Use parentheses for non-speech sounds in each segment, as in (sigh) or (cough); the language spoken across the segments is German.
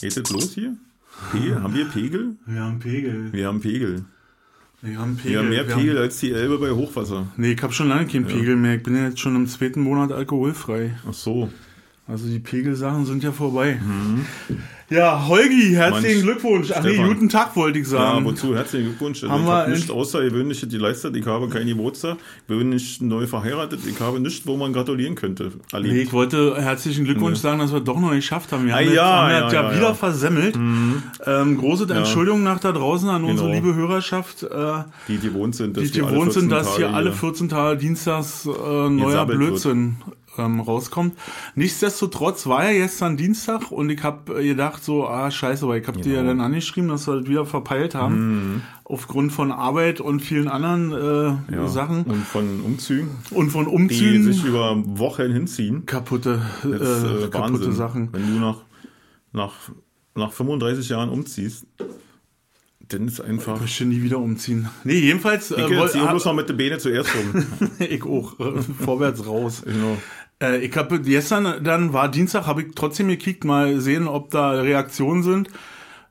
Geht es los hier? Pegel? Haben wir Pegel? Wir haben Pegel. Wir haben Pegel. Wir haben Pegel. Wir haben mehr Wir Pegel als die Elbe bei Hochwasser. Nee, ich habe schon lange keinen Pegel mehr. Ich bin ja jetzt schon im zweiten Monat alkoholfrei. Ach so. Also die Pegelsachen sind ja vorbei. Ja, Holgi, herzlichen Mann, Glückwunsch. Ach nee, guten Tag wollte ich Ja, sagen. wozu? Herzlichen Glückwunsch. Haben ich habe nichts end- Außergewöhnliches geleistet. Ich habe keinen Geburtstag. Ich bin nicht neu verheiratet. Ich habe nichts, wo man gratulieren könnte. Erlebt. Nee, ich wollte herzlichen Glückwunsch sagen, dass wir doch noch geschafft haben. Wir haben Ah, jetzt, ja, haben ja, ja, ja, wieder ja. versemmelt. Ähm, große Entschuldigung nach da draußen an unsere Genau. liebe Hörerschaft, äh, die gewohnt sind, dass die die gewohnt sind, 14 dass hier alle 14 Tage Dienstags äh, neuer. Blödsinn ähm, rauskommt. Nichtsdestotrotz war ja gestern Dienstag und ich habe gedacht so, ah scheiße, weil ich habe dir ja Genau. dann angeschrieben, dass wir das wieder verpeilt haben. Aufgrund von Arbeit und vielen anderen äh, ja. Sachen Und von Umzügen, und von die Umzügen. sich über Wochen hinziehen. kaputte, äh, ist äh, kaputte Wahnsinn. Sachen. Wenn du nach, nach, nach 35 Jahren umziehst, dann ist einfach... Ich möchte nie wieder umziehen. Nee, jedenfalls äh, Ich woll- ziehe hab- bloß noch mit den Beinen zuerst rum. (laughs) ich auch. Äh, vorwärts raus. Genau. Äh, ich habe gestern, dann war Dienstag, habe ich trotzdem gekickt, mal sehen, ob da Reaktionen sind.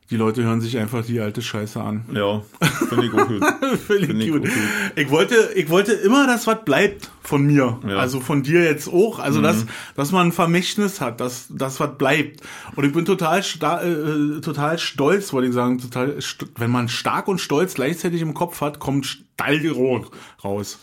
Die Leute hören sich einfach die alte Scheiße an. Ja, finde ich auch gut. Finde (laughs) Finde ich gut. Ich wollte, ich wollte immer, dass was bleibt von mir. Ja. Mhm. Also von dir jetzt auch. Also dass, dass man ein Vermächtnis hat, dass, dass was bleibt. Und ich bin total, äh, total stolz, wollte ich sagen. Total, wenn man stark und stolz gleichzeitig im Kopf hat, kommt Stallgeruch raus.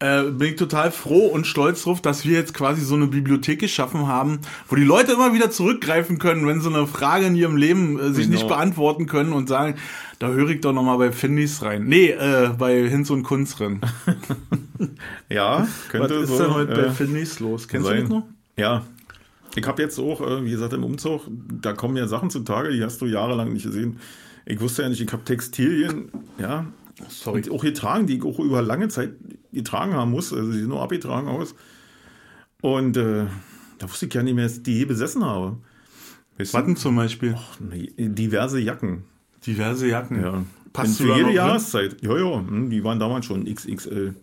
Äh, bin ich total froh und stolz drauf, dass wir jetzt quasi so eine Bibliothek geschaffen haben, wo die Leute immer wieder zurückgreifen können, wenn sie eine Frage in ihrem Leben äh, sich Genau. nicht beantworten können und sagen, da höre ich doch noch mal bei Findys rein. Nee, äh, bei Hinz und Kunz drin. (laughs) Ja, Was könnte ist so. denn heute bei äh, Findys los? Kennst du sein. das noch? Ja. Ich habe jetzt auch, äh, wie gesagt, im Umzug, da kommen ja Sachen zutage, die hast du jahrelang nicht gesehen. Ich wusste ja nicht, ich habe Textilien, ja, Sorry. auch getragen, die ich auch über lange Zeit getragen haben muss. Also die sind nur abgetragen aus. Und äh, da wusste ich ja nicht mehr, dass ich die je besessen habe. Weißt du? Watten zum Beispiel. Nee, diverse Jacken. Diverse Jacken. Ja. Passt Und für jede drin? Jahreszeit. Ja, ja, hm, die waren damals schon XXL.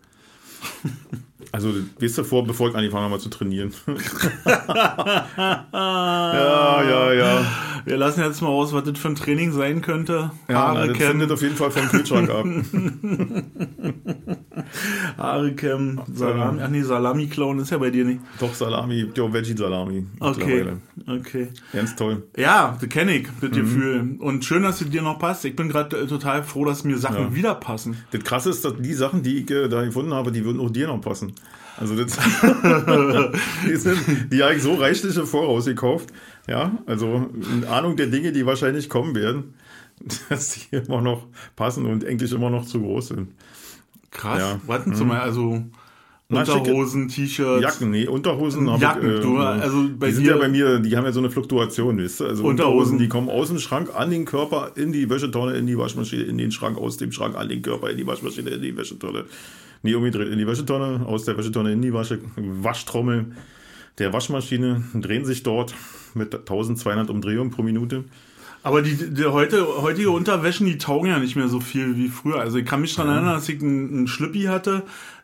Also, weißt du, vor, bevor ich angefangen habe zu trainieren. (laughs) ja, ja, ja. Wir lassen jetzt mal aus, was das für ein Training sein könnte. ja Haare na, das kämmen, findet auf jeden Fall vom Kühlschrank ab. (laughs) Haare kämmen, Salami. Ach nee, Salami-Clown ist ja bei dir nicht. Doch, Salami, ja, Veggie-Salami. Okay, mittlerweile. Okay. Ganz toll. Ja, das kenne ich, das Mhm. Gefühl. Und schön, dass es dir noch passt. Ich bin gerade äh, total froh, dass mir Sachen Ja. wieder passen. Das Krasse ist, dass die Sachen, die ich äh, da gefunden habe, die würden auch dir noch passen. Also das, (laughs) (laughs) die, sind, die habe ich so reichlich im Voraus gekauft. Ja, also in Ahnung der Dinge, die wahrscheinlich kommen werden, (laughs) dass die immer noch passen und eigentlich immer noch zu groß sind. Krass. Ja. Mhm. Warten Sie mal, also Unterhosen, T-Shirts. Jacken, nee, Unterhosen habe Jacken, ich. du, also bei die sind ja bei mir, die haben ja so eine Fluktuation, weißt du? Also Unterhosen. Unterhosen, die kommen aus dem Schrank an den Körper, in die Wäschetonne, in die Waschmaschine, in den Schrank, aus dem Schrank an den Körper, in die Waschmaschine, in die Wäschetonne. Nee, umgedreht, in die Wäschetonne, aus der Wäschetonne in die Wasche, Waschtrommel der Waschmaschine, drehen sich dort mit 1200 Umdrehungen pro Minute. Aber die, die heute, heutige Unterwäschen, die taugen ja nicht mehr so viel wie früher. Also ich kann mich daran erinnern, dass ich einen, einen Schlüppi hatte,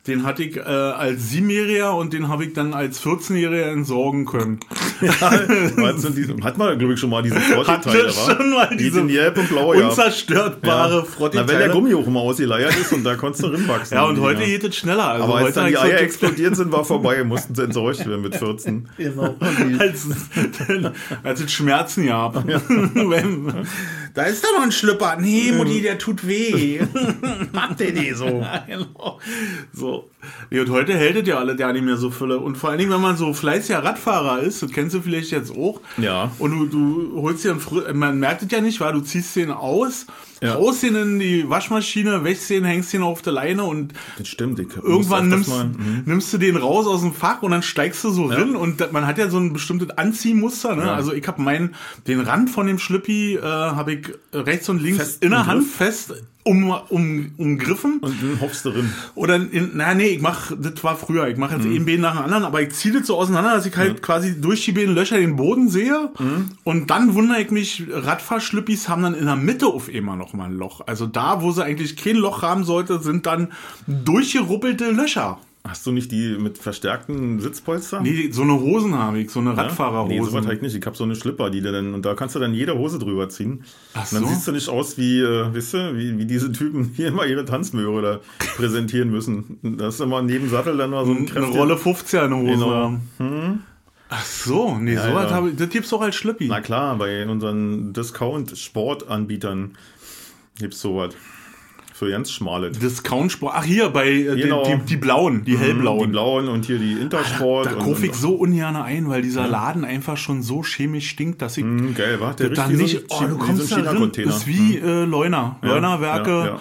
den hatte ich äh, als Siebenjähriger und den habe ich dann als 14-Jähriger entsorgen können. (laughs) Was sind diese, hat man, glaube ich, schon mal diese Frotteteile, Hatte schon mal Die diese sind gelb und blau, ja. Unzerstörtbare Ja. Frotteteile. Na, wenn der Gummi auch immer ausgeleiert ist und da konntest du rinwachsen. (laughs) Ja, und heute ja. geht es schneller. Also Aber als heute dann die Eier explodiert sind, war vorbei, mussten sie entsorgt werden mit 14. Genau. (laughs) als, als es Schmerzen gab. Wenn- da ist da noch ein Schlüpper. Nee, Mutti, der tut weh. (laughs) (laughs) Macht der die so? Genau. So. Nee, und heute hält es ja alle gar nicht mehr so Fülle. Und vor allen Dingen, wenn man so fleißiger Radfahrer ist, das kennst du vielleicht jetzt auch. Ja. Und du, du holst dir einen man merkt es ja nicht, weil du ziehst den aus, Ja. haust den in die Waschmaschine, wäschst den, hängst den auf der Leine und Das stimmt, ich irgendwann nimmst, mhm. nimmst du den raus aus dem Fach und dann steigst du so rein und da- man hat ja so ein bestimmtes Anziehmuster. Ne? Ja. Also ich habe meinen, den Rand von dem Schlüppi äh, habe ich rechts und links Fest in der Hand fest um, um, umgriffen. Und dann hoffst du drin. Oder in, na nee, ich mach, das war früher, ich mache jetzt Mhm. ein Bein nach dem anderen, aber ich ziehe das so auseinander, dass ich halt quasi durch die beiden Löcher den Boden sehe. Mhm. Und dann wundere ich mich, Radfahrschlüppis haben dann in der Mitte auf immer noch mal ein Loch. Also da, wo sie eigentlich kein Loch haben sollte, sind dann durchgeruppelte Löcher. Hast du nicht die mit verstärkten Sitzpolstern? Nee, so eine Hosen habe ich, so eine Ja? Radfahrerhose. Nee, sowas halt nicht. Ich habe so eine Schlipper, die dann, und da kannst du dann jede Hose drüber ziehen. Ach Und dann so. siehst du nicht aus wie, äh, weißt du, wie, wie diese Typen hier immer ihre Tanzmöhre da präsentieren müssen. Da ist immer neben Sattel dann mal so ein eine Rolle 50er eine Hose Genau. haben. Ach so, nee, Ja, sowas ja. habe ich, das gibt's auch als Schlüppi. Na klar, bei unseren Discount-Sportanbietern gibt's sowas. Für ganz schmale. Discount Sport. Ach hier bei äh, Genau. die, die, die blauen, die hellblauen. Die blauen und hier die Intersport. Da und- kaufe ich so ungern ein, weil dieser Laden einfach schon so chemisch stinkt, dass ich Hm, geil, wa? Der da nicht, so oh, du so kommst ein da drin, ist wie äh, Leuna. Ja, Leunawerke,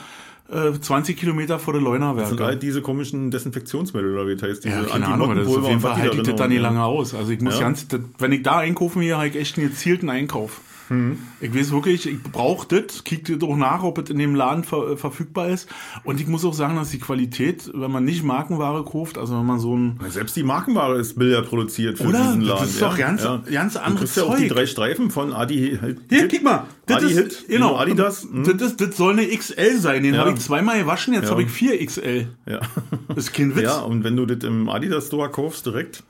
ja, Äh, 20 Kilometer vor der Und Leunawerke. all diese komischen Desinfektionsmittel, oder wie das heißt, diese Ja, keine Ahnung, das ist auf jeden Fall halte ich da das nicht haben. lange aus. Also ich muss Ja. ganz, das, wenn ich da einkaufen gehe, habe ich echt einen gezielten Einkauf. Hm. Ich weiß wirklich, ich brauche das, kick das auch nach, ob es in dem Laden ver, äh, verfügbar ist. Und ich muss auch sagen, dass die Qualität, wenn man nicht Markenware kauft, also wenn man so ein Selbst die Markenware ist Bilder produziert für Oder? diesen Das Laden. ist doch ganz- ganz Du anderes kriegst ja auch die Zeug. drei Streifen von Adi. Hier, guck mal. Das Adi ist, Hit, genau, Adidas. Hm. Das, ist, das soll eine XL sein. Den Ja. habe ich zweimal gewaschen, jetzt Ja. habe ich 4 XL. Ja. Das ist kein Witz. ja, und wenn du das im Adidas Store kaufst direkt,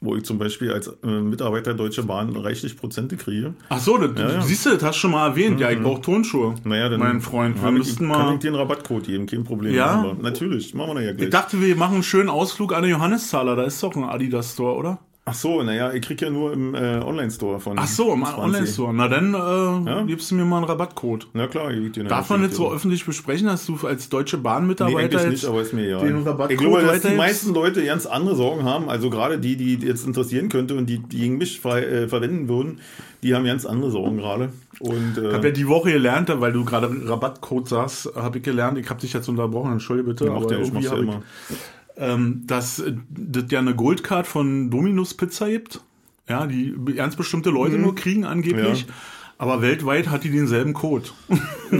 wo ich zum Beispiel als äh, Mitarbeiter Deutsche Bahn reichlich Prozente kriege, Ach so, das, ja. Mhm. siehst du, das hast du schon mal erwähnt. Ja, ich brauche Turnschuhe. naja, dann mein Freund, wir müssten kann mal. ich dir einen Rabattcode geben, kein Problem. Ja? Aber natürlich, machen wir ja gleich. Ich dachte, wir machen einen schönen Ausflug an den Johanneszahler. Da ist doch ein Adidas Store, oder? Ach so, naja, ich krieg ja nur im äh, Online-Store von Ach so, im 20. Online-Store. Na dann äh, gibst du mir mal einen Rabattcode. Na klar, ich dir Darf man das so öffentlich besprechen, dass du als Deutsche Nee, Bahnmitarbeiter jetzt nicht, aber ist mir egal. den Rabattcode Ich glaube, dass die meisten Leute ganz andere Sorgen haben. Also gerade die, die jetzt interessieren könnte und die, die gegen mich frei, äh, verwenden würden, die haben ganz andere Sorgen gerade. Und Ich habe ja äh, die Woche gelernt, weil du gerade Rabattcode sagst, habe ich gelernt, ich habe dich jetzt unterbrochen, entschuldige bitte, macht aber ja, ich mach's ja immer. ich, ähm, dass äh, das ja eine Goldcard von Dominus Pizza gibt, ja, die ganz bestimmte Leute nur kriegen angeblich. Mhm. Ja. Aber weltweit hat die denselben Code. (laughs)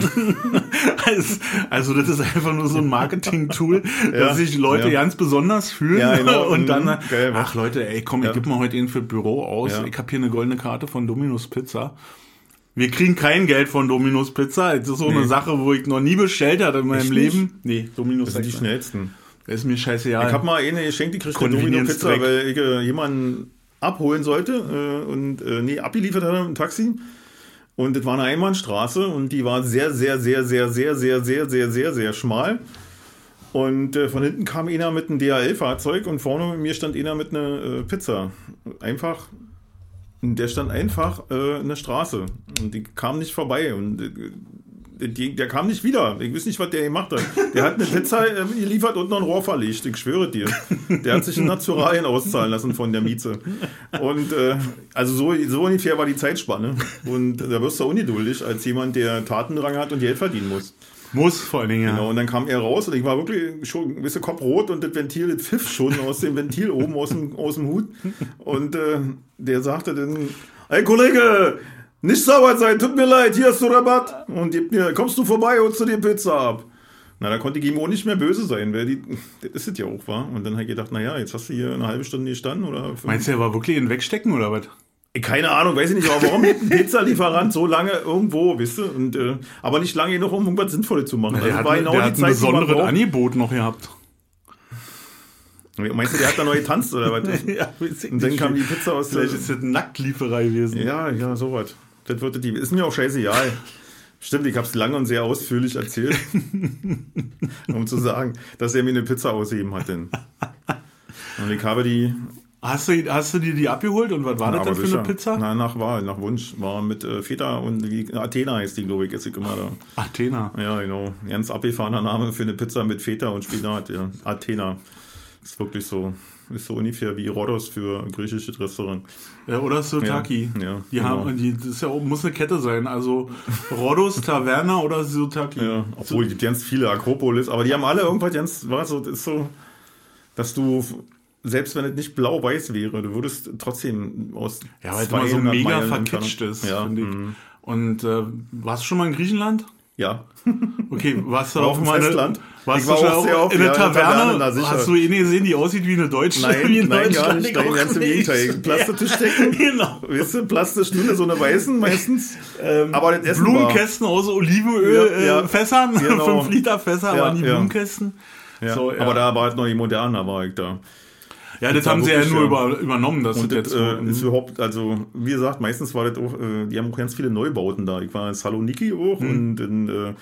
also, also das ist einfach nur so ein Marketing-Tool, (laughs) Ja, dass sich Leute ja. ganz besonders fühlen Ja, genau. (laughs) und dann, Mhm, geil, ach Leute, ey, komm, ich gebe mal heute einen für Büro aus. Ich habe hier eine goldene Karte von Dominus Pizza. Wir kriegen kein Geld von Dominus Pizza. Das ist so eine Nee. Sache, wo ich noch nie bestellt habe in meinem Echt Leben. Nee, Dominus Das sind die Pizza. schnellsten. Ist mir scheißegal. Ich habe mal eine geschenkt, die kriegt eine Domino Convenience Pizza, Dreck. weil ich äh, jemanden abholen sollte äh, und äh, nee, abgeliefert hatte im Taxi. Und das war eine Einbahnstraße und die war sehr, sehr, sehr, sehr, sehr, sehr, sehr, sehr, sehr, sehr schmal. Und äh, von hinten kam einer mit einem DHL-Fahrzeug und vorne mit mir stand einer mit einer äh, Pizza. Einfach, der stand einfach äh, in der Straße und die kam nicht vorbei und äh, die, der kam nicht wieder. Ich weiß nicht, was der gemacht hat. Der hat eine (laughs) Pizza äh, geliefert und noch ein Rohr verlegt. Ich schwöre dir. Der hat sich in Naturalien auszahlen lassen von der Miete. Und äh, also so, so ungefähr war die Zeitspanne. Und da wirst du ungeduldig als jemand, der Tatendrang hat und Geld verdienen muss. Muss vor allen Dingen, ja. Genau, und dann kam er raus und ich war wirklich schon ein bisschen kopfrot und das Ventil, das pfiff schon aus dem Ventil oben aus dem, aus dem Hut. Und äh, der sagte dann, ey Kollege, nicht sauer sein, tut mir leid, hier hast du Rabatt. Und gib mir, kommst du vorbei, holst du dir Pizza ab. Na, da konnte auch nicht mehr böse sein, weil die, das ist ja auch, war. Und dann habe ich gedacht, naja, jetzt hast du hier eine halbe Stunde gestanden oder. Meinst du, er war wirklich in Wegstecken oder was? Keine Ahnung, weiß ich nicht, aber warum ein (laughs) Pizzalieferant so lange irgendwo, wisst du? Und, äh, aber nicht lange genug, um irgendwas Sinnvolles zu machen. Der hat, war der genau die hat ein Zeit, man besonderes. Angebot noch gehabt. Meinst du, der hat da neu getanzt oder was? (laughs) ja, Und dann kam die Pizza aus der. Vielleicht ist das eine Nacktlieferei gewesen. Ja, ja, sowas. Das wird die. Ist mir auch scheißegal. Stimmt, ich habe es lange und sehr ausführlich erzählt, (laughs) um zu sagen, dass er mir eine Pizza ausheben hat. Denn. Und ich habe die. Hast, du, hast du dir die abgeholt und was war das denn für eine sicher. Pizza? Na, nach Wahl, nach Wunsch. War mit äh, Feta und wie, Athena heißt die, glaube ich, ist immer da. Athena. Ja, genau. Ganz abgefahrener Name für eine Pizza mit Feta und Spinat. Ja. Athena. Ist wirklich so. Ist so ungefähr wie Rhodos für ein griechisches Restaurant. Ja, oder Sotaki. Ja, ja, die genau. haben, die, das ist ja, auch- muss eine Kette sein. Also (laughs) Rodos, Taverna oder Sotaki. Ja, obwohl es gibt ganz viele Akropolis, aber die haben alle irgendwas ganz, war so, das ist so, dass du, selbst wenn es nicht blau-weiß wäre, du würdest trotzdem aus Ja, weil es immer so 200 mega Meilen verkitscht ist, Ja, finde ich. mhm. Und äh, warst du schon mal in Griechenland? Ja. (laughs) Okay, warst du War auf dem mal eine- Festland. Warst Ich du war auch sehr oft, in der ja, in Taverne, sicher. Hast du eine gesehen, die aussieht wie eine Deutsche? Nein, (laughs) wie in nein, gar nicht, Ich nein, ganz im. Gegenteil. Plastiktischdecken. (laughs) Genau. Weißt du, plastisch nur so eine weißen meistens. aber das Essen war, Blumenkästen aus Olivenöl, Ja, ja. äh, Fässern, Genau. 5 Liter Fässer, Ja, waren die ja. Blumenkästen. Ja, So, ja. Aber da war halt noch die moderne, war ich da. Ja, das war haben sie ja nur über, übernommen, Und das das jetzt äh, ist überhaupt, also wie gesagt, meistens war das auch, äh, die haben auch ganz viele Neubauten da. Ich war in Saloniki auch Mhm. und dann, äh,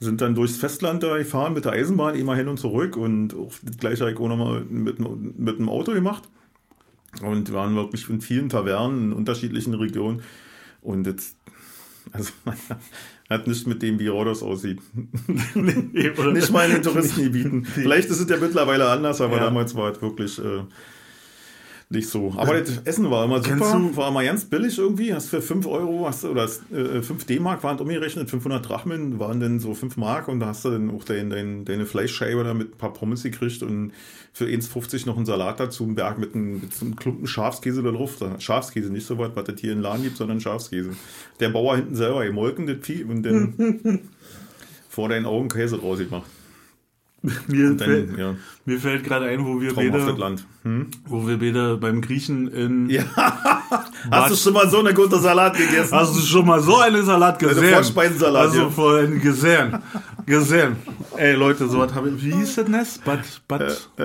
sind dann durchs Festland da gefahren mit der Eisenbahn immer hin und zurück und auch das gleiche habe ich auch nochmal mit, mit dem Auto gemacht. Und waren wirklich in vielen Tavernen in unterschiedlichen Regionen. Und jetzt, also (laughs) hat nichts mit dem, wie Rhodos aussieht. (laughs) oder? Nicht mal in den Touristengebieten. Vielleicht ist es ja mittlerweile anders, aber Ja. damals war es wirklich äh, nicht so. Aber das Essen war immer super, war immer ganz billig irgendwie. Hast für 5 Euro, hast du, oder äh, 5 D-Mark waren umgerechnet, 500 Drachmen waren dann so 5 Mark und da hast du dann auch dein, dein, deine Fleischscheibe da mit ein paar Pommes gekriegt und für 1,50 noch einen Salat dazu, einen Berg mit einem, mit so einem Klumpen Schafskäse da drauf. Schafskäse, nicht so was, was das hier im Laden gibt, sondern Schafskäse. Der Bauer hinten selber gemolken, das Vieh, und dann (laughs) vor deinen Augen Käse rausgemacht. (laughs) mir, Dann, fällt, ja, mir fällt gerade ein, wo wir beide, Land. Hm? wo wir beide beim Griechen in. Ja. (laughs) Hast du schon mal so eine gute Salat gegessen? Hast du schon mal so einen Salat gesehen? Vorspeisensalat, Also ja. vorhin gesehen. Gesehen. Ey Leute, so was habe ich. Wie hieß das Nest? Bad, Bad, äh,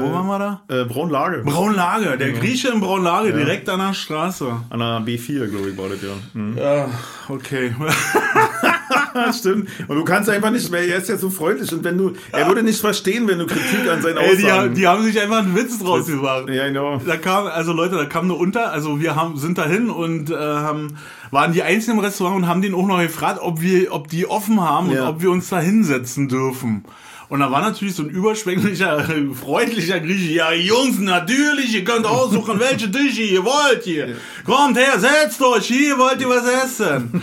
wo waren wir da? äh, Braunlage. Braunlage, der Grieche in Braunlage, direkt an der Straße. An der B4, glaube ich, war das ja. Hm. Ja, okay. (laughs) Ja, (laughs) stimmt. Und du kannst einfach nicht mehr, er ist ja so freundlich. Und wenn du, er würde nicht verstehen, wenn du Kritik an seinen Ey, die, haben- Aussagen. die haben sich einfach einen Witz draus gemacht. ja, genau. Da kam, also Leute, da kam eine Unter, also wir haben, sind dahin und äh, haben, waren die einzigen im Restaurant und haben den auch noch gefragt, ob wir, ob die offen haben und Ja. ob wir uns da hinsetzen dürfen. Und da war natürlich so ein überschwänglicher, (laughs) freundlicher Grieche. Ja, Jungs, natürlich, ihr könnt aussuchen, welche Tische ihr wollt hier. Kommt her, setzt euch, hier wollt ihr was essen.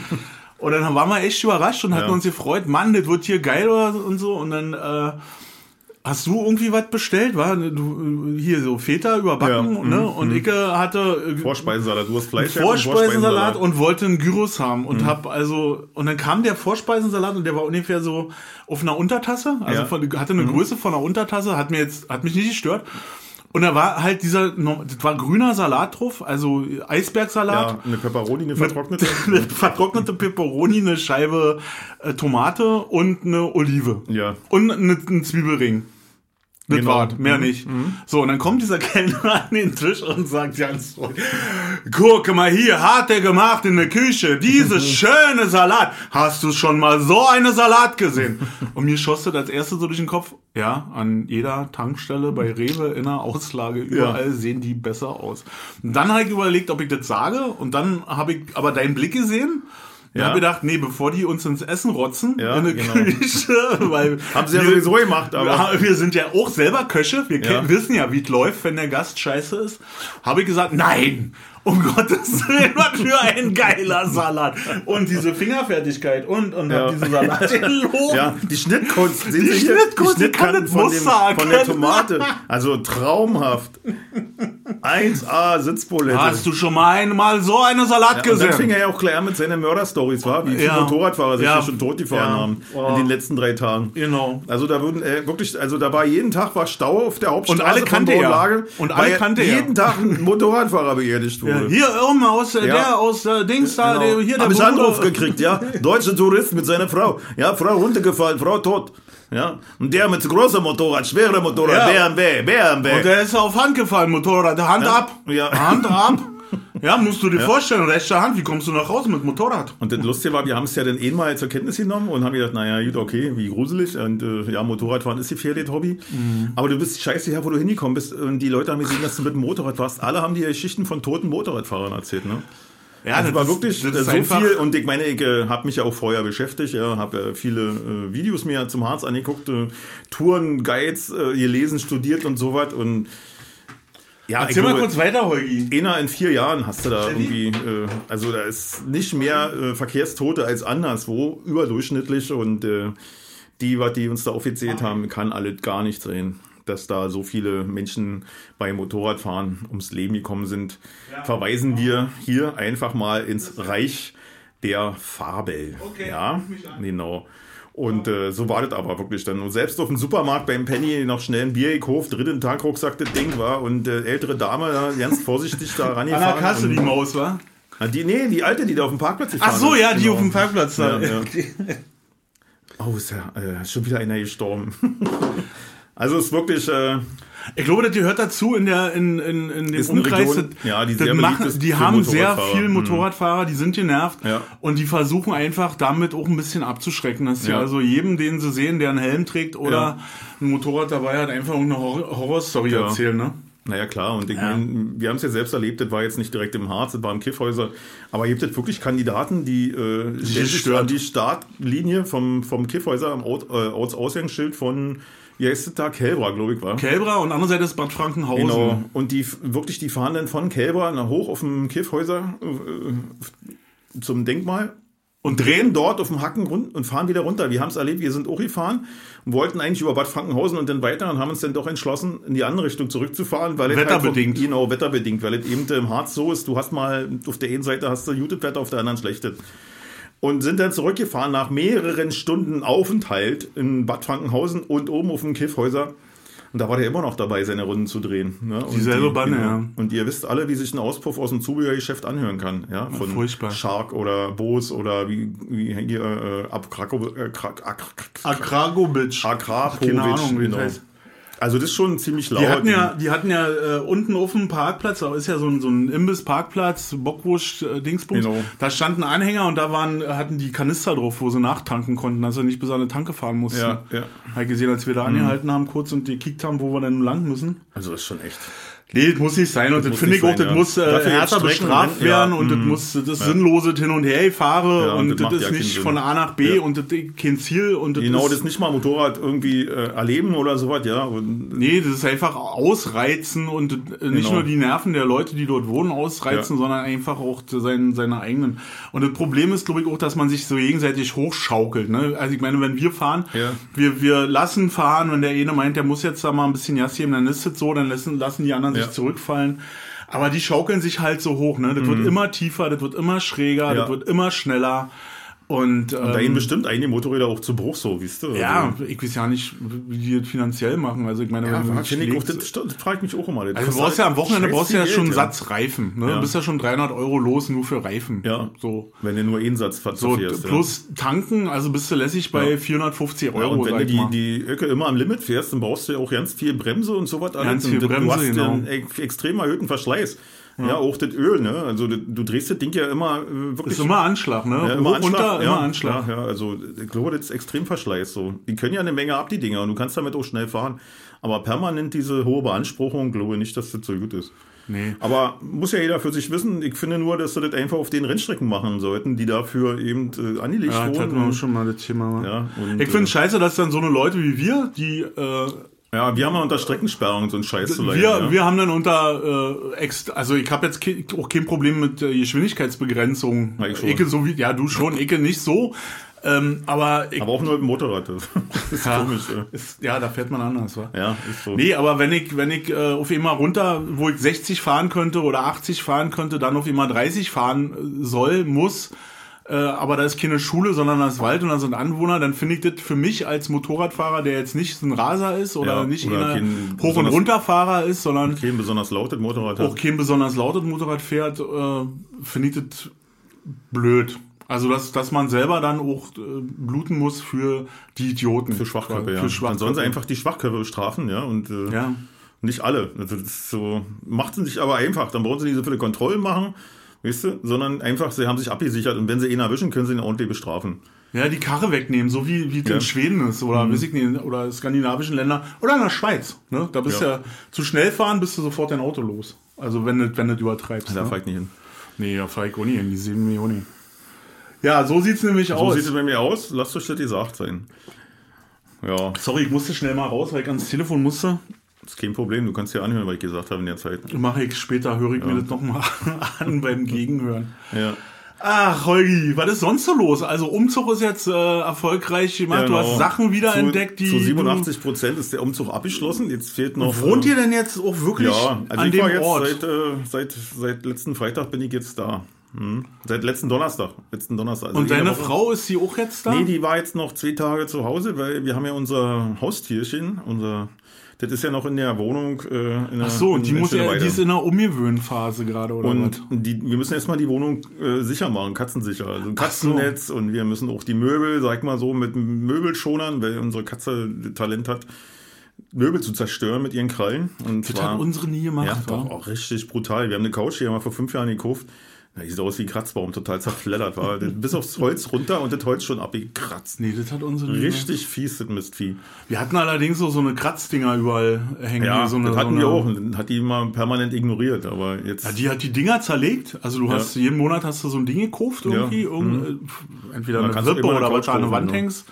Und dann waren wir echt überrascht und hatten Ja. uns gefreut, Mann, das wird hier geil oder so und so. Und dann äh, hast du irgendwie was bestellt, war du hier so Feta überbacken, Ja, ne? mhm, Und ich äh, hatte äh, Vorspeisensalat. Du hast Fleisch gehabt und Vorspeisensalat und wollte einen Gyros haben Mhm. und hab also und dann kam der Vorspeisensalat und der war ungefähr so auf einer Untertasse, also Ja. Mhm. von, hatte eine Größe von einer Untertasse, hat mir jetzt hat mich nicht gestört. Und da war halt dieser das war grüner Salat drauf, also Eisbergsalat. Ja, eine Pepperoni, eine vertrocknete. (laughs) Eine vertrocknete Peperoni, eine Scheibe äh, Tomate und eine Olive. Ja. Und eine, ein Zwiebelring. Das Genau. war's, mehr nicht. So, und dann kommt dieser (laughs) Kellner an den Tisch und sagt ganz ruhig, guck mal hier, hat er gemacht in der Küche, dieses schöne Salat. Hast du schon mal so eine Salat gesehen? (laughs) Und mir schoss das als erstes so durch den Kopf, ja, an jeder Tankstelle, bei Rewe, in der Auslage, überall sehen die besser aus. Und dann habe ich überlegt, ob ich das sage und dann habe ich aber deinen Blick gesehen Ja. habe gedacht, nee, bevor die uns ins Essen rotzen, Ja, in der genau. Küche, (laughs) weil Haben sie ja wir- sowieso gemacht, aber. wir, sind ja auch selber Köche. Wir Ja. wissen ja, wie es läuft, wenn der Gast scheiße ist. Habe ich gesagt, nein, um Gottes Willen, was für ein geiler Salat. Und diese Fingerfertigkeit und, und Ja. diese gelobt. (laughs) Ja, die Schnittkunst. Die hier? Schnittkunst, die kann Schnittkanten das von, dem, von der. Tomate. Also traumhaft. 1A Sitzbulette. Hast du schon mal einmal so eine Salat und dann fing gesehen? er ja auch gleich an mit seinen Mörder-Stories, war, wie viele Ja. Motorradfahrer sich Ja. schon totgefahren Ja. haben Oh. in den letzten drei Tagen. Genau. Also da wurden äh, wirklich, also da war jeden Tag war Stau auf der Hauptstraße Und alle kannte er. Und alle kannte er. jeden Tag ein Motorradfahrer beerdigt Ja, wurde. hier irgendwann aus, äh, Ja. der aus äh, Dings da, der, hier der Habe ich Anruf gekriegt, ja. (laughs) Deutsche Tourist mit seiner Frau. Ja, Frau runtergefallen, Frau tot. Ja. Und der mit großem Motorrad, schwerer Motorrad, Ja. BMW, BMW. Und der ist auf Hand gefallen, Motorrad. Hand Ja. ab. Ja. Hand (laughs) ab. Ja, musst du dir vorstellen, rechte Hand, wie kommst du nach Hause mit Motorrad? Und das Lustige war, wir haben es ja dann eh mal zur Kenntnis genommen und haben gedacht, naja, gut, okay, wie gruselig. Und äh, ja, Motorradfahren ist gefährdet Hobby. Mhm. Aber du bist scheiße her, wo du hingekommen bist. Und die Leute haben gesehen, dass du mit dem Motorrad warst. Alle haben dir Geschichten von toten Motorradfahrern erzählt, ne? Ja, Also war wirklich das äh, so viel und ich meine, ich äh, habe mich ja auch vorher beschäftigt, ja, habe äh, viele äh, Videos mir zum Harz angeguckt, äh, Touren, Guides äh, gelesen, studiert und sowas und ja, Erzähl mal kurz weiter, Holgi. einer in vier Jahren hast du da irgendwie, äh, also da ist nicht mehr äh, Verkehrstote als anderswo, überdurchschnittlich und äh, die, was die uns da aufgezählt haben, kann alles gar nicht sein. Dass da so viele Menschen beim Motorradfahren ums Leben gekommen sind, verweisen wir hier einfach mal ins Reich der Fabel. Okay, ja, genau. Und äh, so war das aber wirklich dann. Und selbst auf dem Supermarkt beim Penny noch schnell ein Bier gekauft, dritten Tag Rucksack das Ding war und äh, ältere Dame da ganz vorsichtig da (laughs) An der rangefahren. Kasse, die Maus, wa? Ah, die, nee, die alte, die da auf dem Parkplatz gefahren Ach so, ist. ja, die Genau. auf dem Parkplatz da. Ja, ja. (laughs) Oh, ist ja äh, schon wieder einer gestorben. (laughs) Also es ist wirklich. Äh, ich glaube, das gehört dazu in der in, in, in dem Ist Umkreis. Region, das- ja, die das machen, die haben sehr viele Mhm. Motorradfahrer, die sind genervt Ja. und die versuchen einfach damit auch ein bisschen abzuschrecken, dass sie Ja. also jedem, den sie sehen, der einen Helm trägt oder Ja. ein Motorrad dabei hat, einfach eine Horror Horrorstory Ja. erzählen, ne? Naja, klar. Und ich Ja. mein, wir haben es ja selbst erlebt, das war jetzt nicht direkt im Harz, das war im Kiffhäuser. Aber habt jetzt wirklich Kandidaten, die äh, an die Startlinie vom, vom Kiffhäuser am äh, Ortsausgangsschild von, es da, Kelbra, glaube ich, war. Kälbra und andererseits ist Bad Frankenhausen. Genau. Und die wirklich, die fahren dann von Kelbra nach hoch auf dem Kiffhäuser äh, zum Denkmal und drehen dort auf dem Hacken und fahren wieder runter. Wir haben es erlebt, wir sind auch gefahren und wollten eigentlich über Bad Frankenhausen und dann weiter und haben uns dann doch entschlossen, in die andere Richtung zurückzufahren, weil es Wetterbedingt. Halt genau, wetterbedingt, weil es eben im Harz so ist, du hast mal auf der einen Seite hast du gutes Wetter, auf der anderen schlechtes. Und sind dann zurückgefahren nach mehreren Stunden Aufenthalt in Bad Frankenhausen und oben auf dem Kiffhäuser. Und da war der immer noch dabei, seine Runden zu drehen. Ne? Dieselbe die- Banne, ja. Und ihr wisst alle, wie sich ein Auspuff aus dem Zubehörgeschäft anhören kann. Ja? Von furchtbar. Shark oder Bose oder wie, wie hier äh, ab Krakow, äh, Krak, Ak, Akragovic. Akrapovic. Keine Ahnung, wie das genau. heißt. Also das ist schon ziemlich laut. Die hatten ja, die hatten ja äh, unten auf dem Parkplatz, da ist ja so ein, so ein Imbiss-Parkplatz, Bockwurst, äh, Dingsbums. Genau. Da standen Anhänger und da waren, hatten die Kanister drauf, wo sie nachtanken konnten, dass sie nicht bis an eine Tanke fahren mussten. Ja, ja. Ich gesehen, als wir da angehalten haben kurz und gekickt haben, wo wir denn lang müssen. Also das ist schon echt. Nee, das muss nicht sein. Und das, muss finde ich auch, das ja. muss äh, härter bestraft ja, werden und das mhm. muss das ist sinnloses Hin und Her, ich fahre Ja, und und, das das, ist ja nicht Sinn. von A nach B Ja. und das kein Ziel und das Genau, ist, das nicht mal Motorrad irgendwie äh, erleben oder sowas, ja. Und, Nee, das ist einfach ausreizen und äh, nicht Genau. nur die Nerven der Leute, die dort wohnen, ausreizen, Ja. sondern einfach auch sein, seine eigenen. Und das Problem ist, glaube ich, auch, dass man sich so gegenseitig hochschaukelt. Ne? Also ich meine, wenn wir fahren, Ja. wir, wir lassen fahren, wenn der eine meint, der muss jetzt da mal ein bisschen Gas geben, dann ist es so, dann lassen, lassen die anderen Ja. sich zurückfallen. Aber die schaukeln sich halt so hoch. Ne? Das wird immer tiefer, das wird immer schräger, Mhm. Ja. das wird immer schneller. Und, da ähm, bestimmt einige Motorräder auch zu Bruch, so, weißt du? ja, ich weiß ja nicht, wie die das finanziell machen. Also ich meine, Also, wenn ja, du ich auch, schlägst- das, das frage ich mich auch immer. Das also du brauchst ja am Wochenende scheiß brauchst ja schon einen Satz Reifen. Ne? Ja. Du bist ja schon 300 Euro los nur für Reifen. Ja. So. Wenn du nur einen Satz ver- So, plus tanken, also bist du lässig bei Ja. 450 Ja. Euro, Ja, und wenn du die, die Öcke immer am Limit fährst, dann brauchst du ja auch ganz viel Bremse und sowas. alles. Ganz viel und Bremse, Du hast genau. einen ex extrem erhöhten Verschleiß. Ja, auch das Öl, ne? Also das- du drehst das Ding ja immer äh, wirklich. ist immer Anschlag, ne? ja, Hoch, immer Anschlag. runter, ja, immer Anschlag. Ja, ja, also ich glaube, das ist extrem Verschleiß. So. Die können ja eine Menge ab, die Dinger, und du kannst damit auch schnell fahren. Aber permanent diese hohe Beanspruchung, glaube ich nicht, dass das so gut ist. Nee. Aber muss ja jeder für sich wissen. Ich finde nur, dass sie das einfach auf den Rennstrecken machen sollten, die dafür eben äh, angelegt Ja, das hatten wir wurden. schon mal das Thema. Ja, und, ich finde äh, scheiße, dass dann so eine Leute wie wir, die äh, Ja, wir haben ja unter Streckensperrung so einen Scheiß zu leiden. wir, ja. wir haben dann unter äh, ex also ich habe jetzt ke auch kein Problem mit äh, Geschwindigkeitsbegrenzung. Na, ich schon. Ecke so wie ja du schon, Ecke nicht so. Ähm, aber ich, Aber auch nur mit dem Motorrad. (laughs) Das ist ja, komisch. Ja. ist, ja, da fährt man anders, wa? ja, ist so. Nee, aber wenn ich, wenn ich äh, auf immer runter, wo ich 60 fahren könnte oder 80 fahren könnte, dann auf immer 30 fahren äh, soll, muss, äh, aber da ist keine Schule, sondern da ist Wald und da sind Anwohner, dann finde ich das für mich als Motorradfahrer, der jetzt nicht ein Raser ist oder Ja, nicht oder kein Hoch- und Runterfahrer ist, sondern Kein besonders lautes Motorrad auch hat. kein besonders lautes Motorrad fährt, äh, finde ich das blöd. Also, dass, dass man selber dann auch äh, bluten muss für die Idioten. Für Schwachköpfe, Für ja. Dann sollen Schwachköpfe. sie einfach die Schwachköpfe bestrafen, ja. Und äh, Ja. nicht alle. Also das ist so, macht sie sich aber einfach. Dann brauchen sie nicht so viele Kontrollen machen, weißt du, sondern einfach, sie haben sich abgesichert und wenn sie ihn erwischen, können sie ihn ordentlich bestrafen. Ja, die Karre wegnehmen, so wie, wie es Ja. Mhm. in Schweden ist oder weiß ich nicht, oder skandinavischen Ländern oder in der Schweiz. Ne? Da bist du Ja. ja. zu schnell fahren, bist du sofort dein Auto los. Also wenn du, wenn du übertreibst. Da ne? fahr ich nicht hin. Nee, da fahr ich auch nicht hin, die sehen mich auch nicht. Ja, so sieht's nämlich So aus. sieht es bei mir aus. Lasst euch das gesagt sein. Ja, Sorry, ich musste schnell mal raus, weil ich ans Telefon musste. Ist kein Problem. Du kannst dir anhören, was ich gesagt habe in der Zeit. Mache ich später, höre ich mir das nochmal (laughs) an beim Gegenhören. Ja. Ach, Holgi, was ist sonst so los? Also Umzug ist jetzt äh, erfolgreich gemacht. Du Genau. hast Sachen wieder zu, entdeckt, die. Zu 87 Prozent ist der Umzug abgeschlossen. Jetzt fehlt noch. Du, wohnt äh, ihr denn jetzt auch wirklich Ja, also an ich dem war jetzt Ort? seit, äh, seit, seit letzten Freitag bin ich jetzt da. Hm. Seit letzten Donnerstag. Letzten Donnerstag. Also Und deine Woche. Frau, ist sie auch jetzt da? Nee, die war jetzt noch zwei Tage zu Hause, weil wir haben ja unser Haustierchen, unser, das ist ja noch in der Wohnung. Äh, in der, Ach so, in, die muss ja, die ist in einer Umgewöhnphase gerade, oder was? und die, wir müssen erstmal die Wohnung äh, sicher machen, katzensicher. Also Katzennetz und wir müssen auch die Möbel, sag mal so, mit Möbelschonern, weil unsere Katze Talent hat, Möbel zu zerstören mit ihren Krallen. Und Das zwar, hat unsere nie gemacht. ja, doch, auch richtig brutal. Wir haben eine Couch, die haben wir vor fünf Jahren gekauft. Na, die sieht aus wie ein Kratzbaum, total zerfleddert war. Bis aufs Holz runter und das Holz schon abgekratzt. Nee, das hat unsere nie Richtig fies, das Mistvieh. Wir hatten allerdings so, so eine Kratzdinger überall hängen. Ja, so eine, das hatten so eine, wir auch. Hat die immer permanent ignoriert. Aber jetzt. Ja, die hat die Dinger zerlegt. Also du hast jeden Monat hast du so ein Ding gekauft irgendwie, irgend- äh, entweder eine eine oder was an eine Wand genau. hängst.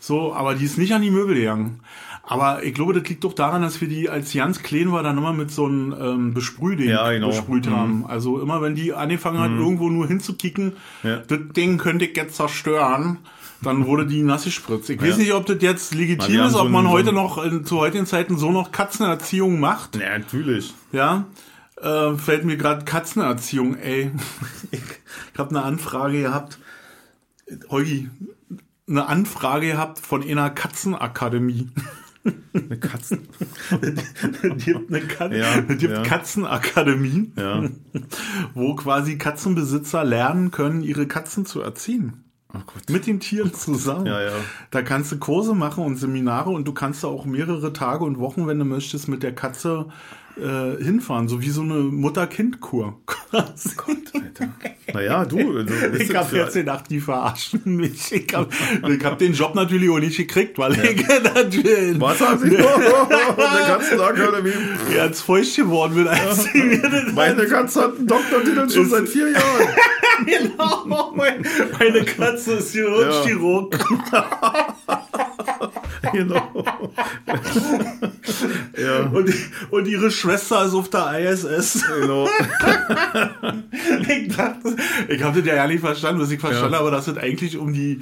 So, aber die ist nicht an die Möbel gegangen. Aber ich glaube, das liegt doch daran, dass wir die, als ganz klein war, dann immer mit so einem ähm, Besprühding Ja, genau. besprüht haben. Also immer, wenn die angefangen hat, irgendwo nur hinzukicken, Ja. das Ding könnte ich jetzt zerstören, dann wurde die nass gespritzt. Ich weiß Ja. nicht, ob das jetzt legitim ist, so ob ein- man so heute ein- noch, äh, zu heutigen Zeiten so noch Katzenerziehung macht. Ja, natürlich. Ja, äh, fällt mir gerade Katzenerziehung, ey. (laughs) ich ich habe eine Anfrage gehabt, Holgi, eine Anfrage gehabt von einer Katzenakademie. Eine Katzen. (laughs) Es gibt eine Kat Ja, gibt ja. Katzenakademien, Ja. wo quasi Katzenbesitzer lernen können, ihre Katzen zu erziehen. Oh. Mit den Tieren zusammen. Ja, ja. Da kannst du Kurse machen und Seminare und du kannst da auch mehrere Tage und Wochen, wenn du möchtest, mit der Katze äh, hinfahren. So wie so eine Mutter-Kind-Kur. (laughs) quasi. Alter. (laughs) Naja, du. Also, Ich habe jetzt gedacht, die verarschen mich. Ich habe ich hab den Job natürlich auch nicht gekriegt, weil (laughs) ich natürlich Was haben sie? Der Katzenakademie. ganz feucht geworden bin, als sie mir das Meine Katze hat einen Doktortitel schon seit vier Jahren. genau, mein, meine Katze ist Chirurg. (laughs) Genau. (laughs) ja, Und, und ihre Schwester ist auf der ISS. genau. (laughs) Ich dachte, ich habe das ja gar nicht verstanden, was ich verstanden Ja. habe, dass es eigentlich um die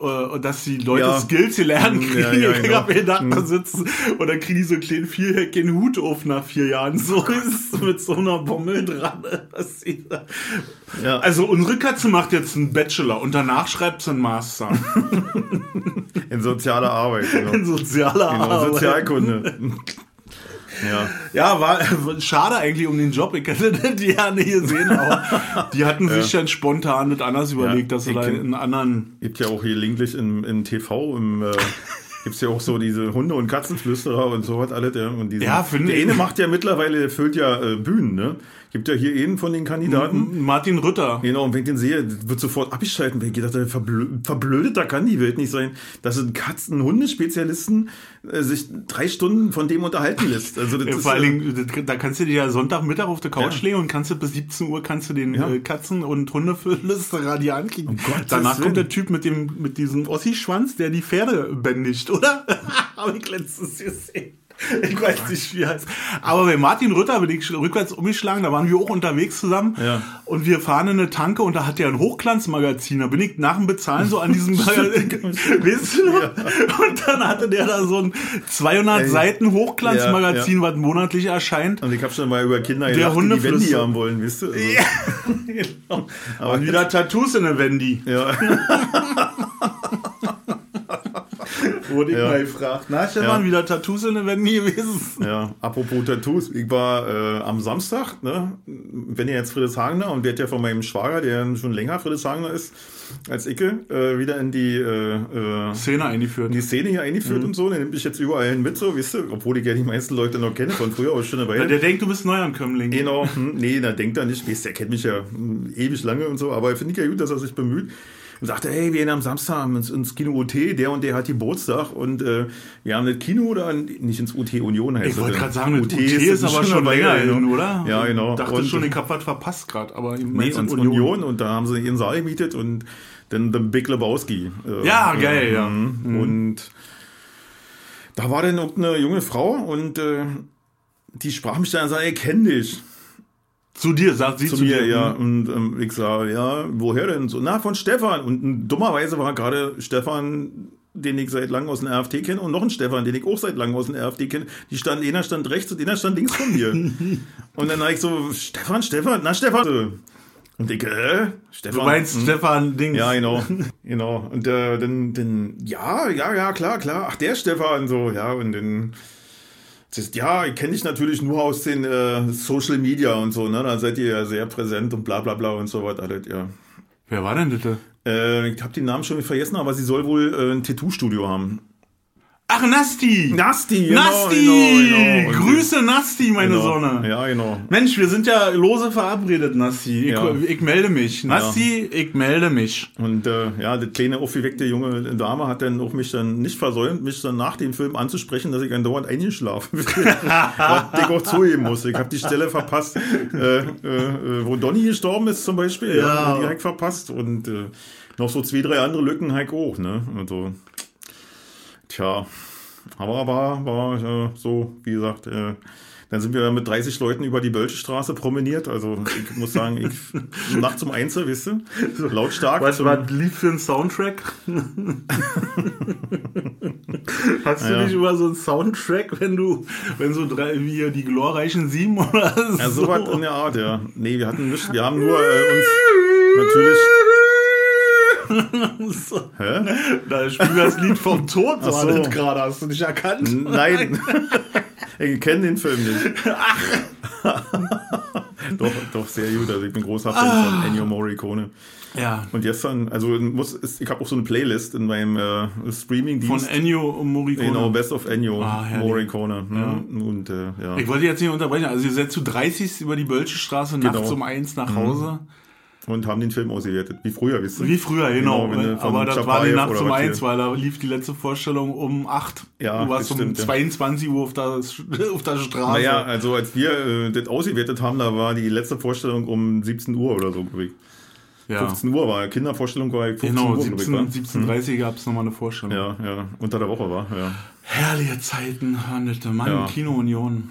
äh, dass die Leute Ja. Skills lernen kriegen. Ja, ja, genau. mir gedacht, da sitzen und dann kriegen die so einen kleinen vierheckigen Hut auf nach vier Jahren. So (laughs) ist mit so einer Bommel dran. Ja. Also unsere Katze macht jetzt einen Bachelor und danach schreibt sie einen Master In sozialer Arbeit. Genau. in sozialer Genau, Arbeit. Sozialkunde. (laughs) Ja. Ja, war schade eigentlich um den Job. Ich hätte das gerne gesehen, aber die hatten sich dann spontan das anders überlegt, dass sie da einen anderen. Gibt ja auch hier linklich im, im TV, im, äh, (laughs) gibt's ja auch so diese Hunde- und Katzenflüsterer und so was alles. Ja, und diese, Ja, finde der eine macht ja mittlerweile, füllt ja äh, Bühnen, ne? Gibt ja hier einen von den Kandidaten. Martin Rütter. Genau, und wenn ich den sehe, wird sofort abgeschalten. Wenn ich gedacht, verblö verblödeter kann die Welt nicht sein, dass ein Katzen-Hundespezialisten äh, sich drei Stunden von dem unterhalten lässt. Also das Ja, ist, vor allen Dingen, da kannst du dir ja Sonntagmittag auf der Couch Ja. legen und kannst du bis 17 Uhr kannst du den Ja. äh, Katzen- und Hundeflüsterer dir ankriegen. Um Danach Willen. kommt der Typ mit dem mit diesem Ossi-Schwanz, der die Pferde bändigt, oder? (laughs) Habe ich letztens gesehen. Ich weiß nicht, wie heißt. Aber bei Martin Rütter bin ich rückwärts umgeschlagen, da waren wir auch unterwegs zusammen. Ja. Und wir fahren in eine Tanke und da hat der ein Hochglanzmagazin. Da bin ich nach dem Bezahlen so an diesem (laughs) Magazin. (laughs) weißt du noch? Und dann hatte der da so ein 200 Ey. Seiten Hochglanzmagazin, was monatlich erscheint. und ich habe schon mal über Kinder Der gelacht, die Wendy haben wollen, wisst ihr? Also, (laughs) genau. Aber wieder Tattoos in der Wendy. ja. Wurde ich Ja. mal gefragt. Na, Stefan, Ja. wieder Tattoos in der Wendy gewesen? Ja, apropos Tattoos, ich war äh, am Samstag, ne, wenn ihr jetzt Friedrichshagener und wird ja von meinem Schwager, der schon länger Friedrichshagener ist als ich, äh, wieder in die, äh, äh, Szene eingeführt. in die Szene hier eingeführt und so, der nimmt mich jetzt überall hin mit, so, wisst ihr, obwohl ich ja die meisten Leute noch kenne von früher, aber schon eine Weile. der denkt, du bist Neuankömmling. Genau, hm, nee, da denkt er nicht, weißt, du, der kennt mich ja hm, ewig lange und so, aber finde ich ja gut, dass er sich bemüht. Und sagte, hey, wir gehen am Samstag ins, ins Kino UT, der und der hat Geburtstag und äh, wir haben das Kino da, nicht ins UT Union heißt Ich wollte gerade sagen, UT, ist, ist aber schon länger hin, oder? Ja, genau. Ich dachte Und- schon, ich hab was verpasst gerade, aber Nee, und Union. Union. und da haben sie ihren Saal gemietet und dann The Big Lebowski. äh, Ja, äh, geil, ja. mhm. Und da war dann eine junge Frau und äh, die sprach mich dann und sagte, ich kenne dich. Zu dir, sagt sie zu zu, mir, dir. ja. hm. Und ähm, ich sage, ja, woher denn? So, na, von Stefan. Und dummerweise war gerade Stefan, den ich seit langem aus dem RFT kenne, und noch ein Stefan, den ich auch seit langem aus dem RFT kenne. Die stand, einer stand rechts und einer stand links von mir. (laughs) und dann habe ich so, Stefan, Stefan, na, Stefan. Und ich, äh, Stefan. Du meinst hm. Stefan Dings. Ja, genau. (laughs) genau. Und äh, dann, dann, ja, ja, ja, klar, klar. Ach, der Stefan, so, ja, und dann. Ja, ich kenne dich natürlich nur aus den äh, Social Media und so, ne? Da seid ihr ja sehr präsent und bla bla bla und so was alles, ja. Wer war denn bitte? Äh, ich habe den Namen schon vergessen, aber sie soll wohl äh, ein Tattoo-Studio haben. Ach, Nasti! Nasti, genau, Nasti! genau, genau. Grüße Nasti, meine Genau. Sonne. Ja, genau. Mensch, wir sind ja lose verabredet, Nasti. Ich, Ja. ich melde mich. Nasti, ich melde mich. Und äh, ja, die kleine aufgeweckte junge Dame hat dann auch mich dann nicht versäumt, mich dann nach dem Film anzusprechen, dass ich andauernd eingeschlafen bin. (laughs) Was ich auch zugeben muss. Ich habe die Stelle verpasst, äh, äh, äh, wo Donny gestorben ist zum Beispiel. Ja. Ja. direkt verpasst. Und äh, noch so zwei, drei andere Lücken halt auch. Ne? Also, tja, aber war, war äh, so, wie gesagt, äh, dann sind wir mit 30 Leuten über die Bölschestraße promeniert. Also ich muss sagen, ich (laughs) nachts um eins, weißt du, lautstark. Was zum- war lief für ein Soundtrack? (laughs) Hast du Ja. nicht über so einen Soundtrack, wenn du, wenn so drei, wie die glorreichen Sieben oder so? Ja, so was in der Art, ja. Nee, wir hatten nicht, wir haben nur äh, uns natürlich. So. Hä? Da spielt das Lied vom Tod Ach so. gerade, hast du nicht erkannt? Nein. ich kenne den Film nicht. doch, doch, sehr gut. Also ich bin großer Fan Ah. von Ennio Morricone. Ja. Und gestern, also muss, ich habe auch so eine Playlist in meinem äh, Von Streaming-Dienst. Ennio Morricone. Genau, Best of Ennio Ah. Morricone. Ne? Und äh, ja. Ich wollte jetzt nicht unterbrechen. Also ihr seid zu 30 über die Bölsche Straße nachts Genau. um eins nach Hause. Und haben den Film ausgewertet. Wie früher, wisst ihr? Wie früher, genau. Genau, Aber das war die Nacht um hier- eins, weil da lief die letzte Vorstellung um 8. Ja, du warst um stimmt, ja. 22 Uhr auf der, (laughs) auf der Straße. Naja, also als wir äh, das ausgewertet haben, da war die letzte Vorstellung um 17 Uhr oder so. ja. 15 Uhr war, Kindervorstellung war 15 Genau, Uhr, glaub ich, 17, war. 17.30 gab es nochmal eine Vorstellung. Ja, ja, unter der Woche war, ja. Herrliche Zeiten handelte Mann, Ja. Kino Union.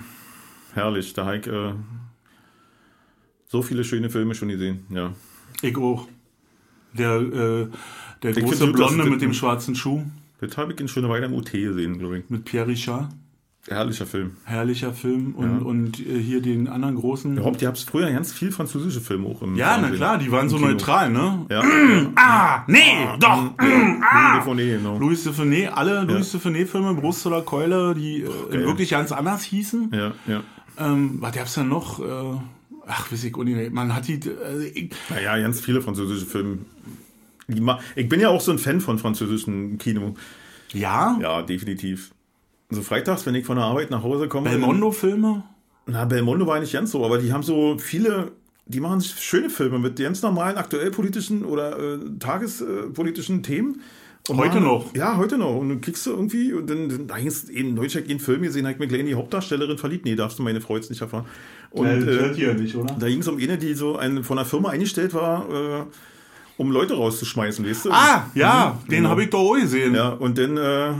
Herrlich, habe ich äh, so viele schöne Filme schon gesehen, ja. Ich auch. Der, äh, der find große Blonde mit dem schwarzen Schuh, Das habe ich in Schöneweide im UT gesehen, glaube ich. mit Pierre Richard. Herrlicher Film. Herrlicher Film. Und, Ja. und äh, hier den anderen großen. Überhaupt, ihr habt früher ganz viel französische Filme auch im ja, na Fernsehen. klar, die waren so Im Kino. neutral, ne? Ja, (clears throat) Ah, nee, doch. ah. DVD, genau. Louis Dufournet, alle Louis Dufournet-Filme, Brust oder Keule, die äh, wirklich ganz anders hießen. Ja, ja. Ähm, was gab's denn noch? Äh, ach, weiß ich nicht. Man hat die. Ich, Naja, ganz viele französische Filme. Ich bin ja auch so ein Fan von französischem Kino. ja, Ja, definitiv. Also freitags, wenn ich von der Arbeit nach Hause komme. Belmondo-Filme. Na, Belmondo war nicht ganz so, aber die haben so viele, die machen schöne Filme mit ganz normalen aktuell politischen oder äh, tagespolitischen Themen. Und Heute machen- noch? Ja, heute noch. Und dann kriegst du irgendwie, und dann, dann da ist in Deutschland einen Film gesehen, hat mir gleich in die Hauptdarstellerin verliebt. Nee, darfst du meine Frau jetzt nicht erfahren. Und äh, hier nicht, oder? da ging es um eine, die so ein, von einer Firma eingestellt war, äh, um Leute rauszuschmeißen, weißt du? Ah, ja, den genau. habe ich doch auch gesehen. Ja, und dann äh,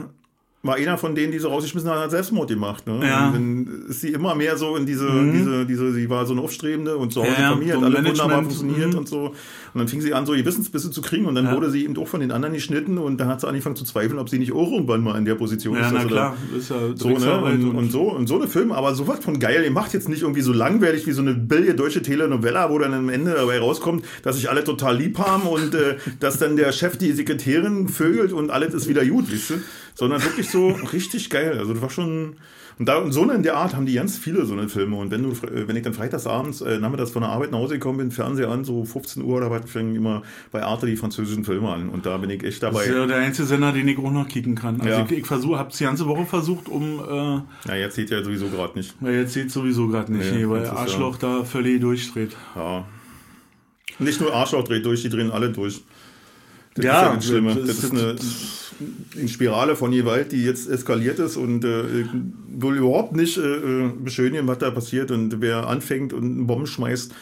war einer von denen, die so rausgeschmissen haben, hat Selbstmord gemacht. Ne? Ja. Mhm. Und dann ist sie immer mehr so in diese, diese, diese, sie war so eine Aufstrebende und so Ja, Hause ja, Familie, so hat alle wunderbar funktioniert mhm. und so. Und dann fing sie an, so Gewissensbisse zu kriegen und dann Ja. wurde sie eben auch von den anderen geschnitten und dann hat sie angefangen zu zweifeln, ob sie nicht auch irgendwann mal in der Position Ja, ist. na sie klar, ist ja so, ne? Und, und so und so eine Film, aber sowas von geil. Ihr macht jetzt nicht irgendwie so langweilig wie so eine billige deutsche Telenovella, wo dann am Ende dabei rauskommt, dass sich alle total lieb haben und äh, (laughs) dass dann der Chef die Sekretärin vögelt und alles ist wieder gut, weißt du? Sondern wirklich so richtig geil. Also das war schon und da so in der Art haben die ganz viele so eine Filme. Und wenn du, äh, wenn ich dann freitagsabends, äh, nachmittags von der Arbeit nach Hause gekommen bin, Fernseher an, so 15 Uhr oder was, fängen immer bei Arte die französischen Filme an. Und da bin ich echt Das dabei. ist ja der einzige Sender, den ich auch noch kicken kann. Also Ja. ich, ich versuche, habe es die ganze Woche versucht, um äh, Ja, jetzt sieht ja sowieso gerade nicht. weil jetzt sieht sowieso gerade nicht, Nee, nee, weil das Arschloch da völlig durchdreht. Ja. Nicht nur Arschloch dreht durch, die drehen alle durch. Das Ja, ist ja das Schlimme. das Das ist eine, eine Spirale von Gewalt, die jetzt eskaliert ist und äh, will überhaupt nicht äh, beschönigen, was da passiert. Und wer anfängt und einen Bomben schmeißt,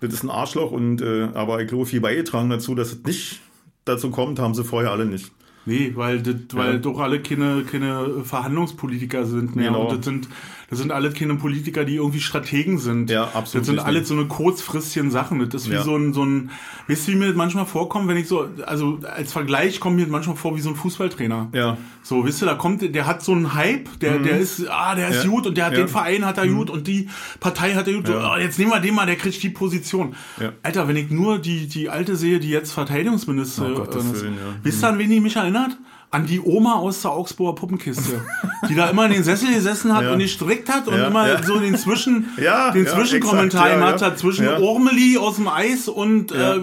das ist ein Arschloch. Und äh, aber ich glaube, viel beigetragen dazu, dass es nicht dazu kommt, haben sie vorher alle nicht. Nee, weil, das, weil Ja. doch alle keine, keine Verhandlungspolitiker sind mehr. Genau. Und das sind, das sind alle keine Politiker, die irgendwie Strategen sind. Ja, absolut Das sind richtig. alles so eine kurzfristigen Sachen. Das ist wie Ja. so ein, so ein, weißt du, wie mir das manchmal vorkommt, wenn ich so, also als Vergleich kommt mir das manchmal vor wie so ein Fußballtrainer. Ja. So, wisst ihr, da kommt, der hat so einen Hype, der, der ist, ah, der ist Mhm. Ja. gut und der hat Ja. den Verein hat er gut und die Partei hat er gut. Ja. ah, jetzt nehmen wir den mal, der kriegt die Position. Alter, wenn ich nur die, die alte sehe, die jetzt Verteidigungsministerin Oh, ist, wisst ihr, an wen die mich erinnert? An die Oma aus der Augsburger Puppenkiste, die da immer in den Sessel gesessen hat Ja. und gestrickt hat und Ja, immer ja. so den Zwischen, (laughs) Ja, den ja, Zwischenkommentar exakt, ja, gemacht ja. hat zwischen Ja. Ormeli aus dem Eis und Ja. äh,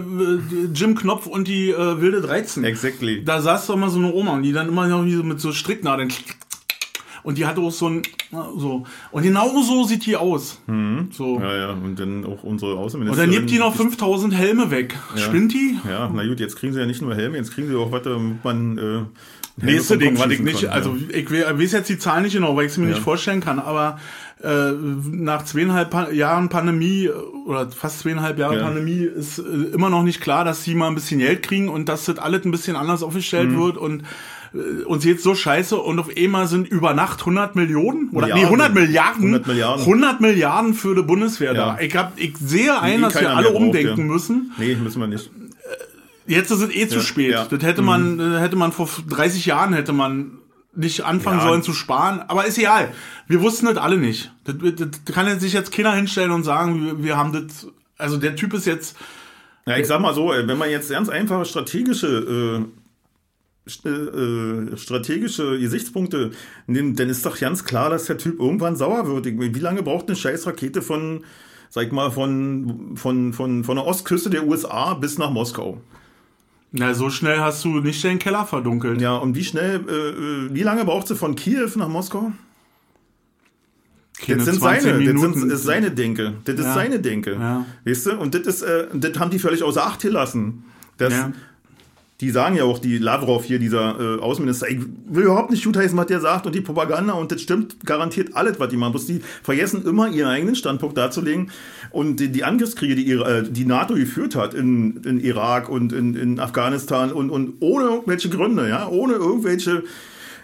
Jim Knopf und die äh, wilde 13. Exactly. Da saß doch mal so eine Oma und die dann immer noch so mit so Stricknadeln und die hatte auch so ein, so. Und genau so sieht die aus. So. Ja, ja, und dann auch unsere Und Außenministerin. dann nimmt die noch 5000 Helme weg. Spinnt die? Ja, na gut, jetzt kriegen sie ja nicht nur Helme, jetzt kriegen sie auch was, damit man. Äh, Nächste Ding, was ich nicht, kann, also ja. ich we- weiß jetzt die Zahlen nicht genau, weil ich es mir Ja. nicht vorstellen kann, aber äh, nach zweieinhalb pa Jahren Pandemie äh, oder fast zweieinhalb Jahre Ja. Pandemie ist äh, immer noch nicht klar, dass sie mal ein bisschen Geld kriegen und dass das alles ein bisschen anders aufgestellt Mhm. wird und äh, uns jetzt so scheiße und auf einmal sind über Nacht 100 Millionen oder nee, Milliarden. 100 Milliarden 100 Milliarden. 100 Milliarden für die Bundeswehr da. Ich hab, ich sehe ein, eh dass wir alle braucht, umdenken ja. müssen. Nee, müssen wir nicht. Jetzt ist es eh zu spät. ja. Mhm. Das hätte man, äh, hätte man vor 30 Jahren hätte man nicht anfangen Ja. sollen zu sparen. Aber ist egal. Wir wussten das alle nicht. Das, das kann jetzt sich jetzt keiner hinstellen und sagen, wir, wir haben das, also der Typ ist jetzt, Ja, ich sag mal so, wenn man jetzt ganz einfache strategische äh, äh, strategische Gesichtspunkte nimmt, dann ist doch ganz klar, dass der Typ irgendwann sauer wird. Wie lange braucht eine scheiß Rakete von, sag ich mal, von, von, von, von der Ostküste der USA bis nach Moskau? Na, so schnell hast du nicht den Keller verdunkelt. Ja, und wie schnell, äh, äh, wie lange braucht sie von Kiew nach Moskau? Keine Das sind 20 seine, das Minuten. sind, ist seine Denke. Das ist Ja. seine Denke. Ja. Weißt du? Und das ist, äh, das haben die völlig außer Acht gelassen. Das, Ja. Die sagen ja auch, die Lavrov hier, dieser äh, Außenminister, ich will überhaupt nicht gut heißen, was der sagt und die Propaganda und das stimmt garantiert alles, was die machen. Bloß die vergessen immer ihren eigenen Standpunkt darzulegen und die, die Angriffskriege, die, ihre, äh, die NATO geführt hat in, in Irak und in, in Afghanistan und, und ohne irgendwelche Gründe, ja, ohne irgendwelche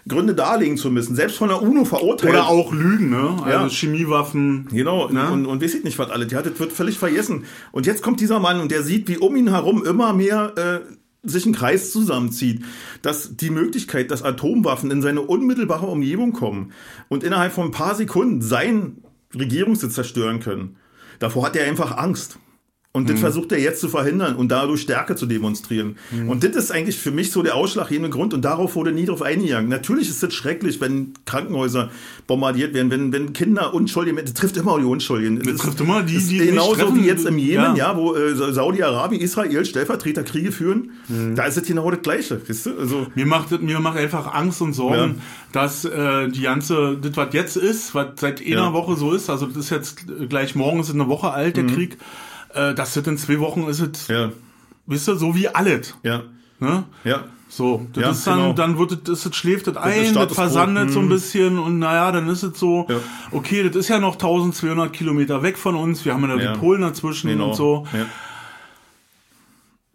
Gründe darlegen zu müssen, selbst von der UNO verurteilt. Oder auch Lügen, ne? Also Ja. Chemiewaffen. Genau, Ne? und, und weiß ich nicht, was alle. Der hat, das wird völlig vergessen. Und jetzt kommt dieser Mann und der sieht, wie um ihn herum immer mehr äh, sich ein Kreis zusammenzieht, dass die Möglichkeit, dass Atomwaffen in seine unmittelbare Umgebung kommen und innerhalb von ein paar Sekunden sein Regierungssitz zerstören können. Davor hat er einfach Angst. Und das versucht er jetzt zu verhindern und dadurch Stärke zu demonstrieren. Und das ist eigentlich für mich so der ausschlaggebende Grund. Und darauf wurde nie drauf eingegangen. Natürlich ist es schrecklich, wenn Krankenhäuser bombardiert werden, wenn, wenn Kinder Unschuldige, das trifft immer die Unschuldigen. Das trifft immer die, die genauso wie jetzt im Jemen, Ja. ja, wo äh, Saudi-Arabien, Israel Stellvertreterkriege führen. Da ist es genau das Gleiche. Weißt du? Also, Mir macht, das- mir macht einfach Angst und Sorgen, Ja. dass äh, die ganze, das was jetzt ist, was seit einer Ja. Woche so ist, also das ist jetzt gleich morgen ist eine Woche alt, der Krieg, äh, das wird in zwei Wochen ist es, ja, wisst ihr, so wie alles. ja, Ne? ja. So, das Ja, ist dann, genau. dann wird es, das, das schläft das ein, das quo. versandet so ein Mhm. bisschen und naja, dann ist es so, Ja. okay, das ist ja noch 1200 Kilometer weg von uns, wir haben ja, Ja. die Polen dazwischen Genau. und so. Ja.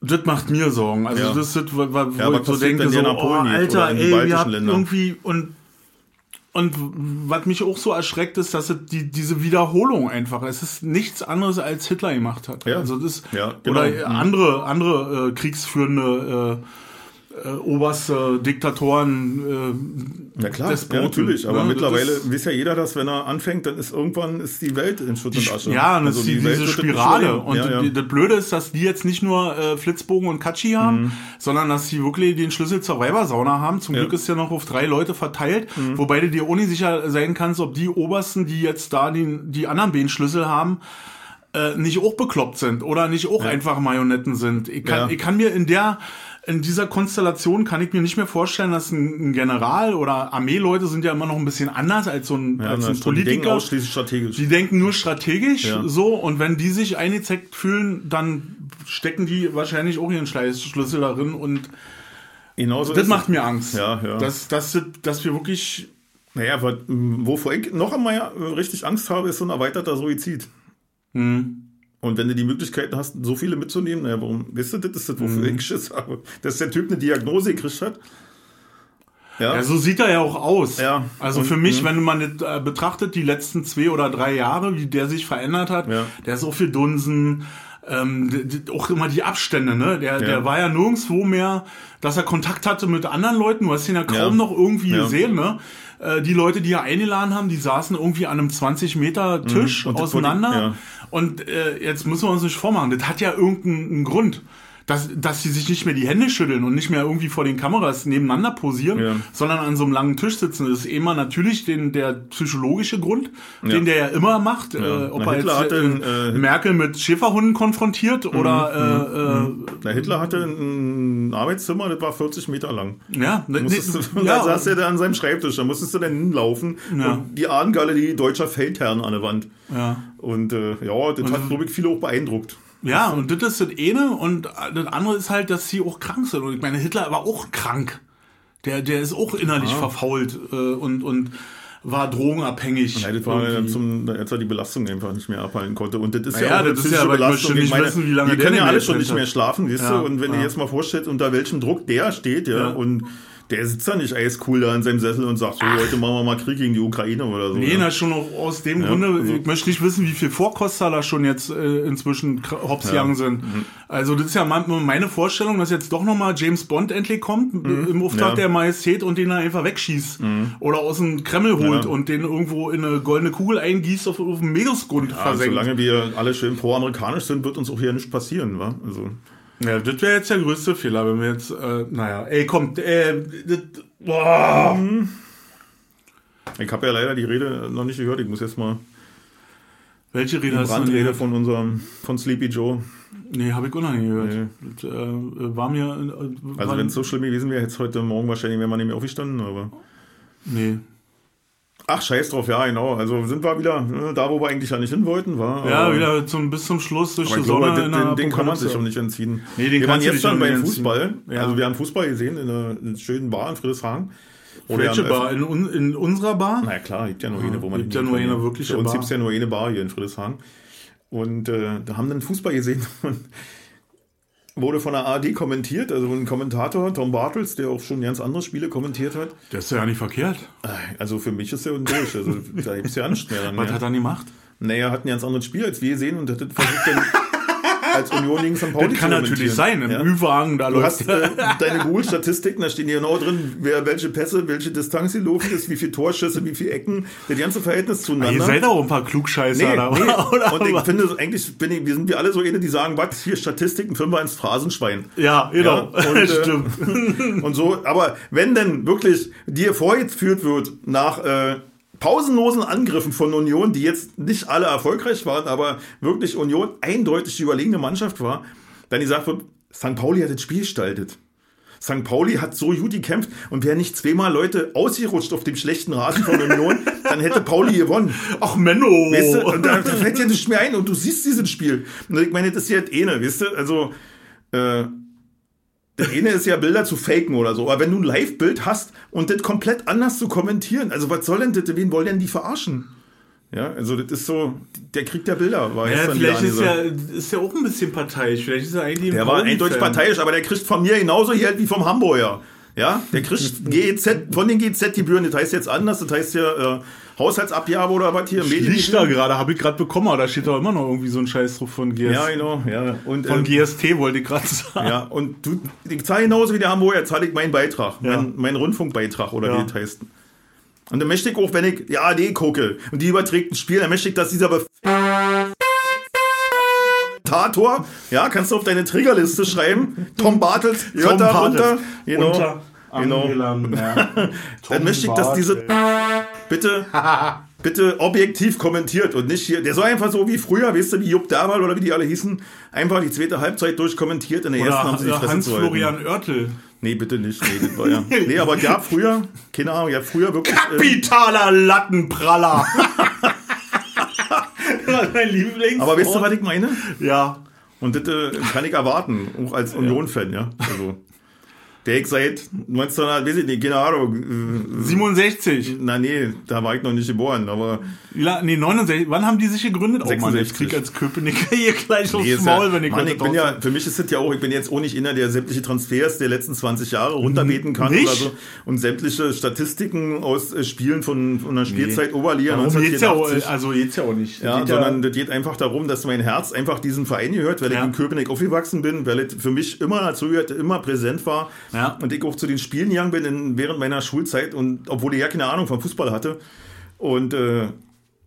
Das macht mir Sorgen. Also das ist, wo, wo wo was ich so denke, so, oh, Alter, ey, wir habt irgendwie und und was mich auch so erschreckt ist, dass es die, diese Wiederholung einfach, es ist nichts anderes als Hitler gemacht hat. Ja. Also das Ja, genau. oder Mhm. andere andere äh, kriegsführende äh, äh, oberste Diktatoren äh, Ja klar, Despoten, ja, natürlich. Aber ne? mittlerweile Das- weiß ja jeder, dass wenn er anfängt, dann ist irgendwann ist die Welt in Schutt und Asche. Ja, und das Also ist die, die diese Spirale. Und ja, ja. Das Blöde ist, dass die jetzt nicht nur äh, Flitzbogen und Katschi haben, sondern dass sie wirklich den Schlüssel zur Weibersauna haben. Zum Ja. Glück ist ja noch auf drei Leute verteilt, wobei du dir nicht sicher sein kannst, ob die Obersten, die jetzt da die, die anderen beiden Schlüssel haben, äh, nicht auch bekloppt sind oder nicht auch einfach Marionetten sind. Ich kann, Ja. ich kann mir in der in dieser Konstellation kann ich mir nicht mehr vorstellen, dass ein, General oder Armeeleute sind ja immer noch ein bisschen anders als so ein, ja, als ein die denken Politiker. ausschließlich strategisch. Die denken nur strategisch Ja. so und wenn die sich eingezeckt fühlen, dann stecken die wahrscheinlich auch ihren Schlüssel darin und Genauso das macht es. mir Angst. Ja, ja. Dass, dass, dass wir wirklich Naja, mh, wovor ich noch einmal äh, richtig Angst habe, ist so ein erweiterter Suizid. hm, Und wenn du die Möglichkeiten hast, so viele mitzunehmen, naja, warum, weißt du, das ist das, wofür Mhm. ich Schiss habe. Dass der Typ eine Diagnose gekriegt hat. Ja, ja, so sieht er ja auch aus. Ja. Also Und- für mich, wenn man das, äh, betrachtet, die letzten zwei oder drei Jahre, wie der sich verändert hat, Ja. der so viel Dunsen, ähm, auch immer die Abstände, ne? Der, der war ja nirgendwo mehr, dass er Kontakt hatte mit anderen Leuten. Du hast ihn ja kaum Ja. noch irgendwie Ja. gesehen, ne? Äh, die Leute, die er eingeladen haben, die saßen irgendwie an einem 20 Meter Tisch Mhm. Und das auseinander. Und äh, jetzt müssen wir uns nicht vormachen, das hat ja irgendeinen Grund. Dass, dass sie sich nicht mehr die Hände schütteln und nicht mehr irgendwie vor den Kameras nebeneinander posieren, Ja. sondern an so einem langen Tisch sitzen. Das ist immer natürlich den, der psychologische Grund, den der ja immer macht. Äh, ob Na, er Hitler jetzt hatte äh, äh, Mhm, Merkel mit Schäferhunden konfrontiert oder äh, Na, Hitler hatte ein Arbeitszimmer, das war 40 Meter lang. äh, ja, ne, Musstest ne, (laughs) und da ja, saß er da an seinem Schreibtisch, da musstest du dann hinlaufen Ja. und die Ahnengalerie deutscher Feldherren an der Wand. ja. Und äh, ja, das hat, glaube ich, viele auch beeindruckt. Ja, und das ist das eine und das andere ist halt, dass sie auch krank sind. Und ich meine, Hitler war auch krank. Der, der ist auch innerlich verfault äh, und, und war drogenabhängig. Ja, das war dann irgendwie. zum, als er die Belastung einfach nicht mehr abhalten konnte. Und das ist Naja, ja auch eine das ist ja, aber ich Belastung. möchte nicht wissen, wie lange wir können ja alle schon nicht mehr schlafen, weißt Ja, du? Und wenn ja. ihr jetzt mal vorstellt, unter welchem Druck der steht, ja, Ja. und der sitzt da nicht eiscool da in seinem Sessel und sagt, so, heute machen wir mal Krieg gegen die Ukraine oder so. Nee, ja. na schon auch aus dem Grunde, also- ich möchte nicht wissen, wie viel Vorkoster da schon jetzt äh, inzwischen hops gegangen sind. Mhm. Also das ist ja mein- meine Vorstellung, dass jetzt doch nochmal James Bond endlich kommt äh, im Auftrag Mhm. Ja. Mhm. der Majestät und den er einfach wegschießt. Oder aus dem Kreml holt Ja. und den irgendwo in eine goldene Kugel eingießt auf, auf dem Meeresgrund Ja, versenkt. solange wir alle schön pro-amerikanisch sind, wird uns auch hier nichts passieren, wa? Also, Ja, das wäre jetzt der größte Fehler, wenn wir jetzt, äh, naja, ey, kommt, äh, das, boah. ich habe ja leider die Rede noch nicht gehört. Ich muss jetzt mal Welche Rede die hast du denn Brandrede gehört? von unserem, von Sleepy Joe. Nee, habe ich auch noch nie gehört. Nee. Das, äh, war mir, äh, Also wenn es so schlimm gewesen wäre, hätte es heute Morgen wahrscheinlich wäre man nicht mehr aufgestanden, aber. nee. Ach, scheiß drauf, ja, genau. Also sind wir wieder äh, da, wo wir eigentlich ja nicht hin wollten, war. Ja, wieder zum, bis zum Schluss durch die Sonne den, den, den kann man sich auch nicht entziehen. Nee, den wir waren jetzt nicht beim. Fußball. Ja. Also wir haben Fußball gesehen in einer, in einer schönen Bar in Friedrichshagen. Wo Welche Bar? In, in unserer Bar? Na ja, klar, gibt ja nur eine, wo man gibt ja nur eine wirkliche Für uns Bar. gibt es ja nur eine Bar hier in Friedrichshagen. Und äh, da haben dann Fußball gesehen (laughs) und wurde von der ARD kommentiert, also ein Kommentator, Tom Bartels, der auch schon ganz andere Spiele kommentiert hat. Das ist ja nicht verkehrt. Also für mich ist er durch. Also da gibt es ja nichts mehr. Dann, Was ja. hat er gemacht? Naja, er hat ein ganz anderes Spiel als wir sehen und hat versucht dann (laughs) als Union gegen St. Pauli Das kann natürlich sein. Im Ja. Ü-Wagen, da Du hast äh, (laughs) deine Google-Statistiken, da stehen hier genau drin, wer welche Pässe, welche Distanz gelaufen ist, wie viele Torschüsse, wie viele Ecken, das ganze Verhältnis zueinander. Ihr seid auch ein paar Klugscheißer. Nee, da, nee. oder? Und ich was? finde, eigentlich bin ich, wir sind wir alle so eine, die sagen, was, hier Statistiken, Fünfer ins Phrasenschwein. ja, genau. Ja, und, (laughs) äh, Stimmt. Und so, aber wenn denn wirklich dir vorgeführt wird nach äh, pausenlosen Angriffen von Union, die jetzt nicht alle erfolgreich waren, aber wirklich Union eindeutig die überlegene Mannschaft war, dann gesagt wird, St. Pauli hat das Spiel gestaltet. St. Pauli hat so gut gekämpft und wären nicht zweimal Leute ausgerutscht auf dem schlechten Rasen von Union, (laughs) dann hätte Pauli gewonnen. Ach, Menno. Weißt du, und da, da fällt dir nichts mehr ein und du siehst dieses Spiel. Und ich meine, das ist ja das eine, weißt du, also, äh, das eine ist ja Bilder zu faken oder so, aber wenn du ein Live-Bild hast und das komplett anders zu kommentieren, also was soll denn das, wen wollen denn die verarschen? Ja, also das ist so, der Krieg der Bilder war ja, vielleicht ist ja, ist ja auch ein bisschen parteiisch. Vielleicht ist er eigentlich Der war eindeutig parteiisch, aber der kriegt von mir genauso Geld wie vom Hamburger. Ja, der kriegt GEZ, von den GEZ-Gebühren, das heißt jetzt anders, das heißt ja äh, Haushaltsabgabe oder was hier, Liegt da gerade, habe ich gerade bekommen, aber da steht doch immer noch irgendwie so ein Scheiß drauf von GS. Ja, genau, ja. Und, Von äh, GST wollte ich gerade sagen. Ja, und du, ich zahle genauso wie der Hamburger, zahle ich meinen Beitrag, Ja. mein, meinen Rundfunkbeitrag oder Ja. wie das heißt. Und dann möchte ich auch, wenn ich die ARD gucke und die überträgt ein Spiel, dann möchte ich, dass dieser Bef Tator, ja, kannst du auf deine Triggerliste schreiben. Tom Bartels, hört Tom da Bartels. runter. Genau. Unter Genau. (laughs) Dann möchte ich, dass diese bitte, (laughs) bitte objektiv kommentiert und nicht hier. Der soll einfach so wie früher, weißt du, wie Jupp Dermal oder wie die alle hießen, einfach die zweite Halbzeit durchkommentiert. In der ersten haben sie die Oder Fresse zu halten. Hans-Florian Oertel. Nee, bitte nicht. Nee, das war ja. (laughs) nee aber gab früher, keine Ahnung, ja früher wirklich. Äh, Kapitaler Lattenpraller. Mein Lieblings. aber weißt du, was ich meine? Ja. Und das äh, kann ich erwarten, auch als Union-Fan, ja. Also, der ich seit 1900, weiß ich nicht, keine Ahnung. Äh, 67. na nee, da war ich noch nicht geboren, aber. Ja, nee, 69. Wann haben die sich gegründet? Oh Mann, ich 66. krieg als Köpenicker hier gleich aufs Nee, ist Maul, ja, wenn ich Mann, ich bin ja, für mich ist das ja auch, ich bin jetzt auch nicht einer, der sämtliche Transfers der letzten 20 Jahre runterbeten kann Nicht? oder so und sämtliche Statistiken aus äh, Spielen von, von der Spielzeit Oberliga Darum geht's ja auch, 1984. also geht's ja auch nicht. Ja, Geht sondern das geht einfach darum, dass mein Herz einfach diesem Verein gehört, weil Ja. ich in Köpenick aufgewachsen bin, weil es für mich immer dazu gehört, immer präsent war. Ja. Und ich auch zu den Spielen gegangen bin in, während meiner Schulzeit und obwohl ich ja keine Ahnung vom Fußball hatte. Und äh,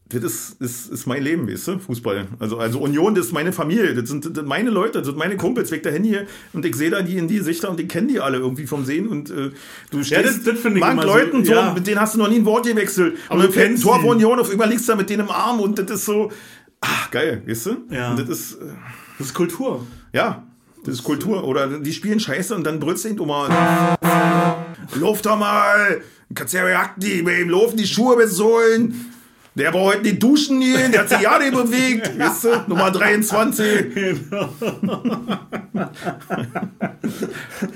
das ist, ist, ist mein Leben, weißt du, Fußball. Also, also Union, das ist meine Familie, das sind, das sind meine Leute, das sind meine Kumpels, weg dahin hier und ich sehe da die in die Sichter und die kennen die alle irgendwie vom Sehen und äh, du stehst Ja, das- das ich mag Leuten so, ja. mit denen hast du noch nie ein Wort gewechselt. Aber und du kennst Tor von Union auf, überlegst da mit denen im Arm und das ist so, ach, geil, weißt du? Ja. Und das ist, äh, Das ist Kultur. ja, das ist Kultur. Oder die spielen Scheiße und dann brüllst du ihn mal. Lauf doch mal! Kannst ja die, bei ihm laufen die Schuhe bis holen. Der war heute nicht duschen gehen, der hat sich ja nicht bewegt. Weißt du? Nummer 23.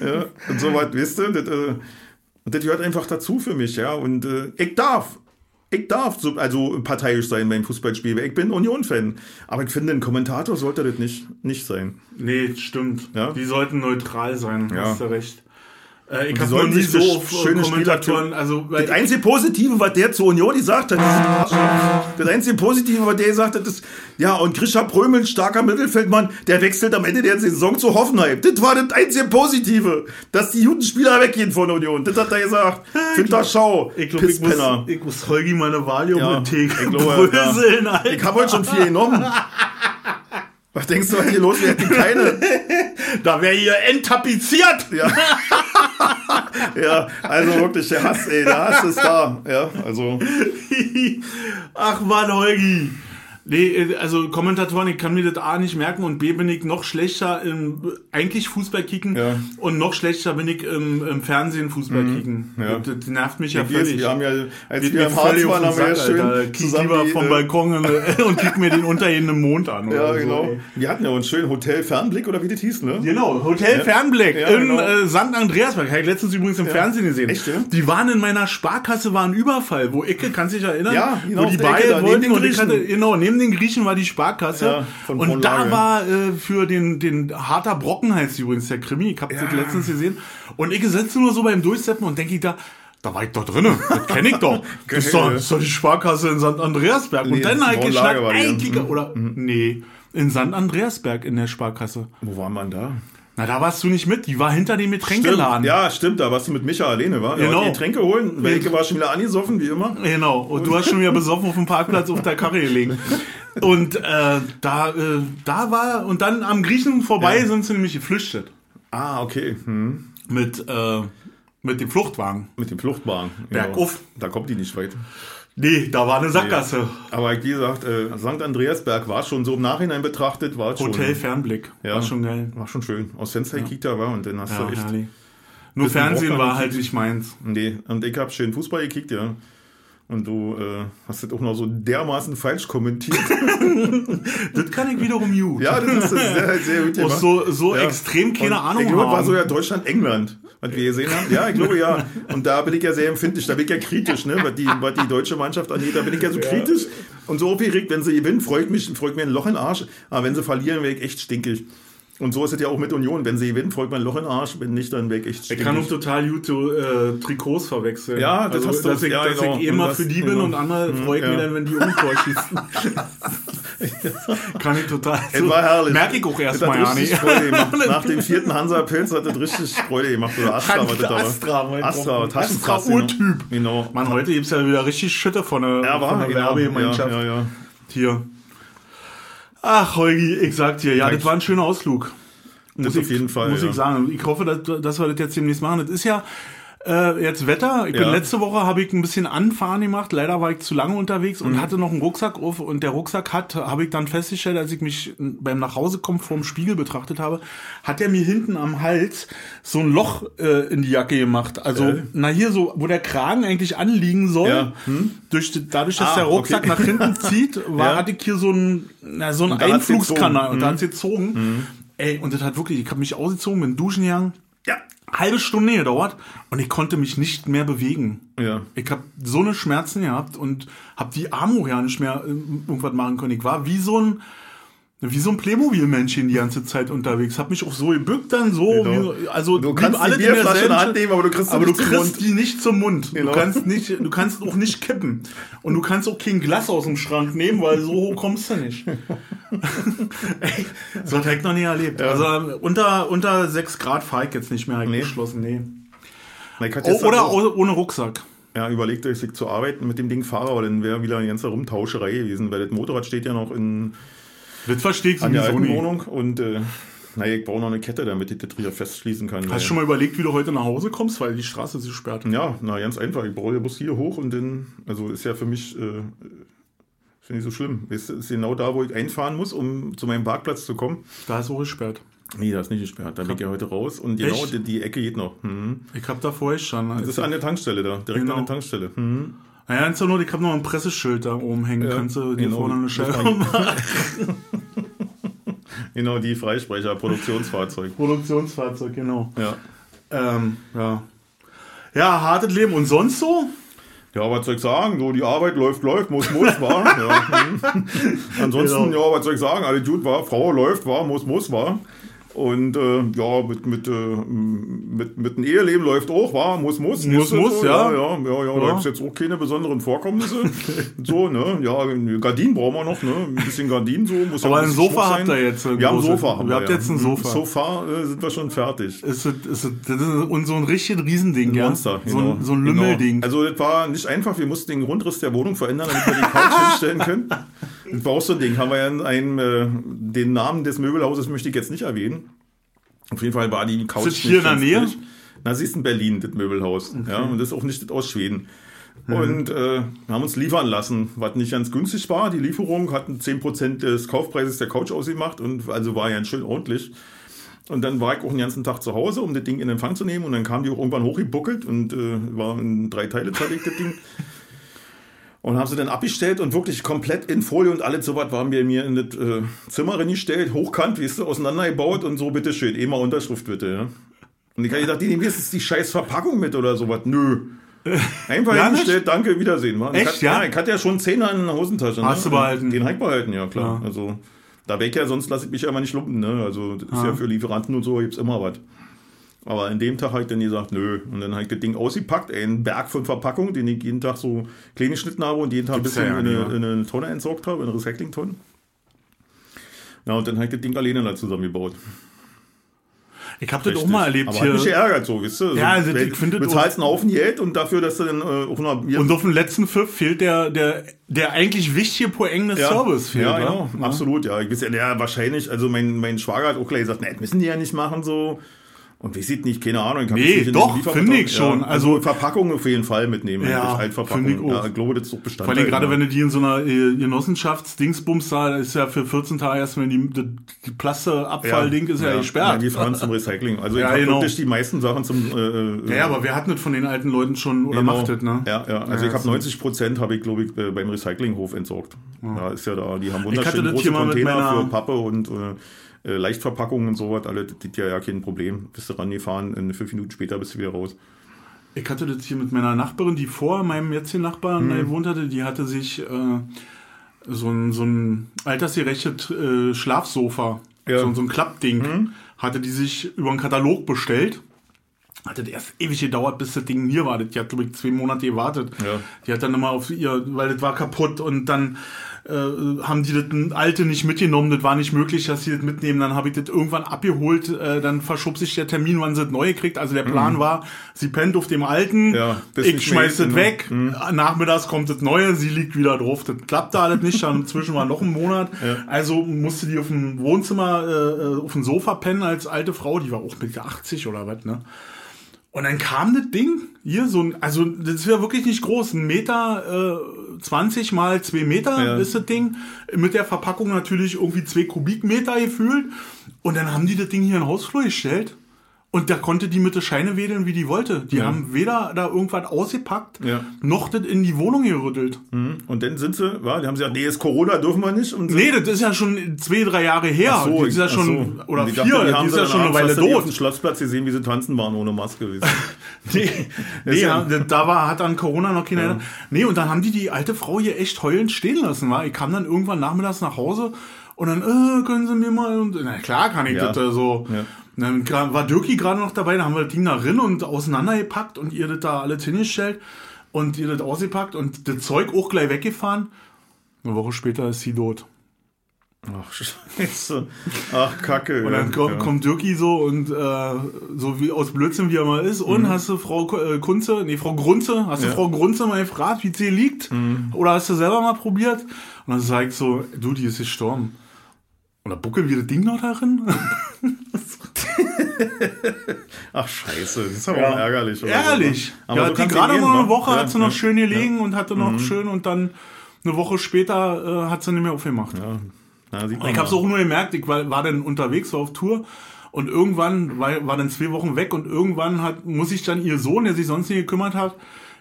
ja, und so was, weißt du? Das, äh, und das gehört einfach dazu für mich, ja. Und äh, ich darf. Ich darf so, also parteiisch sein beim Fußballspiel, weil ich bin Union-Fan. Aber ich finde, ein Kommentator sollte das nicht, nicht sein. Nee, stimmt. Ja. Die sollten neutral sein, Ja. hast du recht. Äh, ich habe noch nie so schöne Kommentatoren, also weil Das einzige Positive, was der zur Union gesagt hat, das, ist, das einzige Positive, was der gesagt hat, ist, ja, und Grisha Prömel, starker Mittelfeldmann, der wechselt am Ende der Saison zu Hoffenheim. Das war das einzige Positive, dass die guten Spieler weggehen von Union. Das hat er gesagt. Das Schau, ich glaube, ich ich muss Holgi meine Valium Ja, mit Tee ja. bröseln, Alter. Ich habe heute schon viel genommen. (laughs) Was denkst du, was hier los wäre? Keine. (laughs) Da wäre hier enttapiziert. Ja. (laughs) ja, also wirklich, der Hass, ey, der Hass ist da. Ja, also. (laughs) Ach man, Holgi. Nee, äh, also Kommentatoren, ich kann mir das A nicht merken und B bin ich noch schlechter im eigentlich Fußball kicken Ja. und noch schlechter bin ich im, im Fernsehen Fußball kicken. Mhm. ja. Das, das nervt mich ja Wir, völlig. wir haben ja, als Geht wir im Harz waren, haben wir ja schön Alter. Zusammen lieber die, vom äh, Balkon und, (laughs) und kick mir den untergehenden Mond an. Ja, genau. So, wir hatten ja uns schön Hotel Fernblick oder wie das hieß, ne? Genau, Hotel Fernblick Ja, in genau. äh, St. Andreasberg. Habe ich letztens übrigens im Fernsehen gesehen. Echt, ja? Die waren in meiner Sparkasse, war ein Überfall, wo Icke, kannst du dich erinnern? Ja, genau wo die der Ecke beide da, neben wollten und ich hatte, genau, neben den Griechen war die Sparkasse. Ja, und da war äh, für den, den harter Brocken heißt übrigens der Krimi. Ich habe das letztens gesehen. Und ich sitze nur so beim Durchsetzen und denke ich da, da war ich doch drinnen. Das kenne ich doch. (laughs) Das ist doch, das ist doch die Sparkasse in St. Andreasberg. Nee, und dann habe ich Von geschnackt, ja. eigentlich, oder, nee, in St. Andreasberg in der Sparkasse. Wo war man da? Na, da warst du nicht mit. Die war hinter dem Getränkeladen. Ja, stimmt, da warst du mit Micha alleine, war? Genau. Ja, die Getränke holen. Welke war schon wieder angesoffen, wie immer. Genau. Und du hast schon wieder (laughs) besoffen auf dem Parkplatz auf der Karre gelegen. Und äh, da, äh, da war, und dann am Griechen vorbei Ja. sind sie nämlich geflüchtet. Ah, okay. Hm. Mit, äh, mit dem Fluchtwagen. Mit dem Fluchtwagen. Bergauf. Da kommt die nicht weit. Nee, da war eine Sackgasse. Aber wie gesagt, äh, St. Andreasberg war schon so im Nachhinein betrachtet, war schon. Hotel Fernblick. Ja. War schon geil. War schon schön. Aus Fenster gekickt da war und dann hast Ja, du echt. herrlich. Nur Fernsehen war halt nicht meins. Nee, und ich hab schön Fußball gekickt, ja. Und du äh, hast das auch noch so dermaßen falsch kommentiert. (laughs) Das kann ich wiederum gut. ja, das ist sehr, sehr gut Auch so, so Ja. extrem keine Und Ahnung Ich glaube, war so ja Deutschland-England, was wir gesehen haben. Ja, ich glaube ja. Und da bin ich ja sehr empfindlich, da bin ich ja kritisch, ne? was, die, was die deutsche Mannschaft angeht. Da bin ich ja so kritisch und so aufgeregt. Wenn sie gewinnen, freut mich, freut mir ein Loch in den Arsch. Aber wenn sie verlieren, wäre ich echt stinkig. Und so ist es ja auch mit Union. Wenn sie gewinnen, freut mir ein Loch in den Arsch. Wenn nicht, dann wäre ich Ich kann auch total gute äh, Trikots verwechseln. Ja, das also, hast du- dass ich, ja, dass genau. ich immer das- für die bin genau. und andere freut ja. mich dann, wenn die um Tor (laughs) schießen. (laughs) kann ich total. Es war herrlich. Merke ich auch erstmal ja nicht. Nach dem vierten Hansa-Pilz hat das richtig Freude gemacht. Oder Astra, was das. Astra, mein Astra. Taschenfass. Astra, Urtyp. Genau. Mann, heute gibt's ja wieder richtig Schütte von der, Ja, war von der genau. Werbegemeinschaft. Ja, ja, ja. Hier. Ach, Holgi, ich sag dir, ja, Danke. das war ein schöner Ausflug. Muss auf ich, jeden Fall, Muss ja. ich sagen. Ich hoffe, dass, dass wir das jetzt demnächst machen. Das ist ja äh, jetzt Wetter. Ich bin Ja. letzte Woche habe ich ein bisschen Anfahren gemacht. Leider war ich zu lange unterwegs Mhm. und hatte noch einen Rucksack auf. Und der Rucksack hat, habe ich dann festgestellt, als ich mich beim Nachhausekommen vorm Spiegel betrachtet habe, hat er mir hinten am Hals so ein Loch äh, in die Jacke gemacht. Also, Äh. na hier so, wo der Kragen eigentlich anliegen soll. Ja. Durch, die- dadurch, dass Ah, der Rucksack okay. nach hinten (laughs) zieht, war, Ja. hatte ich hier so ein, na, so ein Einflugskanal und da hat's gezogen. Ey, und das hat wirklich, ich habe mich ausgezogen, bin duschen gegangen, Ja. Halbe Stunde gedauert und ich konnte mich nicht mehr bewegen. Ja. Ich habe so eine Schmerzen gehabt und habe die Arme ja nicht mehr äh, irgendwas machen können. Ich war wie so ein wie so ein Playmobil-Männchen die ganze Zeit unterwegs. Hab mich auch so gebückt dann so, Genau. wie, also Du kannst die alles in Bierflasche in der Hand nehmen, aber du kriegst aber du nicht zum kriegst Mund. die nicht zum Mund. Genau. Du kannst nicht, du kannst auch nicht kippen und du kannst auch kein Glas aus dem Schrank nehmen, weil so hoch kommst du nicht. (laughs) Ey, so hat ich noch nie erlebt. Also unter unter 6 Grad fahre ich jetzt nicht mehr, Nee. beschlossen, nee. Oh, oder auch- oh- ohne Rucksack. ja, überlegt, sich zu arbeiten mit dem Ding fahre, aber dann wäre wieder eine ganze Rumtauscherei gewesen, weil das Motorrad steht ja noch in, Das verstehe ich an der alten. Wohnung und äh, naja, ich brauche noch eine Kette, damit ich das wieder festschließen kann. Hast weil- du schon mal überlegt, wie du heute nach Hause kommst, weil die Straße ist gesperrt? Ja, na ganz einfach. Ich brauche den Bus hier hoch und dann, also ist ja für mich, äh, ist nicht so schlimm. Ist, ist genau da, wo ich einfahren muss, um zu meinem Parkplatz zu kommen. Da ist auch gesperrt. Nee, das ist nicht gesperrt. Da bin ich ja heute raus und genau die, die Ecke geht noch. Mhm. Ich hab da vorher schon. Das ist an der Tankstelle da, direkt Genau. an der Tankstelle. Mhm. Naja, ganz nur, ich hab noch ein Presseschild da oben hängen. Ja, Kannst du dir genau. vorne eine Scheibe machen? (laughs) Genau, die Freisprecher, Produktionsfahrzeug. Produktionsfahrzeug, genau. Ja. Ähm, ja. Ja, hartes Leben. Und sonst so? Ja, was soll ich sagen? So, die Arbeit läuft, läuft, muss, muss, war. (laughs) Ja. hm. Ansonsten, Genau. ja, was soll ich sagen? Alle gut war, Frau läuft, war, muss, muss, war. Und äh, ja, mit, mit, äh, mit, mit einem Eheleben läuft auch, war, muss, muss. Muss, Ist so, muss, ja. Ja, ja, ja, ja, da Ja. gibt's jetzt auch keine besonderen Vorkommnisse. (laughs) so, ne? Ja, Gardinen brauchen wir noch, ne? Ein bisschen Gardinen so. Muss ja Aber ein ein Sofa habt ihr jetzt, ein Wir haben ein. Sofa. Haben Ihr habt ja. jetzt ein Sofa. Sofa äh, sind wir schon fertig. Ist das, ist das, ist und so ein richtiges Riesending, ja? Monster, so, genau. ein, so ein Lümmelding. Genau. Also das war nicht einfach, wir mussten den Grundriss der Wohnung verändern, damit wir die Couch (laughs) hinstellen können. Das war auch so ein Ding, haben wir ja in einem, äh, den Namen des Möbelhauses möchte ich jetzt nicht erwähnen. Auf jeden Fall war die Couch Ist das hier in der Nähe? Na, sie ist in Berlin, das Möbelhaus. Ja, und das ist auch nicht aus Schweden. Und äh, haben uns liefern lassen, was nicht ganz günstig war. Die Lieferung hatten 10% des Kaufpreises der Couch ausgemacht und also war ja schön ordentlich. Und dann war ich auch den ganzen Tag zu Hause, um das Ding in Empfang zu nehmen. Und dann kam die auch irgendwann hochgebuckelt und äh, war in drei Teile zerlegt, das Ding. (laughs) Und haben sie dann abgestellt und wirklich komplett in Folie und alles sowas waren wir mir in das äh, Zimmer reingestellt, hochkant, wie ist auseinandergebaut und so, bitteschön, eh mal Unterschrift bitte, ja. Und ich habe gedacht, die nehmen jetzt die scheiß Verpackung mit oder sowas. Nö. (laughs) Einfach Ja, hingestellt, danke, Wiedersehen. Ich Echt, hatte, ja? Ich hatte ja schon einen Zehner in der Hosentasche. Hast du behalten? Den habe ich behalten, ja klar. Ja. Also da weg ja, sonst lasse ich mich ja immer nicht lumpen. Ne? Also das ist ja für Lieferanten und so, gibt's immer was. Aber an dem Tag habe ich dann gesagt, nö. Und dann habe ich das Ding ausgepackt, einen Berg von Verpackungen, den ich jeden Tag so klein geschnitten habe und jeden Tag ein Gibt's bisschen ja in, ja eine, nicht, in eine Tonne entsorgt habe, in eine Recyclingtonne. Ja, und dann habe ich das Ding alleine da zusammengebaut. Ich habe das auch mal erlebt Aber hier. hat mich geärgert so, wisst ihr? Ja, also du ich finde das bezahlst einen Haufen Geld und dafür, dass du dann äh, auch noch... Und auf dem letzten Pfiff fehlt der, der, der eigentlich wichtige Poeng des ja, Service. Fehlt, ja, genau, Ja. absolut, ja. Ich weiß ja, der wahrscheinlich, also mein, mein Schwager hat auch gleich gesagt, ne, das müssen die ja nicht machen so. Und wie sieht nicht, keine Ahnung. Ich Nee, nicht doch, finde ich schon. Ja, Also- also Verpackung auf jeden Fall mitnehmen. Ja, finde ich auch. Ja, ich glaube, das ist doch Vor Bestandteil. allem gerade immer. wenn du die in so einer äh, Genossenschaftsdingsbums da, ist ja für 14 Tage erstmal die, die, die Plasteabfallding ist ja, Ja, gesperrt. die fahren zum Recycling. Also (laughs) ich Ja, habe genau. wirklich die meisten Sachen zum... Äh, äh, ja, ja, aber wer hat nicht von den alten Leuten schon oder Genau. macht das, ne? Ja, ja. Also Ja, ich habe so. 90 Prozent habe ich glaube ich äh, beim Recyclinghof entsorgt. Da ist ja da, die haben wunderschöne große Container für Pappe und äh, äh, Leichtverpackungen und sowas. Alle, das ist ja ja kein Problem. Bist du rangefahren, in fünf Minuten später bist du wieder raus. Ich hatte das hier mit meiner Nachbarin, die vor meinem jetzigen Nachbarn äh, gewohnt hatte, die hatte sich äh, so ein, so ein altersgerechtes äh, Schlafsofa, Ja. so, so ein Klappding, hatte die sich über einen Katalog bestellt. Hatte erst ewig gedauert, bis das Ding hier war. Die hat, glaube ich, zwei Monate gewartet. Ja. Die hat dann immer auf ihr, weil das war kaputt und dann äh, haben die das alte nicht mitgenommen, das war nicht möglich, dass sie das mitnehmen. Dann habe ich das irgendwann abgeholt, äh, dann verschob sich der Termin, wann sie das neue kriegt. Also der Plan war, sie pennt auf dem alten, Mhm. Ja, ich schmeiß das ne? weg, nachmittags kommt das neue, sie liegt wieder drauf. Das klappte alles nicht, dann (laughs) inzwischen war noch ein Monat. Also musste die auf dem Wohnzimmer, äh, auf dem Sofa pennen als alte Frau, die war auch mit 80 oder was, ne? Und dann kam das Ding, hier so ein, also das ist ja wirklich nicht groß, ein Meter äh, 20 mal zwei Meter Ja. ist das Ding. Mit der Verpackung natürlich irgendwie zwei Kubikmeter gefühlt. Und dann haben die das Ding hier in den Hausflur gestellt. Und da konnte die mit der Scheine wedeln, wie die wollte. Die haben weder da irgendwas ausgepackt, Ja. noch das in die Wohnung gerüttelt. Und dann sind sie, wa, die haben sie gesagt, nee, ist Corona, dürfen wir nicht. Und Nee, das ist ja schon zwei, drei Jahre her. Ach so, die ist ja schon, so. oder ich vier, dachte, die, haben ist sie ja dann schon eine Weile die Auf tot. dem Schlossplatz gesehen, wie sie tanzen waren ohne Maske. du. (laughs) Nee, nee ja- ja, da war, hat an Corona noch keiner. Nee, und dann haben die die alte Frau hier echt heulend stehen lassen. War. Ich kam dann irgendwann nachmittags nach Hause und dann, äh, können Sie mir mal, und, na klar kann ich Ja. das so. Ja. Und Dann war Dirki gerade noch dabei, da haben wir das Ding da drin und auseinandergepackt und ihr das da alles hingestellt und ihr das ausgepackt und das Zeug auch gleich weggefahren. Eine Woche später ist sie tot. Ach, (laughs) scheiße. Ach, Kacke. Und dann kommt, ja. kommt Dirki so und äh, so wie aus Blödsinn wie er mal ist. Und hast du Frau äh, Kunze, nee, Frau Grunze, hast du Ja. Frau Grunze mal gefragt, wie sie liegt? Oder hast du selber mal probiert? Und dann sag ich so, du, die ist gestorben. Und dann buckeln wir das Ding noch darin? (laughs) Ach, scheiße. Das ist aber Ja. auch ärgerlich. oder Ärgerlich. so, ne? Aber ja, so die gerade mal eine wa? Woche ja, hat sie noch schön gelegen und hatte noch schön und dann eine Woche später äh, hat sie nicht mehr aufgemacht. Ja. Ich habe es auch nur gemerkt, ich war, war dann unterwegs, war auf Tour und irgendwann war, war dann zwei Wochen weg und irgendwann hat, muss ich dann ihr Sohn, der sich sonst nicht gekümmert hat,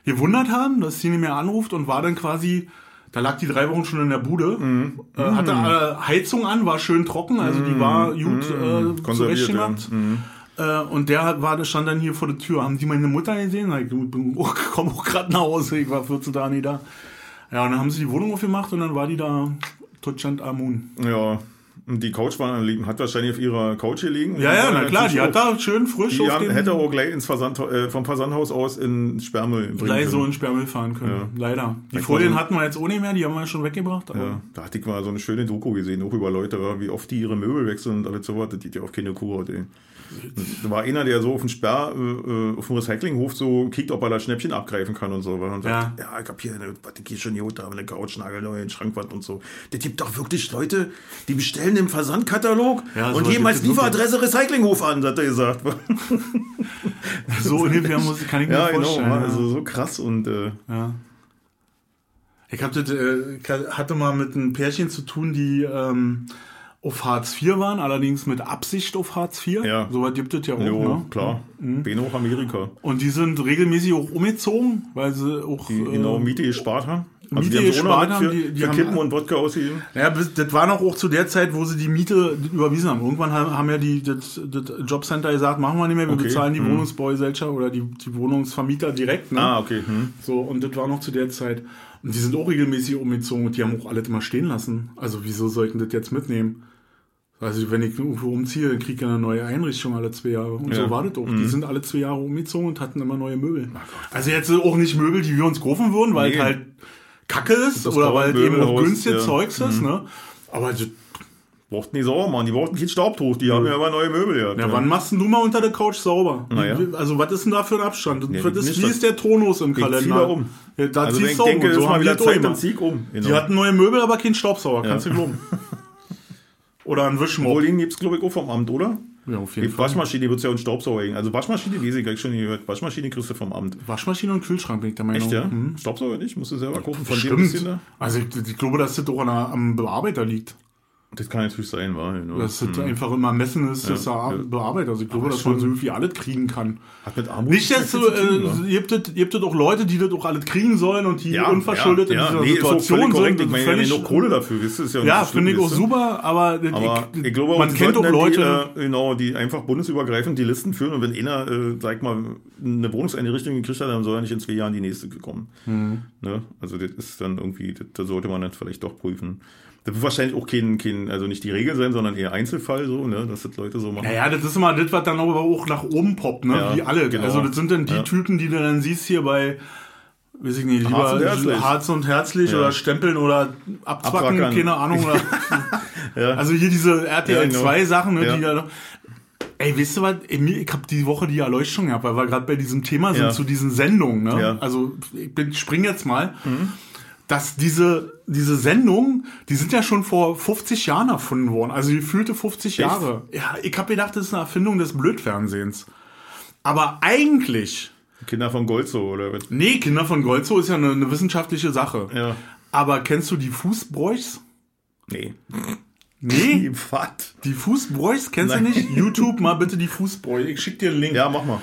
gewundert haben, dass sie nicht mehr anruft und war dann quasi, da lag die drei Wochen schon in der Bude, Mhm. äh, hatte äh, Heizung an, war schön trocken, also die war gut äh, Konserviert, zurechtgemacht. ja. Mhm. Äh, und der war, der stand dann hier vor der Tür. Haben die meine Mutter gesehen? Ich bin- oh, (laughs) komm auch gerade nach Hause, ich war 14 Tage nicht da. Ja, und dann haben sie die Wohnung aufgemacht und dann war die da Deutschland Amun. Ja. Die Couch war liegen, hat wahrscheinlich auf ihrer Couch gelegen. Ja, ja, Und na klar, die hat auch- da schön frisch Die auf haben, hätte auch gleich ins Versand, äh, vom Versandhaus aus in Sperrmüll bringen gleich so können. in Sperrmüll fahren können. Leider. Die Folien so- hatten wir jetzt auch nicht mehr, die haben wir schon weggebracht. Ja, da hatte ich mal so eine schöne Doku gesehen, auch über Leute, wie oft die ihre Möbel wechseln und alles sowas. Das geht ja auf keine Kuh ey. Da war einer, der so auf den Sperr, äh, auf dem Recyclinghof so kickt, ob er da Schnäppchen abgreifen kann und so. Und sagt, ja, ich hab hier eine, was ich hier schon gut habe, eine Couch, nagelneue in Schrankwand und so. Das gibt doch wirklich Leute, die bestellen im Versandkatalog Ja, und sowas geben gibt als es wirklich. Lieferadresse Recyclinghof an, hat er gesagt. (laughs) so ungefähr (laughs) muss, kann ich mir ja, genau, vorstellen. ja. also so krass und äh, Ja. Ich hab das, äh, hatte mal mit einem Pärchen zu tun, die ähm, auf Hartz IV waren, allerdings mit Absicht auf Hartz IV. Ja. Soweit gibt es ja auch. jo, ne? klar, bin auch Amerika. Und die sind regelmäßig auch umgezogen, weil sie auch. Die äh, genau Miete gespart haben. Also Miete die haben so gespart haben, für, die- die für haben- Kippen und Wodka ausgegeben. Ja, bis- das war noch auch zu der Zeit, wo sie die Miete überwiesen haben. Irgendwann haben, haben ja die das, das Jobcenter gesagt, machen wir nicht mehr, wir Okay, bezahlen die hm. Wohnungsbaugesellschaft oder die, die Wohnungsvermieter direkt. Ne? Ah, okay. Hm. So, und das war noch zu der Zeit. Und die sind auch regelmäßig umgezogen und die haben auch alles immer stehen lassen. Also wieso sollten das jetzt mitnehmen? Also wenn ich irgendwo umziehe, dann kriege ich eine neue Einrichtung alle zwei Jahre. Und Ja. so war das auch. Die sind alle zwei Jahre umgezogen und hatten immer neue Möbel. Also jetzt auch nicht Möbel, die wir uns kaufen würden, weil Nee. halt Kacke ist Das oder weil es eben auch günstige ja. Zeugs ist. Ne? Aber das, Brauchten die sauber, Mann. Die brauchten kein Staubtuch. Die haben ja immer neue Möbel gehabt. ja, wann machst du mal unter der Couch sauber? Na ja. Wie- Also was ist denn da für ein Abstand? Nee, nicht wie das- ist der Tonus im Ich Kalender? da um. Ja, da Also ziehst du um. es so mal wieder das Zeit, dann zieh um. Genau. Die hatten neue Möbel, aber keinen Staubsauger. Kannst du glauben. Oder ein (laughs) Wischmopp. Obwohl, den gibt's, glaube ich, auch vom Amt, oder? Ja, auf Die jeden Fall. Waschmaschine wird's ja auch einen Staubsauger hängen. Also Waschmaschine, weiß ich, hab ich schon gehört. Waschmaschine kriegst du vom Amt. Waschmaschine und Kühlschrank bin ich der Meinung. Echt, ja? Mhm. Staubsauger nicht? Musst du selber gucken. Von dem bisschen Stimmt. da? Also ich, ich glaube, dass das doch an am Bearbeiter liegt. Das kann natürlich sein, war. Genau. Dass das einfach immer messen ist, dass er ja. bearbeitet. Also ich glaube, dass man so irgendwie alles kriegen kann. Hat mit Armut Nicht, dass tun, äh, ihr habt auch Leute, die das auch alles kriegen sollen und die ja, unverschuldet ja, in dieser ja. Nee, ist Situation völlig korrekt. sind. Ich meine, völlig- ja, noch Kohle dafür. Wisst ihr, ist ja, ja, finde ich auch super, aber, Aber ich, glaube auch, man kennt auch dann Leute. Die, äh, genau, die einfach bundesübergreifend die Listen führen und wenn einer, äh, sag mal, eine Wohnungseinrichtung gekriegt hat, dann soll er nicht in zwei Jahren die nächste kommen. Mhm. Ne? Also das ist dann irgendwie, das, das sollte man dann vielleicht doch prüfen. Das wird wahrscheinlich auch kein, kein, also nicht die Regel sein, sondern eher Einzelfall so, ne, dass das Leute so machen. Naja, das ist immer das, was dann aber auch nach oben poppt, ne? Ja, Wie alle. genau. Also das sind dann die Ja. Typen, die du dann siehst hier bei, weiß ich nicht, lieber Harz und Herzlich. Harz und Herzlich Ja. oder Stempeln oder Abzwacken, Abrackern. keine Ahnung. Oder, (laughs) Ja. Also hier diese RTL Ja, genau. 2 Sachen, ne, Ja. die da Ey, weißt du was? Ich habe die Woche die Erleuchtung gehabt, weil wir gerade bei diesem Thema sind, Ja. zu diesen Sendungen. Ne? Ja. Also ich spring jetzt mal. Dass diese, diese Sendungen, die sind ja schon vor 50 Jahren erfunden worden. Also gefühlte 50 Echt? Jahre. Ja, ich habe gedacht, das ist eine Erfindung des Blödfernsehens. Aber eigentlich, Kinder von Gold so, oder was? nee, Kinder von Goldzo ist ja eine, eine wissenschaftliche Sache. Ja. Aber kennst du die Fußbräuchs? Nee. Nee, (laughs) Was? die Fußbräuchs kennst Nein. du nicht? YouTube, mal bitte die Fußbräuchs. Ich schick dir einen Link. Ja, mach mal.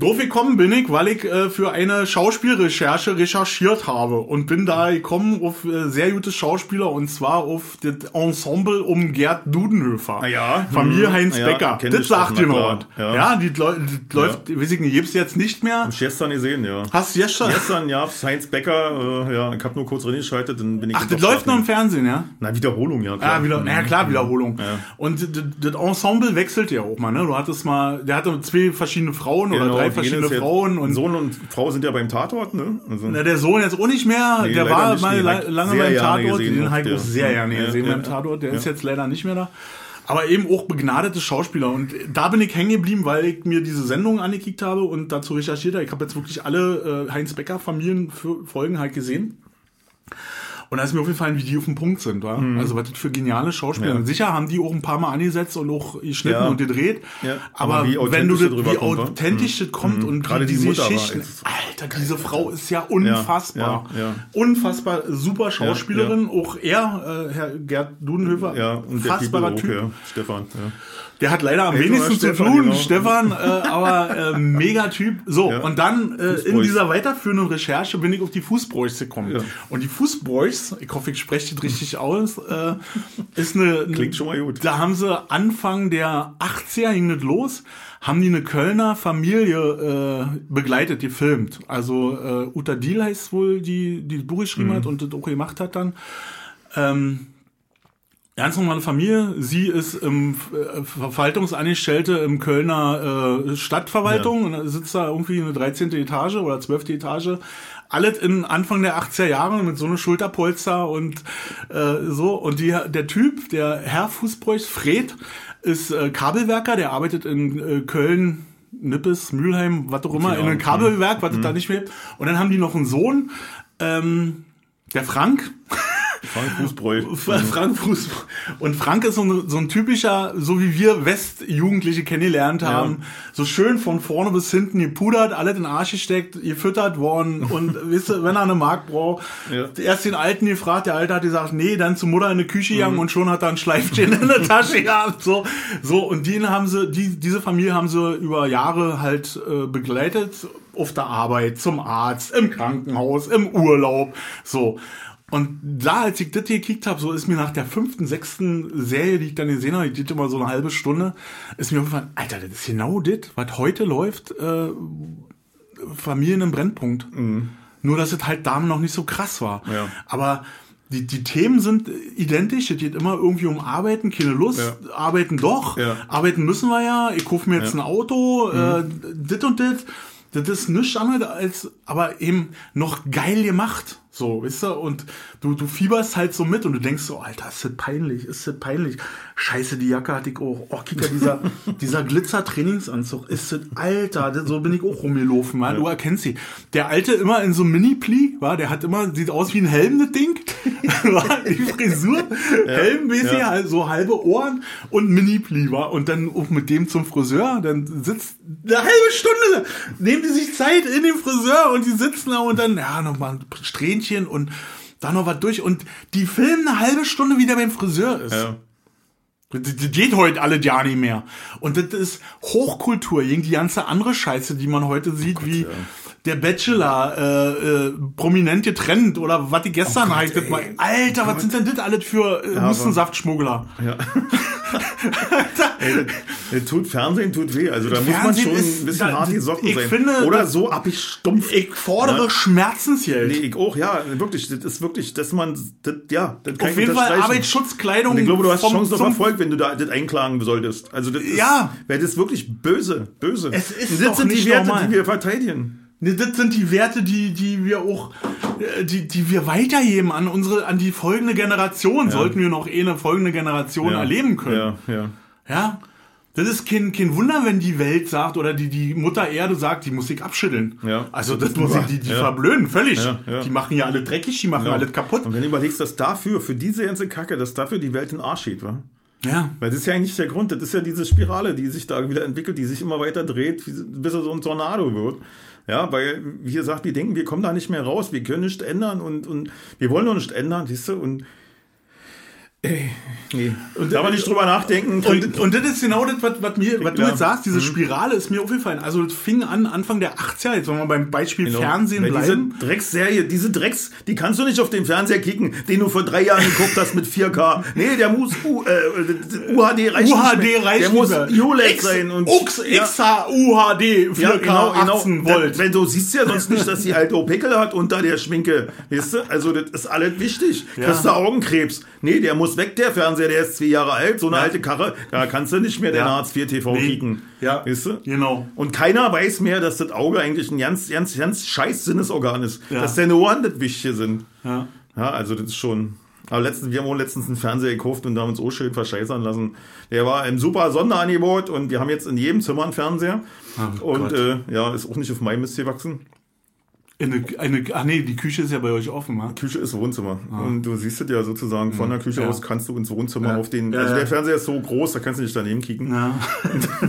Drauf gekommen bin ich, weil ich äh, für eine Schauspielrecherche recherchiert habe und bin da gekommen auf äh, sehr gute Schauspieler und zwar auf das Ensemble um Gerd Dudenhöfer. Ah ja. Familie Hm. Heinz Ja, Becker. Das sagt na dir noch klar. was. Ja. Ja, die, läu- die läuft, weiß ich nicht, gibt's jetzt nicht mehr. Hab ich gestern gesehen, ja. Hast du schon? Gestern, ja, Heinz Becker, äh, ja, ich habe nur kurz reingeschaltet, dann bin ich. Ach, das läuft noch im. Fernsehen, ja? Na, Wiederholung, ja. Ja, wieder, Mhm. naja, klar, Wiederholung. Ja. Und das- Ensemble wechselt ja auch mal, ne? Du hattest mal, der hatte zwei verschiedene Frauen oder Genau, drei drei verschiedene jetzt- Frauen und Sohn und Frau sind ja beim Tatort, ne? Also, Na, der Sohn jetzt auch nicht mehr. Nee, der war nicht. mal lange beim Tatort. Den habe ich ja. auch sehr gerne Ja, gesehen ja, beim Tatort. Der ja. ist jetzt leider nicht mehr da. Aber eben auch begnadete Schauspieler. Und da bin ich hängen geblieben, weil ich mir diese Sendung angekickt habe und dazu recherchiert habe. Ich habe jetzt wirklich alle äh, Heinz Becker Familienfolgen halt gesehen. Und da ist mir aufgefallen, wie die auf dem Punkt sind. Wa? Also was das für geniale Schauspieler. Mhm. Ja. Sicher haben die auch ein paar Mal angesetzt und auch geschnitten Ja. und gedreht. Ja. Aber, Aber wenn du das, wie authentisch das kommt und Gerade die, die diese Mutter Geschichten. Alter, diese Frau ist ja unfassbar. ja, ja. Unfassbar super Schauspielerin. Ja, Auch er, äh, Herr Gerd Dudenhöfer, ja, und der Typ auch, ja. Stefan. Der hat leider am Ey, wenigsten zu Stefan, tun, genau. Stefan, äh, aber äh, (laughs) mega Typ. So, Ja. und dann äh, in dieser weiterführenden Recherche bin ich auf die Fußbräuchs gekommen. Ja. Und die Fußbräuchs, ich hoffe, ich spreche das richtig aus, äh, ist eine... Klingt schon mal gut. Da haben sie Anfang der 80er ging das los, haben die eine Kölner Familie äh, begleitet, gefilmt. Also äh, Uta Diel heißt wohl, die die das Buch geschrieben Mhm. hat und das auch gemacht hat dann. Ähm, Ganz normale Familie. Sie ist im äh, Verwaltungsangestellte im Kölner äh, Stadtverwaltung und da sitzt da irgendwie eine 13. Etage oder 12. Etage. Alles in Anfang der 80er Jahre mit so eine Schulterpolster und äh, so. Und die, der Typ, der Herr Fußbräuchs, Fred, ist äh, Kabelwerker, der arbeitet in äh, Köln, Nippes, Mülheim, was auch immer, Keine in einem. Kabelwerk, was es da nicht mehr. Und dann haben die noch einen Sohn, ähm, der Frank, Frank Fußbräuch. Frank Fuß. Und Frank ist so ein, so ein typischer, so wie wir Westjugendliche kennengelernt haben, so schön von vorne bis hinten gepudert, alles in den Arsch gesteckt, gefüttert worden (laughs) und wisst ihr, wenn er eine Mark braucht, Ja. erst den Alten gefragt, der Alte hat gesagt, nee, dann zur Mutter in die Küche Mhm. gegangen und schon hat er ein Schleifchen in der Tasche gehabt, so, so, und den haben sie, die, diese Familie haben sie über Jahre halt äh, begleitet, auf der Arbeit, zum Arzt, im Krankenhaus, im Urlaub, so. Und da, als ich das hier gekickt habe, so ist mir nach der fünften, sechsten Serie, die ich dann gesehen habe, die geht immer so eine halbe Stunde, ist mir aufgefallen, Alter, das ist genau das, was heute läuft, äh, Familien im Brennpunkt. Nur, dass es halt Damen noch nicht so krass war. Mhm. Ja. Aber die, die Themen sind identisch. Es geht immer irgendwie um Arbeiten, keine Lust. Ja. Arbeiten doch. Ja. Arbeiten müssen wir ja. Ich kaufe mir jetzt ein Auto, äh, Mhm. dit und dit. Das ist nichts anderes als, aber eben noch geil gemacht. So, weißt du? Und du, du fieberst halt so mit und du denkst so, Alter, ist das peinlich, ist das peinlich. Scheiße, die Jacke hatte ich auch. Oh, Kika, dieser, (laughs) dieser Glitzer-Trainingsanzug, ist das, Alter, das, so bin ich auch rumgelaufen, man. Du erkennst sie. Der alte immer in so einem Mini-Pli, war, der hat immer, sieht aus wie ein Helm, das Ding. (laughs) die Frisur, Helmmäßig, ja. so halbe Ohren und Mini-Pli, war. Und dann auch mit dem zum Friseur, dann sitzt eine halbe Stunde, nehmen die sich Zeit in dem Friseur und die sitzen da und dann, ja, nochmal ein Strähnchen und dann noch was durch und die filmen eine halbe Stunde, wie der beim Friseur ist. Ja. Das geht heute alle Jahr nicht mehr. Und das ist Hochkultur, gegen die ganze andere Scheiße, die man heute sieht, wie der Bachelor, äh, äh, prominent getrennt oder was die gestern Gott, heißt. ey. Alter, was sind denn das alles für äh, Hustensaftschmuggler? Ja. (laughs) Ey, das, das tut Fernsehen tut weh. Also da muss man Fernsehen schon ist- ein bisschen da- hart die Socken ich sein. finde, Oder so ab ich stumpf. Ich fordere Ja. Schmerzensgeld. Nee, ich auch, ja, wirklich. Das ist wirklich, dass man, das, ja, das kann Auf jeden Fall. Arbeitsschutzkleidung. Und ich glaube, du hast vom- Chancen auf Erfolg, wenn du da das einklagen solltest. Also das ist, Ja. weil das ist wirklich böse, böse. Es ist Und das doch sind die Werte, normal. die wir verteidigen. Ne, Das sind die Werte, die, die wir auch, äh, die, die wir weitergeben an unsere, an die folgende Generation. Sollten wir noch eh eine folgende Generation Ja. erleben können. Ja, ja. Ja. Das ist kein, kein Wunder, wenn die Welt sagt oder die, die Mutter Erde sagt, die muss ich abschütteln. Ja. Also das muss ich, die, die Ja. verblöden, völlig. Ja, ja. Die machen ja alle dreckig, die machen Ja. alles kaputt. Und wenn du überlegst, dass dafür, für diese ganze Kacke, dass dafür die Welt in den Arsch geht, wa? Ja. Weil das ist ja eigentlich der Grund. Das ist ja diese Spirale, die sich da wieder entwickelt, die sich immer weiter dreht, bis er so ein Tornado wird. Ja, weil, wie gesagt, wir denken, wir kommen da nicht mehr raus, wir können nichts ändern und, und wir wollen noch nicht ändern, siehst du, und ey, nee. Und da aber nicht drüber nachdenken. Und, und das ist genau das, was, was, mir, was du jetzt sagst, diese Spirale ist mir aufgefallen. Also das fing an Anfang der 80er, jetzt wollen wir beim Beispiel Genau. Fernsehen bleiben. Diese Drecksserie, diese Drecks, die kannst du nicht auf den Fernseher kicken, den du vor drei Jahren geguckt hast mit 4K. Nee, der muss U, äh, UHD reicht UHD nicht reicht Der muss. ULED sein. Und, Ux, ja. XH, UHD, 4K, Ja, genau, genau. 18 Volt. Da, weil du siehst ja sonst nicht, dass die halt Pickel hat unter der Schminke. Weißt du? Also, das ist alles wichtig. Ja. Kriegst du Augenkrebs? Nee, der muss muss weg, der Fernseher, der ist zwei Jahre alt, so eine alte Karre, da kannst du nicht mehr deine Ja. Hartz IV TV Nee. kicken. Ja. Weißt du? Genau. Und keiner weiß mehr, dass das Auge eigentlich ein ganz, ganz, ganz scheiß Sinnesorgan ist. Ja. Dass deine Ohren das Wichtige sind. Ja. Ja, also das ist schon. Aber letztens, wir haben auch letztens einen Fernseher gekauft und haben uns auch schön verscheißern lassen. Der war im super Sonderangebot und wir haben jetzt in jedem Zimmer einen Fernseher. Oh und äh, ja, ist auch nicht auf meinem Mist gewachsen. Eine, eine, ach nee, die Küche ist ja bei euch offen, wa? Küche ist Wohnzimmer. Und du siehst es ja sozusagen von der Küche Ah. Mhm. Ja. aus kannst du ins Wohnzimmer Ja. auf den. Ja, also der Fernseher ist so groß, da kannst du nicht daneben kicken. Ja.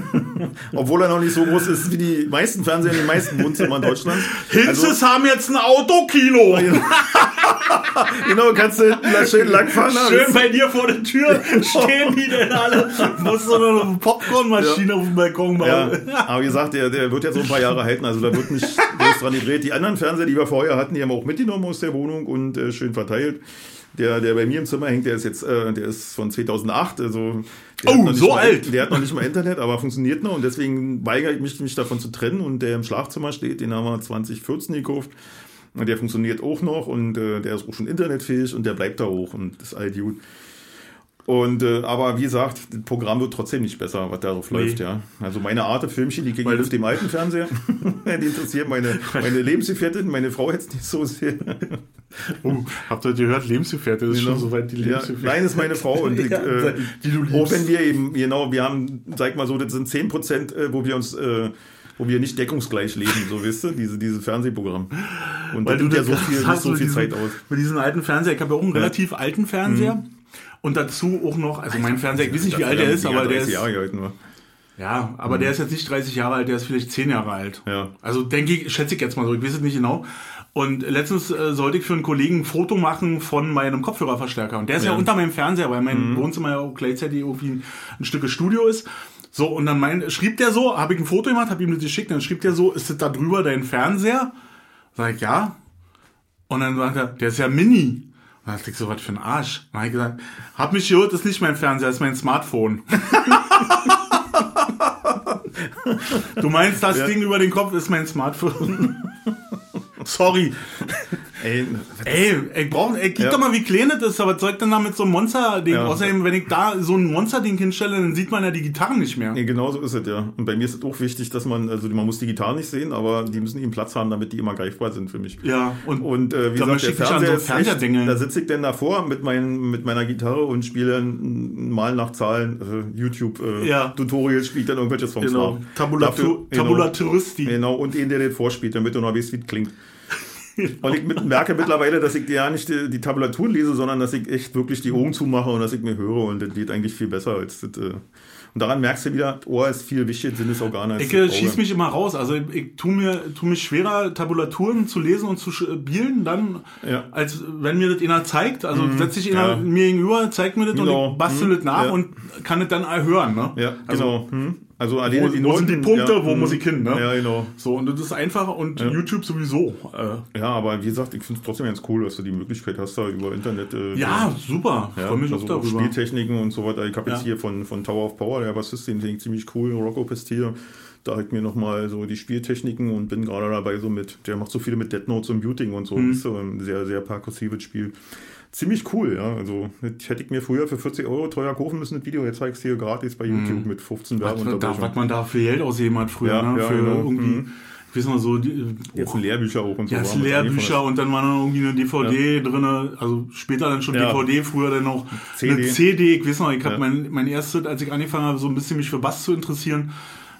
(laughs) Obwohl er noch nicht so groß ist wie die meisten Fernseher in den meisten Wohnzimmern Deutschlands. Hinzes haben jetzt ein Autokino. (laughs) (laughs) (laughs) Genau, kannst du hinten da schön langfahren. Schön bei dir vor der Tür (laughs) stehen die denn alle. Musst du noch eine Popcornmaschine auf dem Balkon bauen. Ja, (laughs) aber wie gesagt, der, der wird ja so ein paar Jahre halten, also da wird nicht groß dran gedreht. Die anderen Fernseher, die wir vorher hatten, die haben wir auch mitgenommen aus der Wohnung und äh, schön verteilt. Der, der bei mir im Zimmer hängt, der ist jetzt, äh, der ist von 2008, also der Oh, so mal, alt. Der hat noch nicht mal Internet, aber funktioniert noch und deswegen weigere ich mich, mich davon zu trennen und der im Schlafzimmer steht, den haben wir 2014 gekauft. Und Der funktioniert auch noch und äh, der ist auch schon internetfähig und der bleibt da hoch und das ist all gut. Und äh, aber wie gesagt, das Programm wird trotzdem nicht besser, was darauf läuft, ja. Also meine Art Filmchen, die kriege ich auf dem alten Fernseher. (laughs) die interessiert meine, meine Lebensgefährtin, meine Frau jetzt nicht so sehr. Oh, habt ihr gehört? Lebensgefährte, das ist schon Genau. soweit die Ja, Lebensgefährte. nein, ist meine Frau und ich, (laughs) Ja, äh, die du liebst. auch wenn wir eben, genau, wir haben, sag mal so, das sind 10 Prozent, äh, wo wir uns, äh, wo wir nicht deckungsgleich leben, so wisst ihr, diese, diese Fernsehprogramm. Und Weil das du nimmt ja so viel, so viel Zeit aus. Mit diesem alten Fernseher. Ich habe ja auch einen relativ alten Fernseher. Und dazu auch noch, also mein Fernseher, ich weiß nicht, wie alt der ist, aber der ist. Ja, aber der ist jetzt nicht 30 Jahre alt, der ist vielleicht 10 Jahre alt. Ja. Also denke ich, schätze ich jetzt mal so, ich weiß es nicht genau. Und letztens äh, sollte ich für einen Kollegen ein Foto machen von meinem Kopfhörerverstärker. Und der ist ja, Ja. Mhm. unter meinem Fernseher, weil mein Wohnzimmer ja auch gleichzeitig irgendwie ein, ein Stück Studio ist. So, und dann mein, schrieb der so, habe ich ein Foto gemacht, habe ihm das geschickt, dann schrieb der so, ist das da drüber dein Fernseher? Sag ich, ja. Und dann sagt er, der ist ja Mini. Und dann dachte ich so, was für ein Arsch. Dann habe ich gesagt, hab mich gehört, das ist nicht mein Fernseher, das ist mein Smartphone. (laughs) du meinst, das Ja. Ding über den Kopf ist mein Smartphone. (laughs) Sorry. Ey, Ey, ich brauch, ey, guck Ja. doch mal, wie klein das ist, aber ich denn da mit so einem Monster-Ding? Ja. Außerdem, wenn ich da so ein Monster-Ding hinstelle, dann sieht man ja die Gitarren nicht mehr. Nee, genau so ist es, ja. Und bei mir ist es auch wichtig, dass man, also man muss die Gitarre nicht sehen, aber die müssen eben Platz haben, damit die immer greifbar sind für mich. Ja, und, Und äh, wie gesagt, der an so Fernseher da sitze ich denn davor mit, mein, mit meiner Gitarre und spiele dann mal nach Zahlen äh, YouTube äh, Ja. Spiele dann irgendwelche Songs genau, nach. Tabulatur, genau. Tabulatiuristi. Genau, und den, der den vorspielt, damit du noch weißt, wie es klingt. Und ich mit, merke mittlerweile, dass ich ja nicht die, die Tabulaturen lese, sondern dass ich echt wirklich die Augen zumache und dass ich mir höre und das geht eigentlich viel besser als das. Äh. Und daran merkst du wieder, Ohr ist viel wichtiger Sinnesorgan als Ich das äh, schieß mich immer raus. Also ich, ich tu mir tu mich schwerer, Tabulaturen zu lesen und zu spielen, dann, Ja. Mhm. als wenn mir das einer zeigt. Also setzt sich einer ja. mir gegenüber, zeigt mir das Genau. und ich bastel Mhm. das nach Ja. und kann es dann hören. Ne? Ja, also, genau. Hm. Also Wo, alleine wo sind die Punkte, ja, wo hm. muss ich hin? Ne? Ja, genau. So, und das ist einfach und YouTube sowieso. Äh, Ja, aber wie gesagt, ich finde es trotzdem ganz cool, dass du die Möglichkeit hast, da über Internet. Äh, ja, super. ja, Freue mich also auch darüber. Spieltechniken und so weiter. Ich habe jetzt Ja. hier von, von Tower of Power, der Bassist, den finde ich ziemlich cool, Rocco Pestil. Da ich mir nochmal so die Spieltechniken und bin gerade dabei so mit, der macht so viele mit Dead Notes und Muting und so. Mhm. Ist so ein sehr, sehr perkussives Spiel. Ziemlich cool, ja. Also hätte ich mir früher für 40 Euro teuer kaufen müssen, das Video. Jetzt zeige ich es hier gratis bei YouTube mit 15 Mhm. Was, da, Werbeunterbrechungen. was man da für Geld ausgeben hat früher, Ja, ne? ja, für genau. irgendwie, Mhm. ich weiß noch so, die, Jetzt sind Lehrbücher auch und so. Ja, wir Lehrbücher und dann war noch irgendwie eine DVD drinne, also später dann schon Ja. DVD, früher dann noch CD. eine CD. Ich weiß noch, ich habe Ja. mein, mein erstes, als ich angefangen habe, so ein bisschen mich für Bass zu interessieren,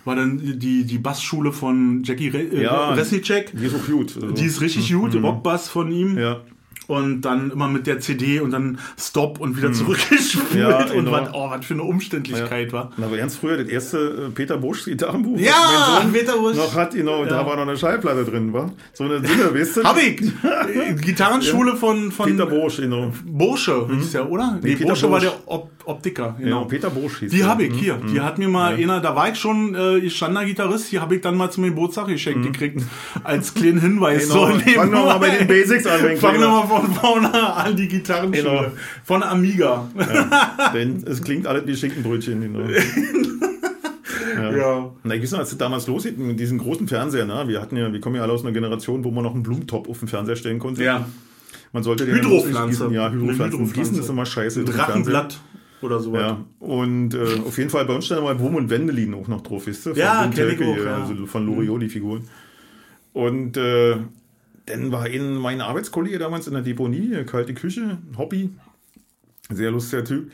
war dann die, die Bassschule von Jackie Re äh, Ja. Resnicek. Die ist auch gut. Also, Die ist richtig gut, Rockbass von ihm. ja. Und dann immer mit der CD und dann Stop und wieder zurückgespult. Mhm. Ja, und genau. was, oh, was für eine Umständlichkeit war. Na, aber ganz früher, das erste äh, Peter Busch Gitarrenbuch, Ja, Sohn Peter Busch. noch hat, genau, und da Ja. war noch eine Schallplatte drin, war? So eine Sinne, weißt du? (laughs) Hab ich! Äh, Gitarrenschule von, von Peter Busch, genau. Bursche, hieß der, oder? Nee, Peter Bursche war Busch. der Op Optiker, Genau, genau. Peter Busch hieß Die habe ich Mhm. hier. Die hat mir mal einer, da war ich schon äh, gestandener Gitarrist, die habe ich dann mal zum Geburtstag geschenkt gekriegt. Als kleinen Hinweis. Mhm. Genau, so fangen wir mal bei den Basics an, mein Fangen wir Kleiner. mal von vorne an, die Gitarrenschule. Genau. Von Amiga. (laughs) Denn es klingt alles wie Schinkenbrötchen, genau. (laughs) Ja. Na, ich weiß noch, als es damals losgeht mit diesem großen Fernseher, ne? wir hatten ja, wir kommen ja alle aus einer Generation, wo man noch einen Blumentop auf den Fernseher stellen konnte. Ja. Man sollte den Hydropflanze. Ja, Hydropflanzen. Hydropflanze. Gießen ist immer scheiße. Ein. Drachenblatt oder so Ja, und äh, auf jeden Fall bei uns stand mal Wurm und Wendelin auch noch drauf, wisst ihr? Von Ja, ich Telke auch, ja. Also von Loriot, die Figuren. Und äh, dann war ein mein Arbeitskollege damals in der Deponie, kalte Küche, Hobby, sehr lustiger Typ.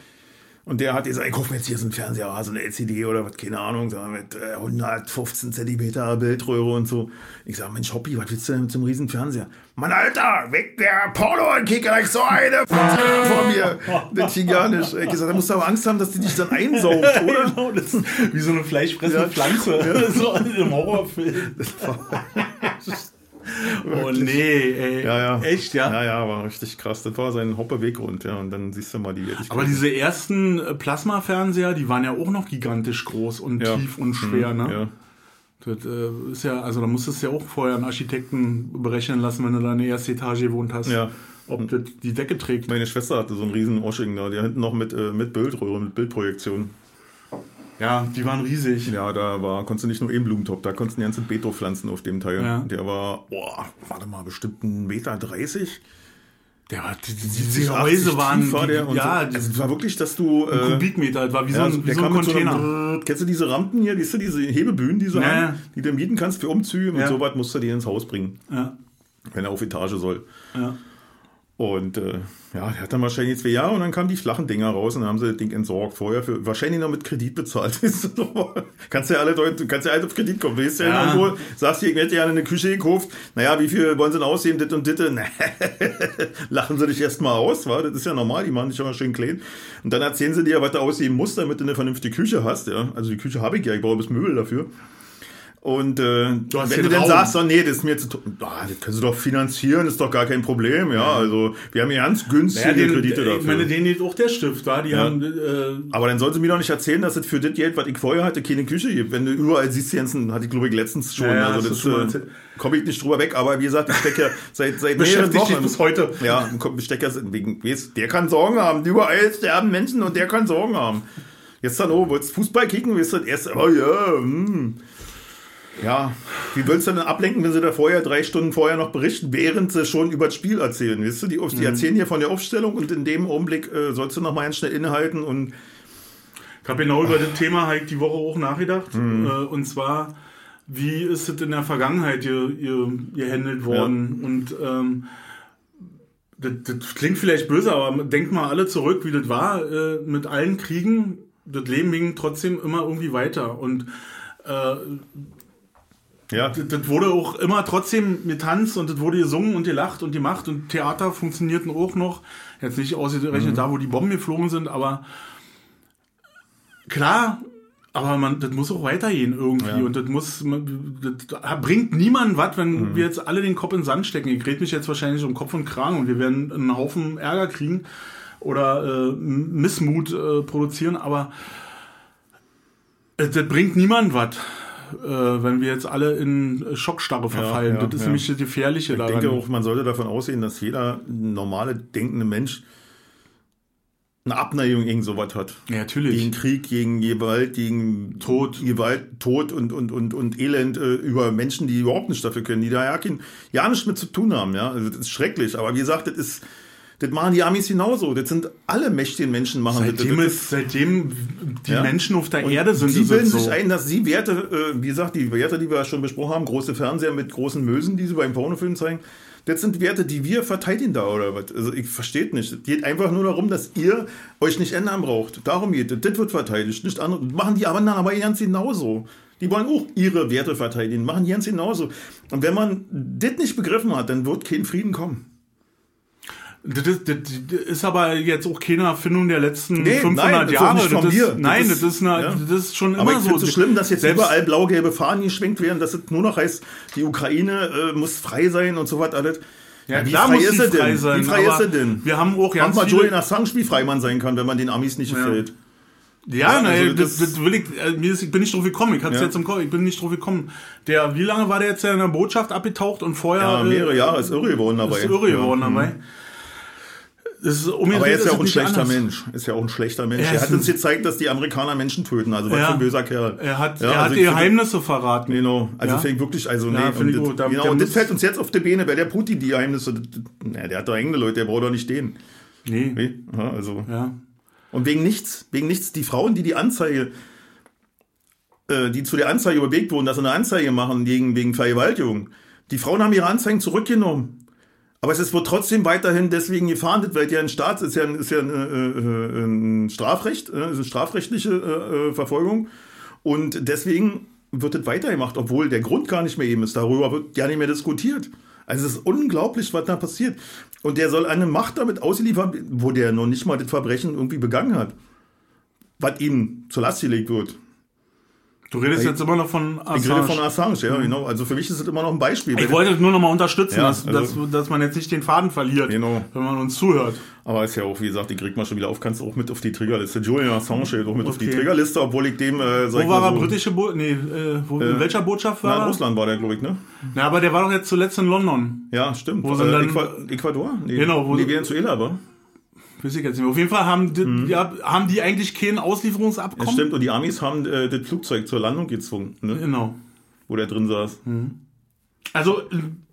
Und der hat gesagt, ich kaufe mir jetzt hier so einen Fernseher, so eine LCD oder was, keine Ahnung, so mit äh, 115 Zentimeter Bildröhre und so. Ich sage, Mensch, Hobby, was willst du denn mit so einem riesen Fernseher? Mann, Alter, weg der Porno und kick gleich so eine (laughs) vor mir. Das ging gar nicht. Ich gesagt, da musst du aber Angst haben, dass die dich dann einsaugt, (laughs) oder? Genau, das ist wie so eine fleischfressende Ja. Pflanze. (laughs) so im Horrorfilm. (laughs) Oh nee, ey. Ja, ja. Echt, ja? Ja, ja, war richtig krass. Das war sein Hopperweggrund, ja. Und dann siehst du mal die Wertigkeit. Aber diese ersten äh, Plasmafernseher, die waren ja auch noch gigantisch groß und Ja. tief und schwer, ne? Ja. Das äh, ist ja, also da musstest du ja auch vorher einen Architekten berechnen lassen, wenn du da in der ersten Etage gewohnt hast. Ja. Ob das die Decke trägt. Meine Schwester hatte so einen riesen Osching da, der hinten noch mit, äh, mit Bildröhre, mit Bildprojektion. Ja, die waren riesig. Ja, da war, konntest du nicht nur einen Blumentopf, da konntest du die ganzen Beto pflanzen auf dem Teil. Ja. Der war, boah, warte mal, bestimmt ein Meter 30. Der war, die, die, 70, die Häuser 80 waren, war der und ja, so. die, also, es war wirklich, dass du. Äh, Kubikmeter, das war wie so ja, ein, wie so ein mit so Container. einem, kennst du diese Rampen hier, siehst du diese Hebebühnen, die, sie Ja, haben, die du mieten kannst für Umzüge und Ja. so was musst du dir ins Haus bringen, wenn er auf Etage soll. ja. Und äh, ja, der hat dann wahrscheinlich zwei Jahre und dann kamen die flachen Dinger raus und dann haben sie das Ding entsorgt. Vorher für, wahrscheinlich noch mit Kredit bezahlt. (laughs) kannst ja alle Leute, du kannst ja alles auf Kredit kommen. Du gehst ja, Ja. irgendwo, sagst, ich hätte ja eine Küche gekauft. Naja, wie viel wollen sie denn ausheben, dit und dit? (laughs) Nee. Lachen sie dich erstmal aus, wa? Das ist ja normal, die machen dich immer schön klein. Und dann erzählen sie dir, was du ausheben musst, damit du eine vernünftige Küche hast. Ja? Also die Küche habe ich ja, ich brauche bis Möbel dafür. Und äh, wenn du dann sagst, oh, nee, das ist mir zu. Ah, das können sie doch finanzieren, ist doch gar kein Problem. Ja, also wir haben ja ganz günstige Ja, den, Kredite ich dafür. meine, denen geht auch der Stift, war. Die Ja. haben, äh, aber dann sollen sie mir doch nicht erzählen, dass es für das Geld, was ich vorher hatte, keine Küche gibt. Wenn du überall siehst, Jensen, hatte ich glaube ich letztens schon. Ja, also das mal äh, komme ich nicht drüber weg. Aber wie gesagt, ich stecke ja (laughs) seit, seit mehreren Wochen. bis heute. Ja, ich stecke ja wegen, der kann Sorgen haben. Überall sterben Menschen und der kann Sorgen haben. Jetzt dann, oh, wolltest Fußball kicken? Weißt du, erst, oh ja, hm. Ja, wie willst du denn ablenken, wenn sie da vorher drei Stunden vorher noch berichten, während sie schon über das Spiel erzählen? Weißt du, die, Mhm. die erzählen hier von der Aufstellung und in dem Augenblick äh, sollst du noch mal ganz schnell innehalten und Ich habe genau über das Thema halt die Woche auch nachgedacht. Mhm. Äh, und zwar, wie ist es in der Vergangenheit ge- ge- gehandelt worden? Und ähm, das, das klingt vielleicht böse, aber denkt mal alle zurück, wie das war äh, mit allen Kriegen. Das Leben ging trotzdem immer irgendwie weiter. Und äh, ja, das, das wurde auch immer trotzdem getanzt und das wurde gesungen und gelacht und gemacht und Theater funktionierten auch noch. Jetzt nicht ausgerechnet da, wo die Bomben geflogen sind, aber klar, aber man, das muss auch weitergehen irgendwie Ja. und das muss, man, das bringt niemandem was, wenn wir jetzt alle den Kopf in den Sand stecken. Ich rede mich jetzt wahrscheinlich um Kopf und Kragen und wir werden einen Haufen Ärger kriegen oder äh, Missmut äh, produzieren, aber äh, das bringt niemandem was. Äh, wenn wir jetzt alle in Schockstarre verfallen. ja, das ist ja. nämlich das Gefährliche ich daran. denke auch, man sollte davon ausgehen, dass jeder normale, denkende Mensch eine Abneigung gegen sowas hat. ja, natürlich. Gegen Krieg, gegen Gewalt, gegen Tod. Gewalt, Tod und, und, und, und Elend äh, über Menschen, die überhaupt nicht dafür können, die da ja, kein, ja nichts mit zu tun haben. Ja? Also das ist schrecklich. Aber wie gesagt, das ist, das machen die Amis genauso. Das sind alle mächtigen Menschen machen. Seitdem, das es, seitdem die Ja. Menschen auf der Und Erde sind, Sie ist bilden sich so. ein, dass sie Werte, äh, wie gesagt, die Werte, die wir ja schon besprochen haben, große Fernseher mit großen Mösen, die sie beim Pornofilm zeigen, das sind Werte, die wir verteidigen da oder was. Also ich verstehe nicht. Es geht einfach nur darum, dass ihr euch nicht ändern braucht. Darum geht es. Das wird verteidigt, nicht andere. Machen die anderen aber ganz genauso. Die wollen auch ihre Werte verteidigen, machen die ganz genauso. Und wenn man das nicht begriffen hat, dann wird kein Frieden kommen. Das ist, das ist aber jetzt auch keine Erfindung der letzten Nee, 500 nein, das Jahre. das ist, Das nein, ist- das ist, eine, ja. das ist schon Aber immer so. es schlimm, dass jetzt Selbst- überall blau-gelbe Fahnen geschwenkt werden, dass es nur noch heißt, die Ukraine äh, muss frei sein und so was alles. Ja, wie frei ist frei denn? sein. Wie frei ist sie denn? Wir haben auch ganz mal Julian Assange, wie frei man sein kann, wenn man den Amis nicht gefällt. Ja, Ja, nein, also das, das- das will ich, äh, mir ist, ich bin nicht drauf gekommen, ich hatte Ja. jetzt im Kopf, ich bin nicht drauf gekommen. Der, wie lange war der jetzt in der Botschaft abgetaucht und vorher Ja, mehrere äh, Jahre ist irre geworden dabei. ist irre geworden ja. dabei. Ist aber er ist ja auch ein schlechter anders. Mensch. Ist ja auch ein schlechter Mensch. Er, er hat uns gezeigt, dass die Amerikaner Menschen töten. Also was ja. für ein böser Kerl. Er hat, ja, er hat also die Geheimnisse verraten. Genau. Also ja. finde ich wirklich, also nee. Und, das, da, genau, und das fällt uns jetzt auf die Beine, weil der Putin die Geheimnisse, na, der hat doch eigene Leute, der braucht doch nicht den. Nee. nee. Ja, also. Ja. Und wegen nichts, wegen nichts, die Frauen, die die Anzeige, äh, die zu der Anzeige überwegt wurden, dass sie eine Anzeige machen gegen, wegen Vergewaltigung, die Frauen haben ihre Anzeigen zurückgenommen. Aber es wird trotzdem weiterhin deswegen gefahndet, weil ja ein Staat ist ja, ist ja ein, äh, äh ein Strafrecht, äh, ist eine strafrechtliche äh, äh, Verfolgung. Und deswegen wird es weitergemacht, obwohl der Grund gar nicht mehr eben ist. Darüber wird ja nicht mehr diskutiert. Also es ist unglaublich, was da passiert. Und der soll eine Macht damit ausliefern, wo der noch nicht mal das Verbrechen irgendwie begangen hat. Was ihm zur Last gelegt wird. Du redest jetzt immer noch von Assange. Ich rede von Assange, ja, genau. Also für mich ist es immer noch ein Beispiel. Ich wollte nur noch mal unterstützen, ja, dass, also, dass, dass man jetzt nicht den Faden verliert, genau. wenn man uns zuhört. Aber ist ja auch, wie gesagt, die kriegt man schon wieder auf, kannst du auch mit auf die Triggerliste. Julian Assange steht auch mit okay. auf die Triggerliste, obwohl ich dem, äh, Wo war er, so, britische Bo nee, äh, wo, äh, welcher Botschaft war na, in Russland war der, glaube ich, ne? Ja, aber der war doch jetzt zuletzt in London. Ja, stimmt. Wo sind äh, dann, Ecuador? Nee, genau. Wo nee, Venezuela, aber. Jetzt nicht. Auf jeden Fall haben die, mhm. ja, haben die eigentlich kein Auslieferungsabkommen. Ja, stimmt, und die Amis haben äh, das Flugzeug zur Landung gezwungen. Ne? Genau. Wo der drin saß. Mhm. Also,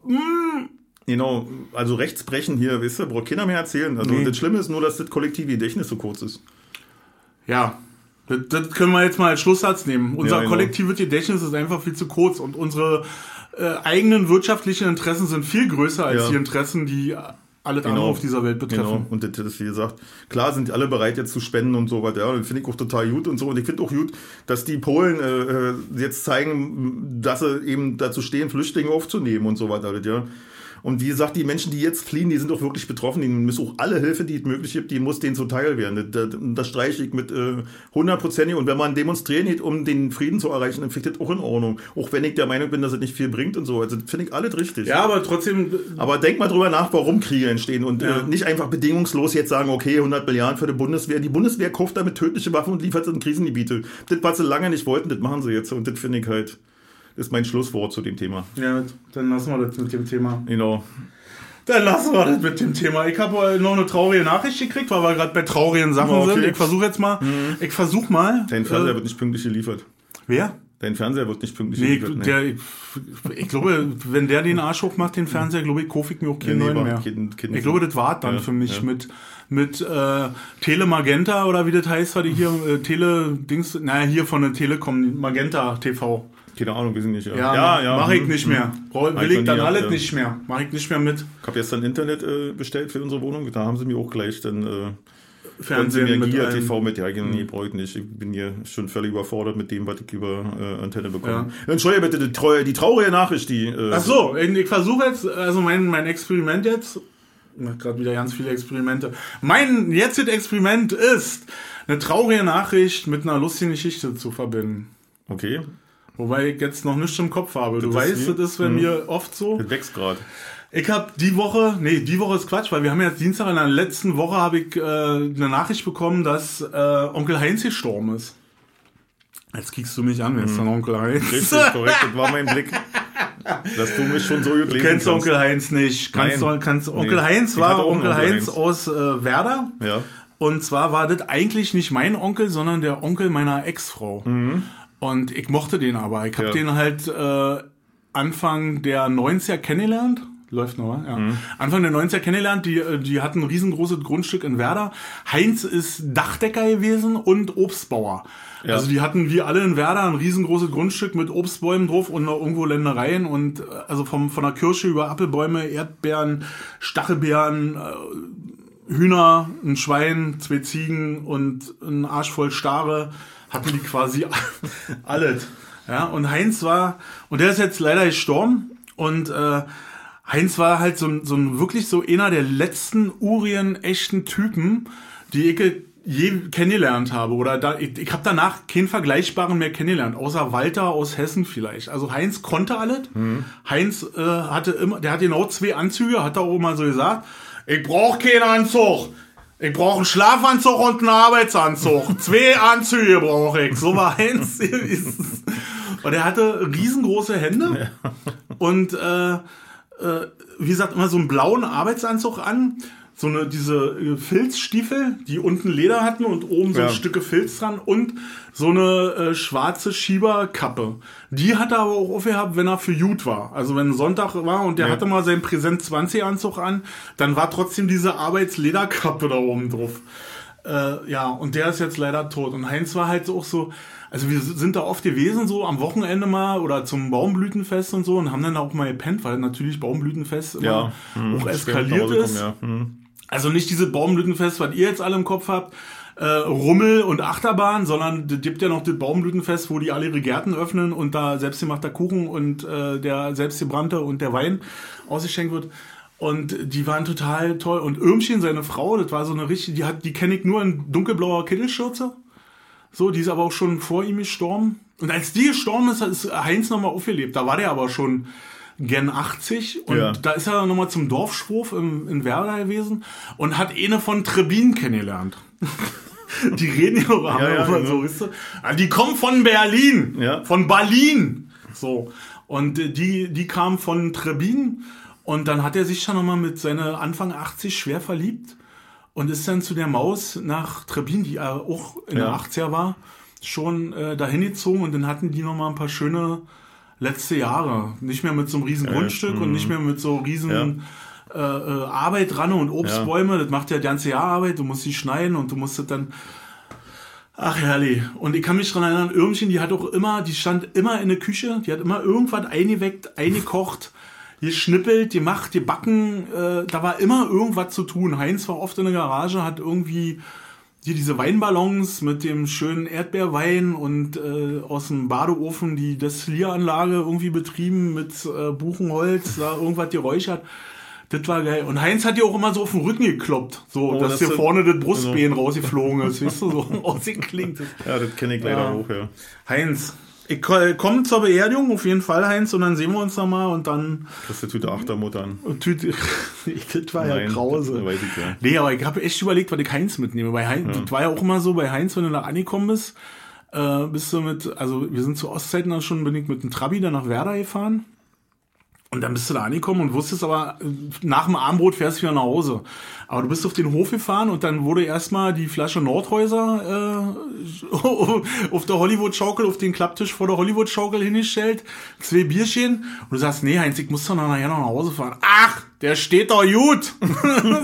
mh. Mm. Genau, also Rechtsbrechen hier, weißt du, braucht keiner mehr erzählen. Also nee. das Schlimme ist nur, dass das kollektive Gedächtnis so kurz ist. Ja, das, das können wir jetzt mal als Schlusssatz nehmen. Unser ja, genau. kollektives Gedächtnis ist einfach viel zu kurz und unsere äh, eigenen wirtschaftlichen Interessen sind viel größer als ja. die Interessen, die alles genau. andere auf dieser Welt betreffen. Genau. Und das ist, wie gesagt, klar sind alle bereit jetzt zu spenden und so weiter. Ja, das finde ich auch total gut und so. Und ich finde auch gut, dass die Polen äh, äh, jetzt zeigen, dass sie eben dazu stehen, Flüchtlinge aufzunehmen und so weiter. Ja. Und wie gesagt, die Menschen, die jetzt fliehen, die sind doch wirklich betroffen. Die müssen auch alle Hilfe, die es möglich gibt, die muss denen zuteil werden. Das, das streiche ich mit äh, hundertprozentig. Äh, und wenn man demonstrieren geht, um den Frieden zu erreichen, dann finde ich das auch in Ordnung. Auch wenn ich der Meinung bin, dass es nicht viel bringt und so. Also finde ich alles richtig. Ja, aber trotzdem. Aber denk mal drüber nach, warum Kriege entstehen und äh, ja. äh, nicht einfach bedingungslos jetzt sagen, okay, 100 Milliarden für die Bundeswehr. Die Bundeswehr kauft damit tödliche Waffen und liefert sie in Krisengebiete. Das, was sie lange nicht wollten, das machen sie jetzt. Und das finde ich halt ist mein Schlusswort zu dem Thema. Ja, dann lassen wir das mit dem Thema. Genau. Dann lassen wir das mit dem Thema. Ich habe noch eine traurige Nachricht gekriegt, weil wir gerade bei traurigen Sachen okay. sind. Ich versuche jetzt mal. Mhm. Ich versuche mal. Dein Fernseher äh, wird nicht pünktlich geliefert. Wer? Dein Fernseher wird nicht pünktlich nee, geliefert. Nee. Der, ich, ich, glaube, wenn der den Arsch hochmacht, den Fernseher, glaube ich, kaufe ich mir auch keinen nee, neuen mehr. Kind, kind ich glaube, das war dann ja, für mich ja. mit mit äh, Tele Magenta oder wie das heißt, war die hier äh, Tele Dings, naja, hier von der Telekom Magenta TV. Keine Ahnung, wir sind nicht. Ja, ja, ja, ja mach ich hm, nicht mehr. Brauch, will ich dann alles nicht mehr. Mach ich nicht mehr mit. Ich habe jetzt dann Internet äh, bestellt für unsere Wohnung. Da haben sie mir auch gleich dann äh, Fernsehen mit Gia TV mit. Ja, nee, brauche ich nicht. Ich bin hier schon völlig überfordert mit dem, was ich über äh, Antenne bekomme. Ja. Entschuldige bitte die, die traurige Nachricht, die. Äh, Ach so, ich versuche jetzt, also mein, mein Experiment jetzt. gerade wieder ganz viele Experimente. Mein jetziges Experiment ist, eine traurige Nachricht mit einer lustigen Geschichte zu verbinden. Okay. Wobei ich jetzt noch nichts im Kopf habe. Du das weißt, das ist bei mir oft so. Das wächst gerade. Ich habe die Woche, nee, die Woche ist Quatsch, weil wir haben jetzt Dienstag in der letzten Woche habe ich äh, eine Nachricht bekommen, dass äh, Onkel Heinz gestorben ist. Jetzt kriegst du mich an, wer ist dann Onkel Heinz? Richtig, korrekt, das war mein Blick. Dass du mich schon so gut Du kennst Onkel Heinz nicht. Kannst Nein. Du, kannst, Onkel nee. Heinz war Onkel, Onkel Heinz, Heinz, aus äh, Werder. Ja. Und zwar war das eigentlich nicht mein Onkel, sondern der Onkel meiner Ex-Frau. Mhm. Und ich mochte den aber. Ich habe ja. den halt äh, Anfang der 90er kennengelernt. Läuft noch, ja. Mhm. Anfang der 90er kennengelernt, die, äh, die hatten ein riesengroßes Grundstück in Werder. Heinz ist Dachdecker gewesen und Obstbauer. Ja. Also die hatten wie alle in Werder ein riesengroßes Grundstück mit Obstbäumen drauf und noch irgendwo Ländereien und äh, also vom, von der Kirsche über Apfelbäume, Erdbeeren, Stachelbeeren, äh, Hühner, ein Schwein, zwei Ziegen und ein Arsch voll Stare hatten die quasi (laughs) alles. Ja, und Heinz war, und der ist jetzt leider gestorben, und äh, Heinz war halt so, so ein wirklich so einer der letzten Urien echten Typen, die ich je kennengelernt habe. Oder da, ich, ich habe danach keinen Vergleichbaren mehr kennengelernt, außer Walter aus Hessen vielleicht. Also Heinz konnte alles. Mhm. Heinz äh, hatte immer, der hat genau zwei Anzüge, hat er auch immer so gesagt. Ich brauche keinen Anzug. Ich brauche einen Schlafanzug und einen Arbeitsanzug. Zwei Anzüge brauche ich. So war eins. (laughs) und er hatte riesengroße Hände und äh, äh, wie gesagt immer so einen blauen Arbeitsanzug an, so eine, diese äh, Filzstiefel, die unten Leder hatten und oben so Ja. ein Stücke Filz dran und so eine äh, schwarze Schieberkappe. Die hat er aber auch aufgehabt, wenn er für Jut war. Also wenn Sonntag war und der Ja. hatte mal seinen Präsent 20 Anzug an, dann war trotzdem diese Arbeitslederkappe da oben drauf. Äh, ja, und der ist jetzt leider tot. Und Heinz war halt auch so, also wir sind da oft gewesen, so am Wochenende mal oder zum Baumblütenfest und so und haben dann auch mal gepennt, weil natürlich Baumblütenfest immer Ja. hm, auch eskaliert ist. Ja. Also nicht diese Baumblütenfest, was ihr jetzt alle im Kopf habt, äh, Rummel und Achterbahn, sondern es gibt ja noch das Baumblütenfest, wo die alle ihre Gärten öffnen und da selbstgemachter Kuchen und äh, der selbstgebrannte und der Wein ausgeschenkt wird. Und die waren total toll. Und Irmchen, seine Frau, das war so eine richtige, die hat, die kenne ich nur in dunkelblauer Kittelschürze. So, die ist aber auch schon vor ihm gestorben. Und als die gestorben ist, ist Heinz nochmal aufgelebt. Da war der aber schon gen 80 und Ja. da ist er dann nochmal zum Dorfschwurf im, in Werder gewesen und hat eine von Trebin kennengelernt. (laughs) die reden ja auch Ja, genau. so, weißt du? Ah, Die kommen von Berlin, Ja. von Berlin. So. Und äh, die, die kam von Trebin und dann hat er sich schon nochmal mit seiner Anfang 80 schwer verliebt und ist dann zu der Maus nach Trebin, die auch in Ja. der 80er war, schon äh, dahin gezogen und dann hatten die nochmal ein paar schöne letzte Jahre. Nicht mehr mit so einem riesen Grundstück und nicht mehr mit so riesen äh, äh, Arbeit dran und Obstbäume. Das macht ja die ganze Jahr Arbeit. Du musst sie schneiden und du musst das dann. Ach herrlich. Und ich kann mich dran erinnern, Irmchen, die hat auch immer, die stand immer in der Küche, die hat immer irgendwas eingeweckt, eingekocht, (laughs) geschnippelt, gemacht, gebacken. Äh, da war immer irgendwas zu tun. Heinz war oft in der Garage, hat irgendwie hier diese Weinballons mit dem schönen Erdbeerwein und äh, aus dem Badeofen die Destillieranlage irgendwie betrieben mit äh, Buchenholz, da irgendwas geräuchert. Das war geil. Und Heinz hat dir auch immer so auf den Rücken gekloppt, so, Oh, dass das sind- vorne das Brustbein rausgeflogen ist, weißt du, so (laughs) ausgeklingt ist. ja, das kenne ich leider Ja. auch, ja. Heinz, ich ko- komme zur Beerdigung, auf jeden Fall, Heinz, und dann sehen wir uns nochmal und dann Das ist die Tüte Achtermutter an. Tüte. (laughs) das war ja Nein, grause. das weiß ich ja. Nee, aber ich habe echt überlegt, was ich Heinz mitnehme. Bei Heinz, das war ja auch immer so, bei Heinz, wenn du da angekommen bist, äh, bist du mit, also wir sind zu Ostzeiten dann schon, bin ich mit dem Trabi dann nach Werder gefahren. Und dann bist du da angekommen und wusstest aber, nach dem Armbrot fährst du wieder nach Hause. Aber du bist auf den Hof gefahren und dann wurde erstmal die Flasche Nordhäuser äh, (laughs) auf der Hollywood-Schaukel, auf den Klapptisch vor der Hollywood-Schaukel hingestellt, zwei Bierchen und du sagst, nee Heinz, ich muss doch nachher noch nach Hause fahren. Ach, der steht doch gut.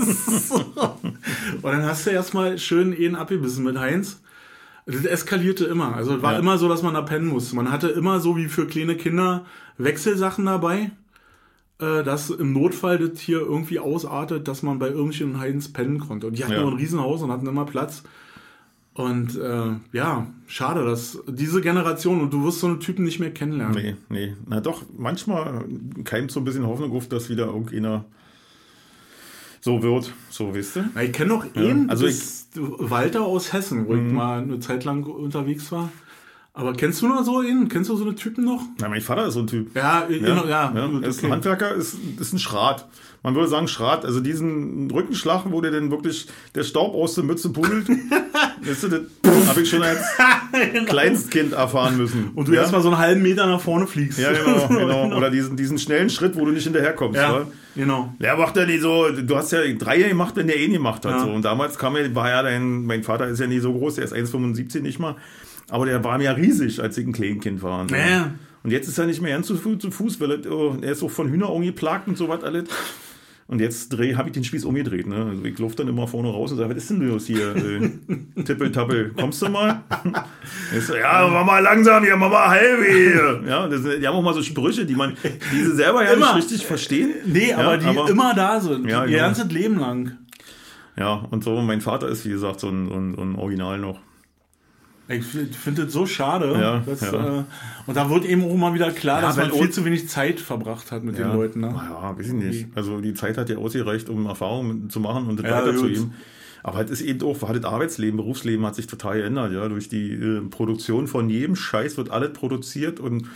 so. (laughs) Und dann hast du erstmal schön einen abgebissen mit Heinz. Das eskalierte immer. Also es war Ja. immer so, dass man da pennen musste. Man hatte immer so wie für kleine Kinder Wechselsachen dabei, dass im Notfall das hier irgendwie ausartet, dass man bei und Heinz pennen konnte. Und die hatten Ja. nur ein Riesenhaus und hatten immer Platz. Und äh, ja, schade, dass diese Generation und du wirst so einen Typen nicht mehr kennenlernen. Nee, nee. Na doch, manchmal keimt so ein bisschen Hoffnung auf, dass wieder irgendeiner so wird. So, weißt du? Na, ich kenne noch einen, also also Walter aus Hessen, wo ich mal eine Zeit lang unterwegs war. Aber kennst du noch so einen? Kennst du so eine Typen noch? Na, mein Vater ist so ein Typ. Ja, ja, Ja, ja, ja, gut, er ist okay. ein Handwerker, ist, ist ein Schrat. Man würde sagen Schrat. Also diesen Rückenschlag, wo der denn wirklich der Staub aus der Mütze pudelt, (laughs) weißt du, das habe ich schon als (laughs) Kleinstkind erfahren müssen. Und du ja? erst mal so einen halben Meter nach vorne fliegst. Ja, (laughs) genau, genau. Oder diesen, diesen schnellen Schritt, wo du nicht hinterherkommst. Ja, wa? genau. Der macht ja nicht so, du hast ja drei gemacht, wenn der eh nicht gemacht hat. Ja. So. Und damals kam er, war ja dein, mein Vater ist ja nie so groß, der ist 1,75 nicht mal. Aber der war mir ja riesig, als ich ein Kleinkind war. Und, so. Ja. und jetzt ist er nicht mehr ganz zu, Fu- zu Fuß, weil er, oh, er ist auch von Hühneraugen geplagt und so was alles. Und jetzt habe ich den Spieß umgedreht. Ne? Also ich laufe dann immer vorne raus und sage, was ist denn los hier? Äh, (laughs) Tippel-Tappel, kommst du mal? (laughs) So, ja, mach mal langsam hier, mach mal halbe hier. Ja, das, die haben auch mal so Sprüche, die man, die sie selber ja Immer. nicht richtig verstehen. Nee, ja, aber die immer da sind. Ja, ihr genau. ganzes Leben lang. Ja, und so, mein Vater ist, wie gesagt, so ein, so ein, so ein Original noch. Ich finde das so schade. Ja, dass, ja. Äh, und da wird eben auch mal wieder klar, Ja, dass man viel zu wenig Zeit verbracht hat mit den Leuten. Ne? Ja, weiß ich nicht. Also die Zeit hat ja ausgereicht, um Erfahrungen zu machen und das Ja, weiterzugeben. Aber es ist eben auch, war das Arbeitsleben, Berufsleben hat sich total geändert, ja. Durch die äh, Produktion von jedem Scheiß wird alles produziert und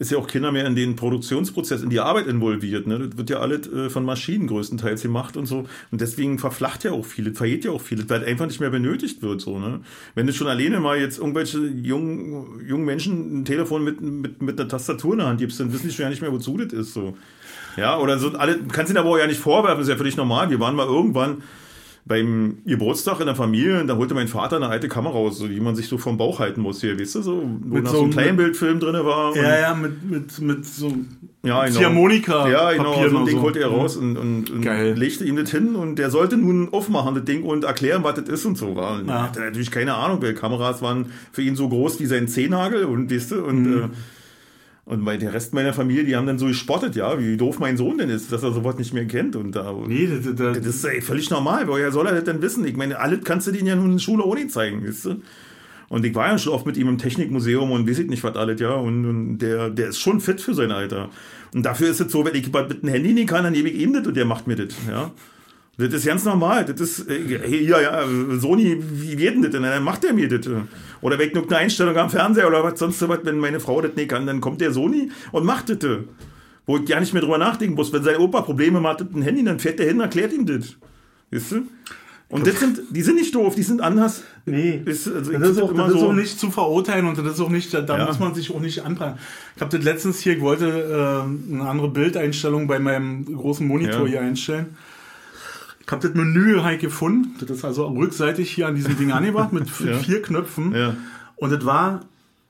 ist ja auch keiner mehr in den Produktionsprozess, in die Arbeit involviert. Ne? Das wird ja alles äh, von Maschinen größtenteils gemacht und so. Und deswegen verflacht ja auch vieles, vergeht ja auch vieles, weil einfach nicht mehr benötigt wird. So, ne? Wenn du schon alleine mal jetzt irgendwelche jungen, jungen Menschen ein Telefon mit, mit, mit einer Tastatur in der Hand gibst, dann wissen die schon ja nicht mehr, wozu das ist. So. Ja, oder so, alle, kannst ihn aber auch ja nicht vorwerfen, ist ja völlig normal. Wir waren mal irgendwann beim Geburtstag in der Familie, und da holte mein Vater eine alte Kamera raus, so, die man sich so vom Bauch halten muss hier, weißt du, so, wo Mit noch so ein Kleinbildfilm drin war. Ja, ja, mit, mit, mit so Ja, genau. Ziehharmonika. Ja, genau, Papieren so ein und Ding so. holte er raus und, und, und Geil. legte ihm das hin und der sollte nun aufmachen, das Ding, und erklären, was das ist und so. War. Und Ja. Er hatte natürlich keine Ahnung, weil Kameras waren für ihn so groß wie sein Zehennagel und weißt du, und, Mhm. äh, und bei der Rest meiner Familie, die haben dann so gespottet, ja, wie doof mein Sohn denn ist, dass er sowas nicht mehr kennt. Und da, Nee, das, das, das ist ey, völlig normal, woher soll er das denn wissen? Ich meine, alles kannst du denen ja nun in der Schule ohne zeigen, weißt du? Und ich war ja schon oft mit ihm im Technikmuseum und weiß ich nicht was alles, ja. Und, und der, der ist schon fit für sein Alter. Und dafür ist es so, wenn ich mit einem Handy nehmen kann, dann gebe ich ihm das und der macht mir das, ja. Das ist ganz normal. Das ist, äh, hey, ja, ja, Sony, wie geht denn das denn? Dann macht der mir das. Oder wenn ich nur eine Einstellung am Fernseher oder was sonst was, wenn meine Frau das nicht kann, dann kommt der Sony und macht das. Wo ich gar nicht mehr drüber nachdenken muss. Wenn sein Opa Probleme hat mit dem Handy, dann fährt der hin und erklärt ihm das. Weißt du? Und das sind, die sind nicht doof, die sind anders. Nee, Ist, also das ist, auch, immer das ist so- auch nicht zu verurteilen und das ist auch nicht, da, da Ja. muss man sich auch nicht anprangern. Ich habe das letztens hier, ich wollte äh, eine andere Bildeinstellung bei meinem großen Monitor Ja. hier einstellen. Ich habe das Menü halt gefunden. Das ist also rückseitig hier an diesem Ding angebracht mit (laughs) Ja. vier Knöpfen. Ja. Und das war,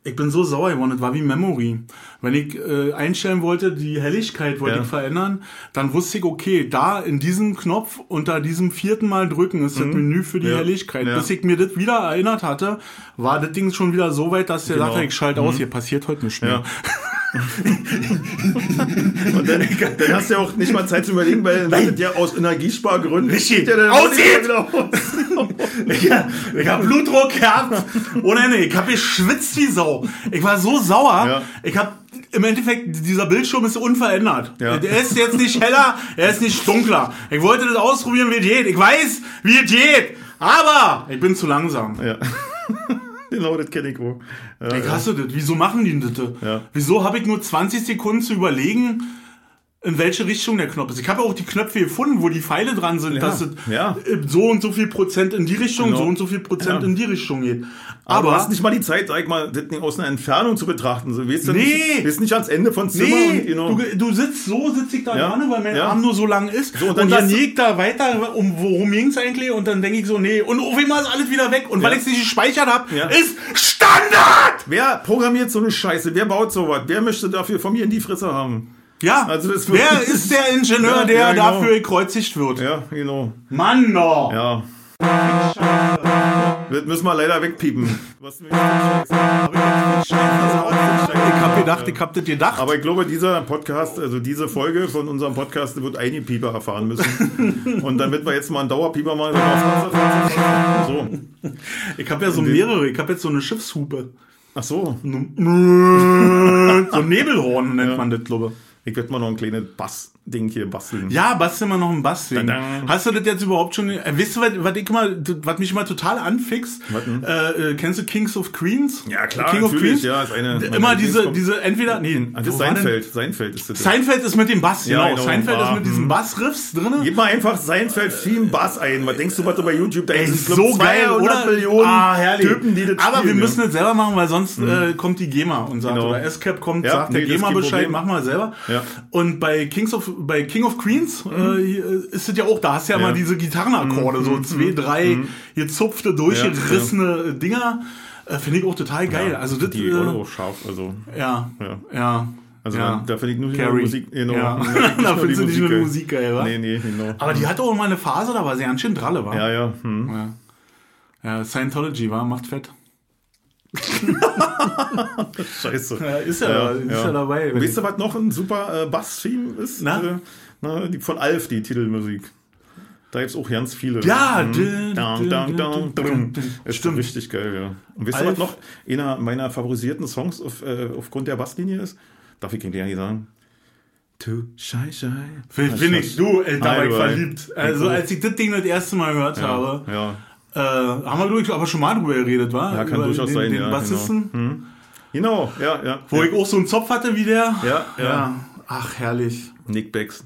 ich bin so sauer geworden, das war wie Memory. Wenn ich äh, einstellen wollte, die Helligkeit wollte Ja. ich verändern, dann wusste ich, okay, da in diesem Knopf unter diesem vierten Mal drücken ist das Menü für die Mhm. Ja. Helligkeit. Ja. Bis ich mir das wieder erinnert hatte, war das Ding schon wieder so weit, dass der Genau. sagte, ich schalte aus, hier passiert heute nichts mehr. (laughs) (laughs) Und dann, dann hast du ja auch nicht mal Zeit zu überlegen, weil dann wird ja aus Energiespargründen. Richtig. Ja dann Aussieht! (laughs) Ich, habe Blutdruck gehabt. Ohne Ende. Ich habe geschwitzt wie Sau. Ich war so sauer. Ja. Ich habe im Endeffekt, dieser Bildschirm ist unverändert. Ja. Der ist jetzt nicht heller, er ist nicht dunkler. Ich wollte das ausprobieren, wie es geht. Ich weiß, wie es geht. Aber ich bin zu langsam. Ja. (laughs) (laughs) genau, das kenne ich auch. Ja, Ich hasse das. Wieso machen die das? Ja. Wieso habe ich nur 20 Sekunden zu überlegen, in welche Richtung der Knopf ist? Ich habe auch die Knöpfe gefunden, wo die Pfeile dran sind, Ja. dass es Ja. äh, so und so viel Prozent in die Richtung, Genau. so und so viel Prozent Ja. in die Richtung geht. Aber, du Aber, hast nicht mal die Zeit, sag ich mal, das Ding aus einer Entfernung zu betrachten. So, weißt du Nee. nicht, weißt nicht ans Ende von Zimmer nee, und, you know, du, du sitzt so, sitze ich da Ja. dran, weil mein. Arm nur so lang ist. So, und und dann dann, gehst du- liegt da weiter, um, worum ging's eigentlich? Und dann denke ich so, nee. Und auf einmal ist alles wieder weg. Und weil ich es nicht gespeichert habe, ist Standard! Wer programmiert so eine Scheiße? Wer baut sowas? Wer möchte dafür von mir in die Fresse haben? Ja, Also das- wer ist der Ingenieur, (laughs) Ja, der ja, genau. dafür gekreuzigt wird? Ja, genau. Mann, no. Ja. Das müssen wir leider wegpiepen. Ich habe gedacht, ich habe das gedacht. Aber ich glaube, dieser Podcast, also diese Folge von unserem Podcast wird einige Pieper erfahren müssen. (laughs) Und damit wir jetzt mal einen Dauerpieper machen, so. Ich habe ja so mehrere. Ich habe jetzt so eine Schiffshupe. Ach so. So ein (laughs) Nebelhorn nennt man das, glaube ich. Ich werde mal noch ein Bass-Ding hier basteln. Ja, bastel mal noch ein Bass. wegen. Tadam. Hast du das jetzt überhaupt schon? Äh, weißt du, was, was, ich immer, was mich immer total anfixt? Äh, äh, kennst du Kings of Queens? Ja, klar, King of Queens? ja, ist eine immer diese, diese, entweder, nee, Ah, Das ist Seinfeld. Seinfeld ist das. Seinfeld ist mit dem Bass, Ja, genau. genau. Seinfeld Ah, ist mit diesen Bassriffs drin. Gib mal einfach Seinfeld Theme Bass ein. Was denkst du, was du bei YouTube da Ey, ist? so geil, oder? Millionen ah, herrlich. Typen, die das Aber wir spielen, müssen ja. das selber machen, weil sonst äh, kommt die GEMA und sagt, Genau. oder SCAP kommt, Ja, sagt nee, der GEMA Bescheid, mach mal selber. Ja. Und bei Kings of, bei King of Queens hier, äh, ist es ja auch, da hast du ja, Ja. mal diese Gitarrenakkorde, so zwei, drei gezupfte, durchgerissene Dinger. Äh, Finde ich auch total geil. also das, Die äh, Euro scharf, also. ja, Ja. ja. Also ja. da, da finde ich nur die. Musik. Genau, Ja. (laughs) Da findest du nicht nur die. Musik geil, wa? Nee, nee, genau. Aber die hatte auch mal eine Phase, da war sie ganz schön dralle, war. ja, ja. Hm. Ja. Ja, Scientology war, macht fett. (laughs) Scheiße. Ja, ist ja, ist ja, dabei. Weißt du, was noch ein super äh, Bass-Theme ist? Na? Äh, na, die von Alf, die Titelmusik. Da gibt es auch ganz viele. Ja, Mhm. dü- dum. dü- Ist stimmt. richtig geil, ja. Und wisst ihr, was noch einer meiner favorisierten Songs auf, äh, aufgrund der Basslinie ist? Darf ich gar nicht sagen? Too shy, shy. Finde find ich, du, ey, da war Ei, ich du, ei. verliebt. Also, als ich das Ding das erste Mal gehört habe, Ja, äh, haben wir, glaube ich, aber schon mal drüber geredet, war? Ja, kann Über durchaus den, sein, den ja, Bassisten. genau. Genau, ja, ja. Wo ja. ich auch so einen Zopf hatte wie der. Ja, ja. Ach, herrlich. Nick Becks.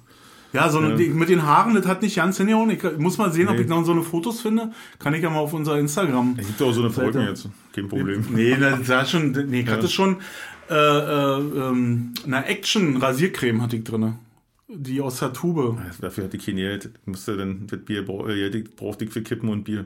Ja, so eine, die- mit den Haaren, das hat nicht ganz hingehauen. Ich muss mal sehen, ob Nee. ich noch so eine Fotos finde. Kann ich ja mal auf unser Instagram. Es gibt auch so eine Folge jetzt. Kein Problem. Nee, das war schon, nee, ich hatte schon äh, äh, ähm, eine Action-Rasiercreme hatte ich drinne. Die aus der Tube. Dafür hatte ich kein Geld. Ich musste dann das Bier äh, brauchte ich für Kippen und Bier.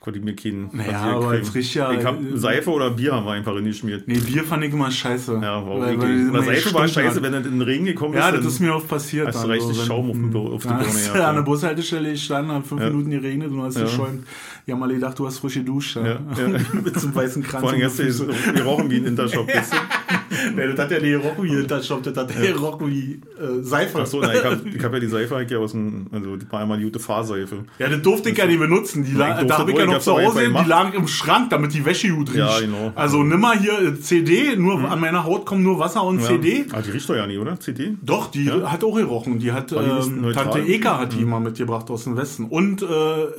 Konnte ich mir keinen. Naja, aber als richtiger- Ich hab Seife oder Bier haben wir einfach reingeschmiert. Nee, Bier fand ich immer scheiße. Ja, war auch Weil- weil Oder Seife war scheiße, hat. wenn es in den Regen gekommen Ja, ist. das dann ist mir oft passiert. hast du richtig so, wenn- Schaum auf, dem, auf die Ja, Birne (laughs) gehabt. du an der Bushaltestelle gestanden, hat fünf Ja. Minuten geregnet und du hast Ja. geschäumt. Haben alle gedacht, du hast frische Dusche. Ja, ja. (laughs) Mit so einem weißen Kranz. Vor allem hast du gerochen wie ein Intershop. (laughs) Nee, das hat ja die gerochen wie Hintershop, das hat gerochen wie äh, Seife. Achso, ich habe ich hab ja die Seife halt ja aus dem, also die war einmal die gute Fahrseife. Ja, das durfte ich ja nicht benutzen. Die Ja, la- ich durfte da habe ich ja noch zu Hause, die lagen im Schrank, damit die Wäsche gut riecht. Ja, genau. Also nimmer hier äh, CD, nur an meiner Haut kommt nur Wasser und CD. Ah, die riecht doch ja nicht, oder? CD? Doch, die hat auch gerochen. Die hat die nicht ähm. Tante Eka hat die immer mitgebracht aus dem Westen. Und äh,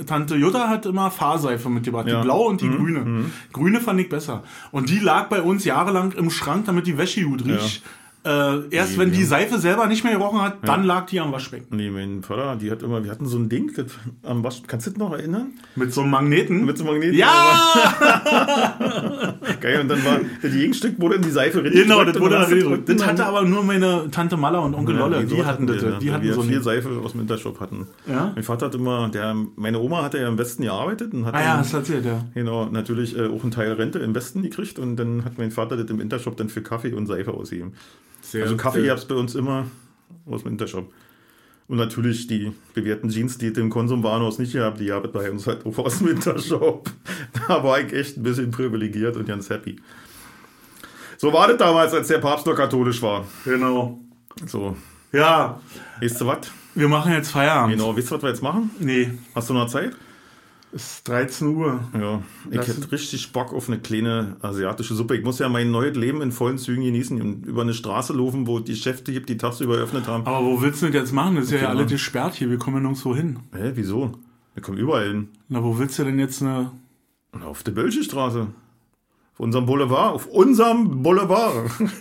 Tante Jutta hat immer Fahrseife mitgebracht. Ja. Die blaue und die grüne. Grüne fand ich besser. Und die lag bei uns jahrelang im Schrank, damit die Wäsche gut riecht. Äh, erst wenn die Seife selber nicht mehr gerochen hat, dann lag die am Waschbecken. Nee, mein Vater, die hat immer, wir hatten so ein Ding, das am Wasch, kannst du dich noch erinnern? Mit so einem Magneten. Mit so einem Magneten. ja! (laughs) Geil, und dann war das Gegenstück wurde in die Seife Genau, reingedrückt das wurde das, gedrückt das und hatte aber nur meine Tante Malla und Onkel Lolle. so Die hatten das. wir, Die hatten wir so viel Seife aus dem Intershop hatten. Ja? Mein Vater hat immer, der, meine Oma hatte ja im Westen gearbeitet und hat Ah ja, dann, du erzählt, ja. genau, natürlich äh, auch einen Teil Rente im Westen gekriegt und dann hat mein Vater das im Intershop dann für Kaffee und Seife ausgegeben. Sehr, Also Kaffee gab es bei uns immer aus dem Intershop. Und natürlich die bewährten Jeans, die im Konsum waren, aus nicht gehabt, die gab es bei uns halt auch aus dem Intershop. (laughs) Da war ich echt ein bisschen privilegiert und ganz happy. So war das damals, als der Papst noch katholisch war. Genau. So, Ja, weißt du was? wir machen jetzt Feierabend. Genau, weißt du, was wir jetzt machen? Nee, Hast du noch Zeit? Es ist 13 Uhr. Ja, ich hätte richtig Bock auf eine kleine asiatische Suppe. Ich muss ja mein neues Leben in vollen Zügen genießen und über eine Straße laufen, wo die Geschäfte gibt, die tagsüber eröffnet haben. Aber wo willst du das jetzt machen? Das ist ja, Okay, ja alles Mann. gesperrt hier. Wir kommen ja nirgendwo hin. Hä, wieso? Wir kommen überall hin. Na, wo willst du denn jetzt eine... Na, Auf der Bölschestraße. Auf unserem Boulevard. Auf unserem Boulevard.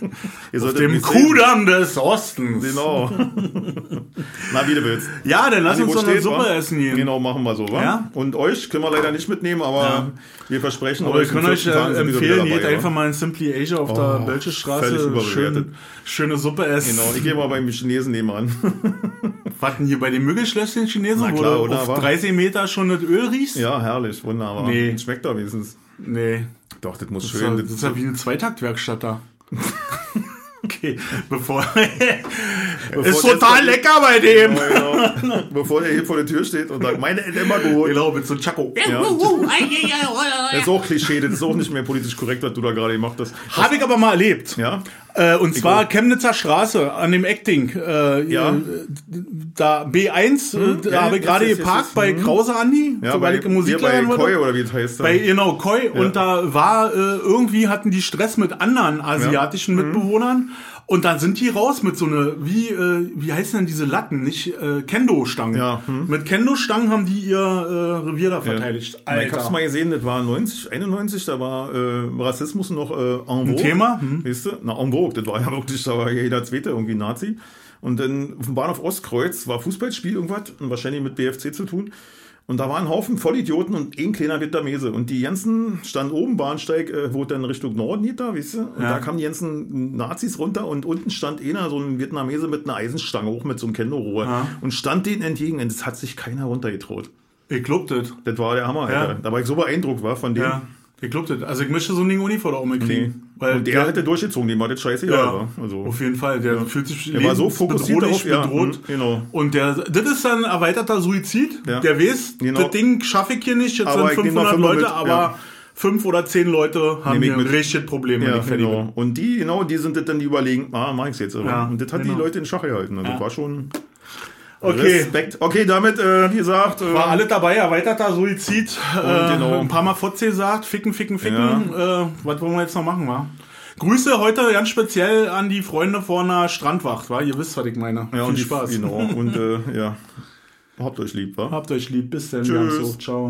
(laughs) Ihr Auf dem. Kudamm des Ostens. Genau. (laughs) Na, wie du willst. Ja, dann lass Andi, uns wo doch eine Suppe wa? essen gehen. Genau, machen wir so, wa? Ja? Und euch können wir leider nicht mitnehmen, aber Ja. wir versprechen Aber wir in können euch 14 Tagen äh, wir empfehlen, geht einfach mal in Simply Asia auf Oh, der Bölschestraße. überbewertet. Schön, schöne Suppe essen. Genau, ich gehe mal beim Chinesen nebenan. (laughs) Warten hier bei den Müggelschlösschen Chinesen, Na wo klar, du oder, auf wa? 30 Meter schon das Öl riechst? ja, herrlich, wunderbar. Nee. Schmeckt doch wenigstens. Nee. Doch, das muss Das ist, ja, schön. das ist ja wie eine Zweitaktwerkstatt da. (laughs) okay, bevor. Bevor ist total lecker bei dem! Ja, genau. Bevor der hier vor der Tür steht und sagt, meine Eltern immer gut. Genau, mit so Chaco. Ja. Das ist auch Klischee, das ist auch nicht mehr politisch korrekt, was du da gerade gemacht hast. Habe ich aber mal erlebt. Ja? Äh, und zwar auch. Chemnitzer Straße an dem Acting. Äh, Ja. äh, Da B1, äh, da ja, habe ich gerade geparkt bei Mhm. Krause Andi, Ja, sobald bei, ich im Musikladen bei. Koi oder wie das heißt. Bei genau Koi und da war äh, irgendwie hatten die Stress mit anderen asiatischen Mhm. Mitbewohnern und dann sind die raus mit so eine wie äh, wie heißen denn diese Latten nicht äh, Kendo Stangen Ja, hm. mit Kendo Stangen haben die ihr äh, Revier da verteidigt Ja. Ich hab's mal gesehen, das war 90, 91, da war äh, Rassismus noch äh, en vogue. Thema? Hm. Weißt du? Na, en vogue, das war ja (laughs) wirklich, da war jeder Zweite irgendwie Nazi. Und dann auf dem Bahnhof Ostkreuz war Fußballspiel irgendwas, wahrscheinlich mit BFC zu tun. Und da waren ein Haufen Vollidioten und ein kleiner Vietnamese. Und die ganzen standen oben, Bahnsteig, äh, wo dann Richtung Norden geht da, weißt du? Und Ja. da kamen die ganzen Nazis runter und unten stand einer, so ein Vietnamese mit einer Eisenstange, auch mit so einem Kendo-Rohr. Ja. Und stand denen entgegen und es hat sich keiner runtergetraut. ich glaub das Das war der Hammer, Ja. Alter. Da war ich so beeindruckt war von dem. ja ich glaub das also ich möchte so ein Ding auch nicht vor der Nee. weil und der hätte durchgezogen, dem war das scheißegal. ja, war. Also, auf jeden Fall der fühlt sich der war so fokussiert darauf, ja, bedroht mhm, genau. und der das ist dann erweiterter Suizid Ja. der weiß Genau. das Ding schaffe ich hier nicht jetzt Aber sind ich geh noch 500 fünf Leute mit, aber ja. fünf oder zehn Leute haben hier ein richtiges Problem Ja, genau. Und die, genau, die sind das dann die überlegen, ah, mach ich's jetzt. Ja, und das hat genau. die Leute in Schach gehalten. Also Ja. war schon Okay. Respekt. Okay, damit, äh, wie gesagt, äh, War alles dabei, erweiterter Suizid. Äh, genau. Ein paar Mal Fotze gesagt, ficken, ficken, ficken. Äh, was wollen wir jetzt noch machen, wa? Grüße heute ganz speziell an die Freunde von der Strandwacht, wa? Ihr wisst, was ich meine. ja, Viel und die, Spaß. Genau. Und äh, ja, habt euch lieb, wa? Habt euch lieb. Bis dann. Tschüss. Ciao.